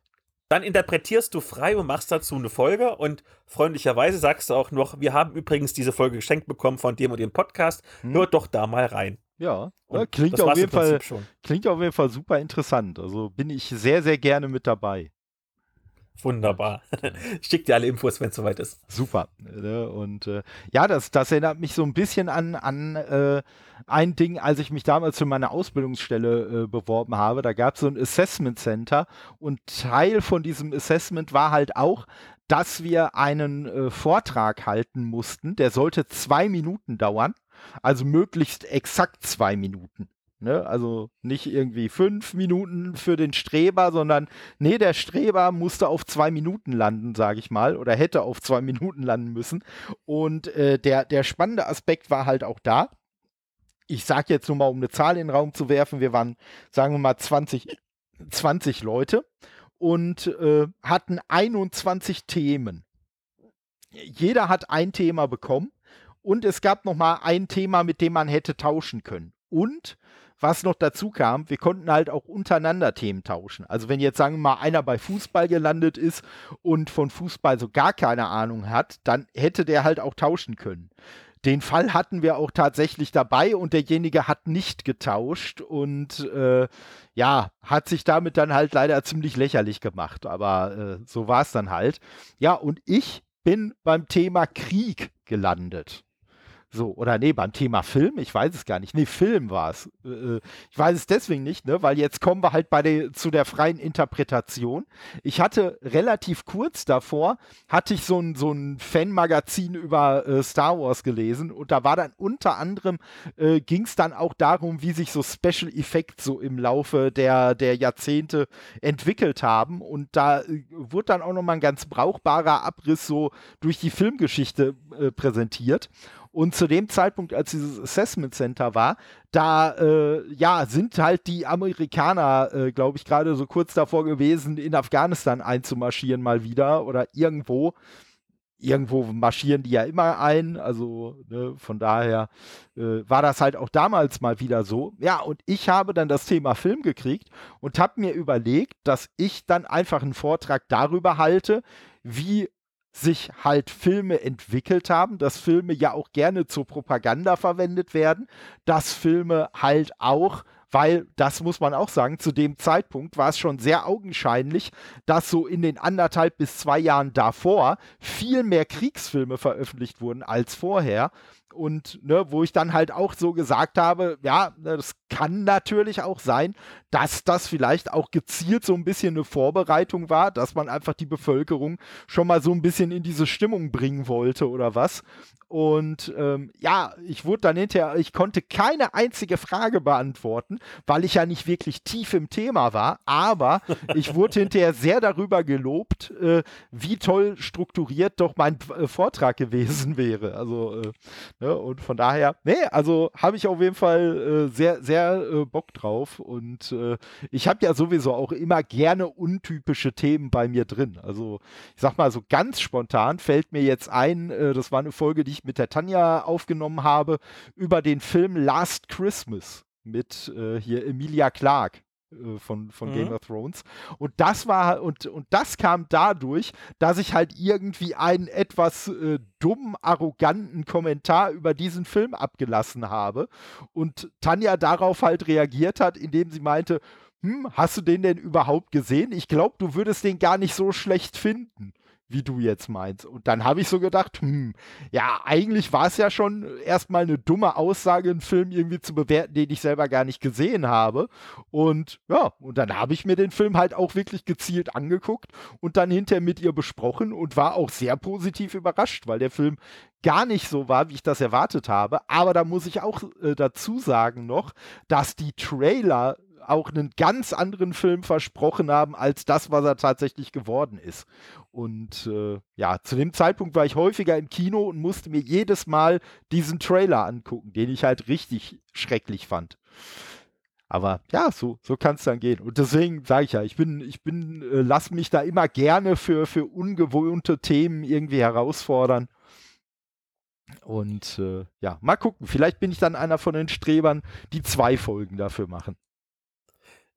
dann interpretierst du frei und machst dazu eine Folge und freundlicherweise sagst du auch noch, wir haben übrigens diese Folge geschenkt bekommen von dem und dem Podcast, hm. hört doch da mal rein. Ja, ja klingt, auf jeden Fall, klingt auf jeden Fall super interessant. Also bin ich sehr, sehr gerne mit dabei. Wunderbar. [laughs] Schick dir alle Infos, wenn es soweit ist. Super. Ne? Und äh, ja, das, das erinnert mich so ein bisschen an, an äh, ein Ding, als ich mich damals für meine Ausbildungsstelle äh, beworben habe. Da gab es so ein Assessment Center und Teil von diesem Assessment war halt auch, dass wir einen äh, Vortrag halten mussten. Der sollte zwei Minuten dauern. Also möglichst exakt zwei Minuten. Ne? Also nicht irgendwie fünf Minuten für den Streber, sondern nee, der Streber musste auf zwei Minuten landen, sage ich mal, oder hätte auf zwei Minuten landen müssen. Und äh, der, der spannende Aspekt war halt auch da. Ich sage jetzt nur mal, um eine Zahl in den Raum zu werfen, wir waren, sagen wir mal, 20, 20 Leute und äh, hatten 21 Themen. Jeder hat ein Thema bekommen und es gab noch mal ein Thema, mit dem man hätte tauschen können. Und was noch dazu kam, wir konnten halt auch untereinander Themen tauschen. Also wenn jetzt sagen wir mal einer bei Fußball gelandet ist und von Fußball so gar keine Ahnung hat, dann hätte der halt auch tauschen können. Den Fall hatten wir auch tatsächlich dabei und derjenige hat nicht getauscht und äh, ja, hat sich damit dann halt leider ziemlich lächerlich gemacht. Aber äh, so war es dann halt. Ja, und ich bin beim Thema Krieg gelandet. So, oder nee, beim Thema Film, ich weiß es gar nicht. Nee, Film war es. Äh, äh, ich weiß es deswegen nicht, ne, weil jetzt kommen wir halt bei der, zu der freien Interpretation. Ich hatte relativ kurz davor, hatte ich so ein, so ein Fanmagazin über äh, Star Wars gelesen und da war dann unter anderem, äh, ging es dann auch darum, wie sich so Special Effects so im Laufe der, der Jahrzehnte entwickelt haben und da äh, wurde dann auch nochmal ein ganz brauchbarer Abriss so durch die Filmgeschichte äh, präsentiert. Und zu dem Zeitpunkt, als dieses Assessment Center war, da äh, ja sind halt die Amerikaner, äh, glaube ich, gerade so kurz davor gewesen, in Afghanistan einzumarschieren mal wieder oder irgendwo. Irgendwo marschieren die ja immer ein, also ne, von daher äh, war das halt auch damals mal wieder so. Ja, und ich habe dann das Thema Film gekriegt und habe mir überlegt, dass ich dann einfach einen Vortrag darüber halte, wie sich halt Filme entwickelt haben, dass Filme ja auch gerne zur Propaganda verwendet werden, dass Filme halt auch weil das muss man auch sagen, zu dem Zeitpunkt war es schon sehr augenscheinlich, dass so in den anderthalb bis zwei Jahren davor viel mehr Kriegsfilme veröffentlicht wurden als vorher und ne, wo ich dann halt auch so gesagt habe, ja, ne, das kann natürlich auch sein, dass das vielleicht auch gezielt so ein bisschen eine Vorbereitung war, dass man einfach die Bevölkerung schon mal so ein bisschen in diese Stimmung bringen wollte oder was. Und ähm, ja, ich wurde dann hinterher, ich konnte keine einzige Frage beantworten, weil ich ja nicht wirklich tief im Thema war, aber [laughs] ich wurde hinterher sehr darüber gelobt, äh, wie toll strukturiert doch mein äh, Vortrag gewesen wäre. Also äh, Ne? Und von daher, nee, also habe ich auf jeden Fall äh, sehr, sehr äh, Bock drauf. Und äh, ich habe ja sowieso auch immer gerne untypische Themen bei mir drin. Also ich sag mal, so ganz spontan fällt mir jetzt ein, äh, das war eine Folge, die ich mit der Tanja aufgenommen habe, über den Film Last Christmas mit äh, hier Emilia Clarke. Äh, von, von mhm. Game of Thrones. Und das war, und, und das kam dadurch, dass ich halt irgendwie einen etwas äh, dumm, arroganten Kommentar über diesen Film abgelassen habe. Und Tanja darauf halt reagiert hat, indem sie meinte, hm, hast du den denn überhaupt gesehen? Ich glaube, du würdest den gar nicht so schlecht finden wie du jetzt meinst. Und dann habe ich so gedacht, hm, ja, eigentlich war es ja schon erstmal eine dumme Aussage, einen Film irgendwie zu bewerten, den ich selber gar nicht gesehen habe. Und ja, und dann habe ich mir den Film halt auch wirklich gezielt angeguckt und dann hinterher mit ihr besprochen und war auch sehr positiv überrascht, weil der Film gar nicht so war, wie ich das erwartet habe. Aber da muss ich auch äh, dazu sagen noch, dass die Trailer auch einen ganz anderen Film versprochen haben, als das, was er tatsächlich geworden ist. Und äh, ja, zu dem Zeitpunkt war ich häufiger im Kino und musste mir jedes Mal diesen Trailer angucken, den ich halt richtig schrecklich fand. Aber ja, so, so kann es dann gehen. Und deswegen sage ich ja, ich bin, ich bin, äh, lass mich da immer gerne für, für ungewohnte Themen irgendwie herausfordern. Und äh, ja, mal gucken. Vielleicht bin ich dann einer von den Strebern, die zwei Folgen dafür machen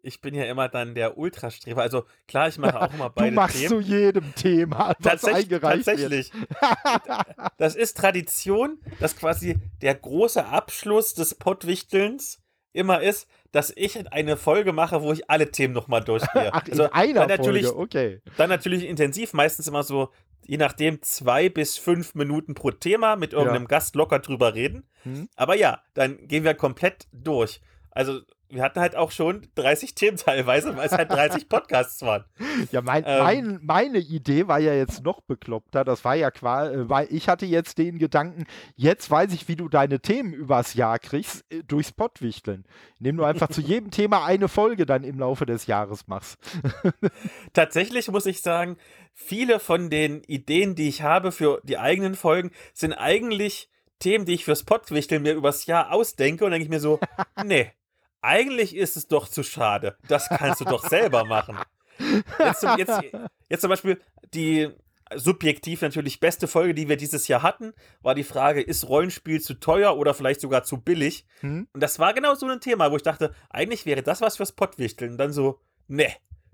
ich bin ja immer dann der Ultrastreber. Also klar, ich mache auch immer [laughs] beide Du machst Themen. zu jedem Thema, was Tatsächlich, tatsächlich. [laughs] das ist Tradition, dass quasi der große Abschluss des Pottwichtelns immer ist, dass ich eine Folge mache, wo ich alle Themen nochmal durchgehe. [laughs] Ach, also in einer dann natürlich, Folge, okay. Dann natürlich intensiv, meistens immer so, je nachdem, zwei bis fünf Minuten pro Thema mit irgendeinem ja. Gast locker drüber reden. Hm. Aber ja, dann gehen wir komplett durch. Also wir hatten halt auch schon 30 Themen teilweise, weil es halt 30 [laughs] Podcasts waren. Ja, mein, ähm, mein, meine Idee war ja jetzt noch bekloppter. Das war ja quasi, äh, weil ich hatte jetzt den Gedanken, jetzt weiß ich, wie du deine Themen übers Jahr kriegst, äh, durchs Pottwichteln. Indem du einfach zu [laughs] jedem Thema eine Folge dann im Laufe des Jahres machst. [laughs] Tatsächlich muss ich sagen, viele von den Ideen, die ich habe für die eigenen Folgen, sind eigentlich Themen, die ich fürs Pottwichteln mir übers Jahr ausdenke und denke ich mir so, nee eigentlich ist es doch zu schade. Das kannst du doch selber machen. Jetzt, jetzt, jetzt zum Beispiel die subjektiv natürlich beste Folge, die wir dieses Jahr hatten, war die Frage, ist Rollenspiel zu teuer oder vielleicht sogar zu billig? Hm. Und das war genau so ein Thema, wo ich dachte, eigentlich wäre das was fürs Pottwichteln. Und dann so, ne,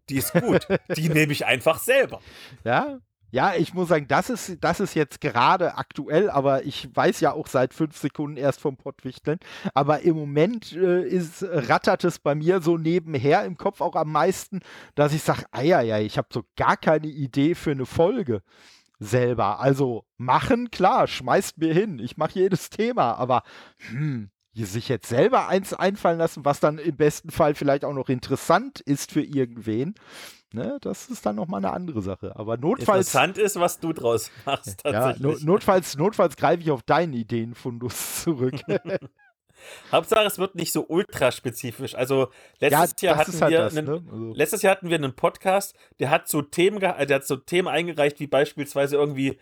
die ist gut. die [laughs] nehme ich einfach selber. Ja, ja, ich muss sagen, das ist, das ist jetzt gerade aktuell, aber ich weiß ja auch seit fünf Sekunden erst vom Pottwichteln. Aber im Moment äh, ist, rattert es bei mir so nebenher im Kopf auch am meisten, dass ich sage, ja, ich habe so gar keine Idee für eine Folge selber. Also machen, klar, schmeißt mir hin. Ich mache jedes Thema, aber hm, sich jetzt selber eins einfallen lassen, was dann im besten Fall vielleicht auch noch interessant ist für irgendwen. Ne, das ist dann nochmal eine andere Sache. Aber notfalls. Interessant ist, was du draus machst. Ja, no, notfalls, notfalls greife ich auf deinen Ideenfundus [laughs] zurück. [laughs] Hauptsache, es wird nicht so ultraspezifisch. Also letztes ja, Jahr hatten halt wir das, einen, ne? also. letztes Jahr hatten wir einen Podcast, der hat so Themen, der hat so Themen eingereicht, wie beispielsweise irgendwie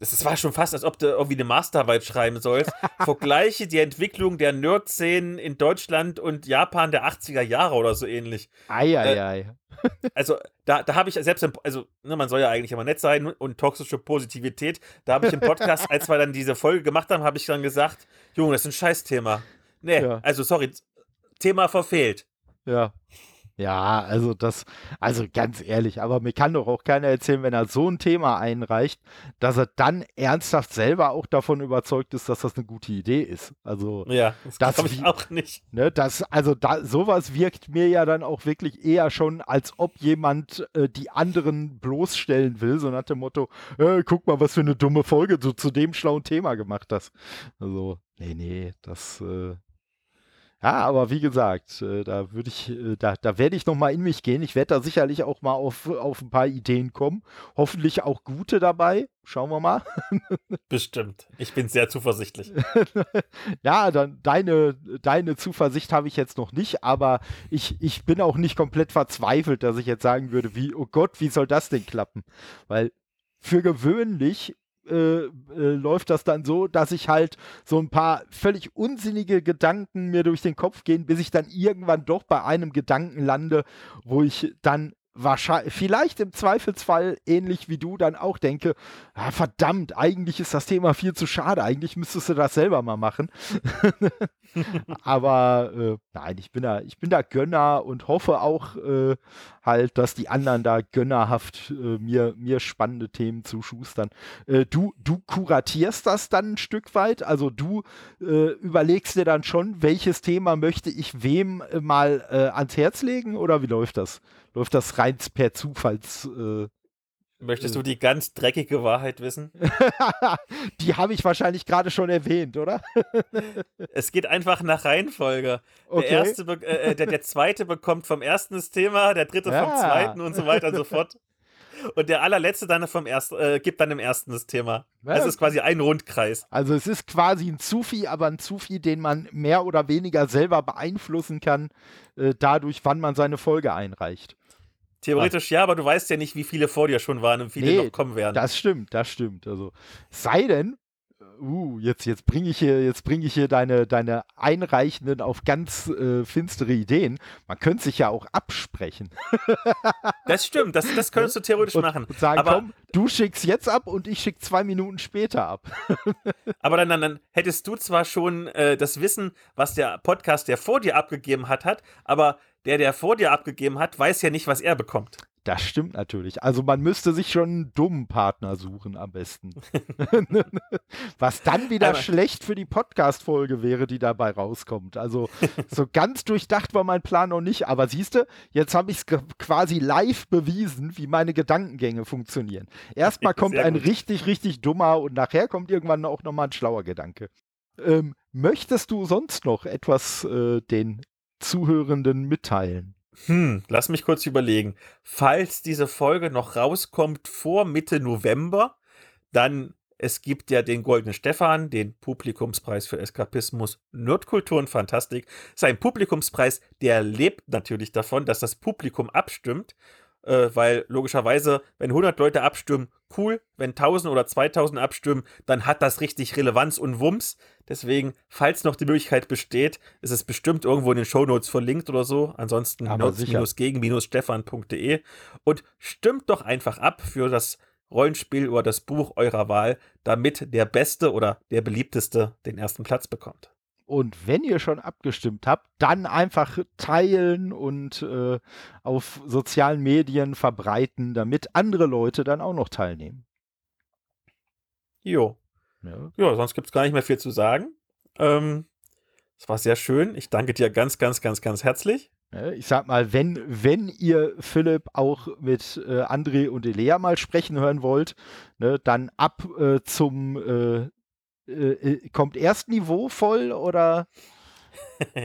das war schon fast, als ob du irgendwie eine Masterarbeit schreiben sollst. [laughs] Vergleiche die Entwicklung der Nerd-Szenen in Deutschland und Japan der 80er Jahre oder so ähnlich. Eieiei. Äh, also, da, da habe ich selbst, im, also, ne, man soll ja eigentlich immer nett sein und toxische Positivität. Da habe ich im Podcast, als wir dann diese Folge gemacht haben, habe ich dann gesagt: Junge, das ist ein Scheißthema. Nee, ja. also, sorry, Thema verfehlt. Ja. Ja, also das, also ganz ehrlich, aber mir kann doch auch keiner erzählen, wenn er so ein Thema einreicht, dass er dann ernsthaft selber auch davon überzeugt ist, dass das eine gute Idee ist. Also ja, das glaube ich auch nicht. Ne, das, also da, sowas wirkt mir ja dann auch wirklich eher schon, als ob jemand äh, die anderen bloßstellen will, so nach dem Motto, äh, guck mal, was für eine dumme Folge du zu dem schlauen Thema gemacht hast. Also, nee, nee, das, äh, ja, aber wie gesagt, äh, da würde ich, äh, da, da werde ich nochmal in mich gehen. Ich werde da sicherlich auch mal auf, auf ein paar Ideen kommen. Hoffentlich auch gute dabei. Schauen wir mal. [laughs] Bestimmt. Ich bin sehr zuversichtlich. [laughs] ja, dann deine, deine Zuversicht habe ich jetzt noch nicht, aber ich, ich bin auch nicht komplett verzweifelt, dass ich jetzt sagen würde, wie, oh Gott, wie soll das denn klappen? Weil für gewöhnlich äh, äh, läuft das dann so, dass ich halt so ein paar völlig unsinnige Gedanken mir durch den Kopf gehen, bis ich dann irgendwann doch bei einem Gedanken lande, wo ich dann wahrscheinlich, vielleicht im Zweifelsfall ähnlich wie du dann auch denke, ah, verdammt, eigentlich ist das Thema viel zu schade, eigentlich müsstest du das selber mal machen. [laughs] Aber äh, nein, ich bin da, ich bin da Gönner und hoffe auch äh, halt, dass die anderen da gönnerhaft äh, mir, mir spannende Themen zuschustern. Äh, du, du kuratierst das dann ein Stück weit, also du äh, überlegst dir dann schon, welches Thema möchte ich wem äh, mal ans Herz legen oder wie läuft das? Läuft das rein per Zufalls? Möchtest du die ganz dreckige Wahrheit wissen? [laughs] die habe ich wahrscheinlich gerade schon erwähnt, oder? [laughs] es geht einfach nach Reihenfolge. Okay. Der, erste, äh, der, der, zweite bekommt vom ersten das Thema, der dritte ja. vom zweiten und so weiter und so fort. Und der allerletzte dann vom ersten, äh, gibt dann im ersten das Thema. Ja. Es ist quasi ein Rundkreis. Also es ist quasi ein Zufi, aber ein Zufi, den man mehr oder weniger selber beeinflussen kann, äh, dadurch, wann man seine Folge einreicht. Theoretisch ja, aber du weißt ja nicht, wie viele vor dir schon waren und viele nee, noch kommen werden. Das stimmt, das stimmt. Also sei denn, uh, jetzt, jetzt bringe ich hier, jetzt bringe ich hier deine, deine Einreichenden auf ganz äh, finstere Ideen. Man könnte sich ja auch absprechen. [laughs] das stimmt, das, das könntest du theoretisch und, machen. Und sagen, aber, komm, du schickst jetzt ab und ich schicke zwei Minuten später ab. [laughs] aber dann, dann, dann, hättest du zwar schon äh, das Wissen, was der Podcast, der vor dir abgegeben hat, hat, aber der, der vor dir abgegeben hat, weiß ja nicht, was er bekommt. Das stimmt natürlich. Also man müsste sich schon einen dummen Partner suchen am besten. [laughs] Was dann wieder Aber schlecht für die Podcast-Folge wäre, die dabei rauskommt. Also [laughs] so ganz durchdacht war mein Plan noch nicht. Aber siehst du, jetzt habe ich es quasi live bewiesen, wie meine Gedankengänge funktionieren. Erstmal kommt ein richtig, richtig dummer und nachher kommt irgendwann auch nochmal ein schlauer Gedanke. Ähm, möchtest du sonst noch etwas äh, den Zuhörenden mitteilen? Hm, lass mich kurz überlegen. Falls diese Folge noch rauskommt vor Mitte November, dann es gibt ja den Goldenen Stefan, den Publikumspreis für Eskapismus, Nerdkultur und Fantastik. Sein Publikumspreis, der lebt natürlich davon, dass das Publikum abstimmt äh, weil logischerweise, wenn 100 Leute abstimmen, cool. Wenn 1000 oder 2000 abstimmen, dann hat das richtig Relevanz und Wumms. Deswegen, falls noch die Möglichkeit besteht, ist es bestimmt irgendwo in den Shownotes verlinkt oder so. Ansonsten notes-gegen-stefan.de und stimmt doch einfach ab für das Rollenspiel oder das Buch eurer Wahl, damit der Beste oder der Beliebteste den ersten Platz bekommt. Und wenn ihr schon abgestimmt habt, dann einfach teilen und äh, auf sozialen Medien verbreiten, damit andere Leute dann auch noch teilnehmen. Jo. Ja, ja sonst gibt es gar nicht mehr viel zu sagen. Ähm, es war sehr schön. Ich danke dir ganz, ganz, ganz, ganz herzlich. Ich sag mal, wenn, wenn ihr Philipp auch mit äh, André und Elea mal sprechen hören wollt, ne, dann ab äh, zum äh, äh, äh, kommt erst Niveau voll oder [laughs]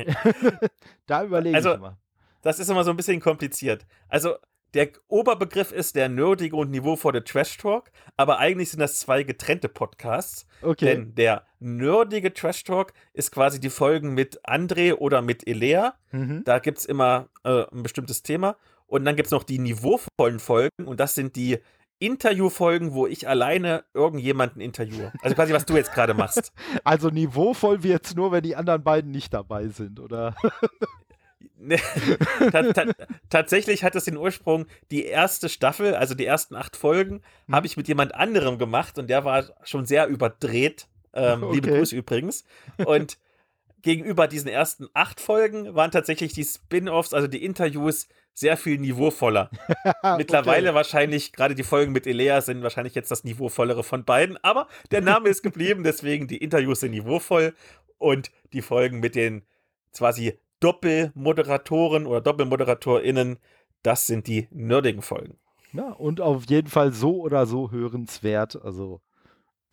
da überlege also, ich mal. Das ist immer so ein bisschen kompliziert. Also der Oberbegriff ist der nerdige und niveauvolle Trash Talk, aber eigentlich sind das zwei getrennte Podcasts. Okay. Denn der nerdige Trash Talk ist quasi die Folgen mit André oder mit Elea. Mhm. Da gibt es immer äh, ein bestimmtes Thema. Und dann gibt es noch die niveauvollen Folgen und das sind die Interviewfolgen, wo ich alleine irgendjemanden interviewe. Also quasi, was du jetzt gerade machst. [laughs] Also niveauvoll wird es nur, wenn die anderen beiden nicht dabei sind, oder? [laughs] tatsächlich hat es den Ursprung, die erste Staffel, also die ersten acht Folgen, hm. habe ich mit jemand anderem gemacht und der war schon sehr überdreht. Ähm, [laughs] okay. Liebe Grüße übrigens. Und gegenüber diesen ersten acht Folgen waren tatsächlich die Spin-offs, also die Interviews, sehr viel niveauvoller. [laughs] Mittlerweile okay. wahrscheinlich, gerade die Folgen mit Elea sind wahrscheinlich jetzt das niveauvollere von beiden, aber der Name ist geblieben, deswegen die Interviews sind niveauvoll und die Folgen mit den quasi Doppelmoderatoren oder DoppelmoderatorInnen, das sind die nerdigen Folgen. Ja, und auf jeden Fall so oder so hörenswert. Also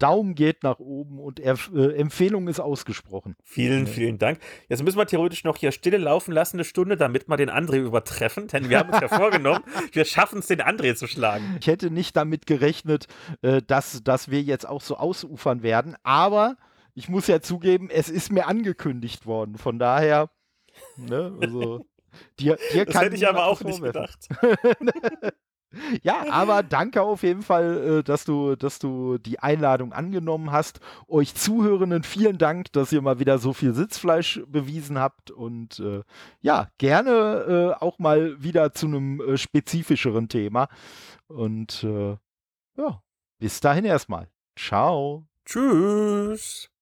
Daumen geht nach oben und Erf äh, Empfehlung ist ausgesprochen. Vielen, vielen Dank. Jetzt müssen wir theoretisch noch hier Stille laufen lassen, eine Stunde, damit wir den André übertreffen, denn wir haben uns ja [laughs] vorgenommen, wir schaffen es, den André zu schlagen. Ich hätte nicht damit gerechnet, äh, dass, dass wir jetzt auch so ausufern werden, aber ich muss ja zugeben, es ist mir angekündigt worden. Von daher, ne, also. Dir, dir das hätte ich aber auch nicht gedacht. [laughs] Ja, [laughs] aber danke auf jeden Fall, äh, dass du, dass du die Einladung angenommen hast. Euch Zuhörenden vielen Dank, dass ihr mal wieder so viel Sitzfleisch bewiesen habt und äh, ja, gerne äh, auch mal wieder zu einem äh, spezifischeren Thema. Und äh, ja, bis dahin erstmal. Ciao. Tschüss.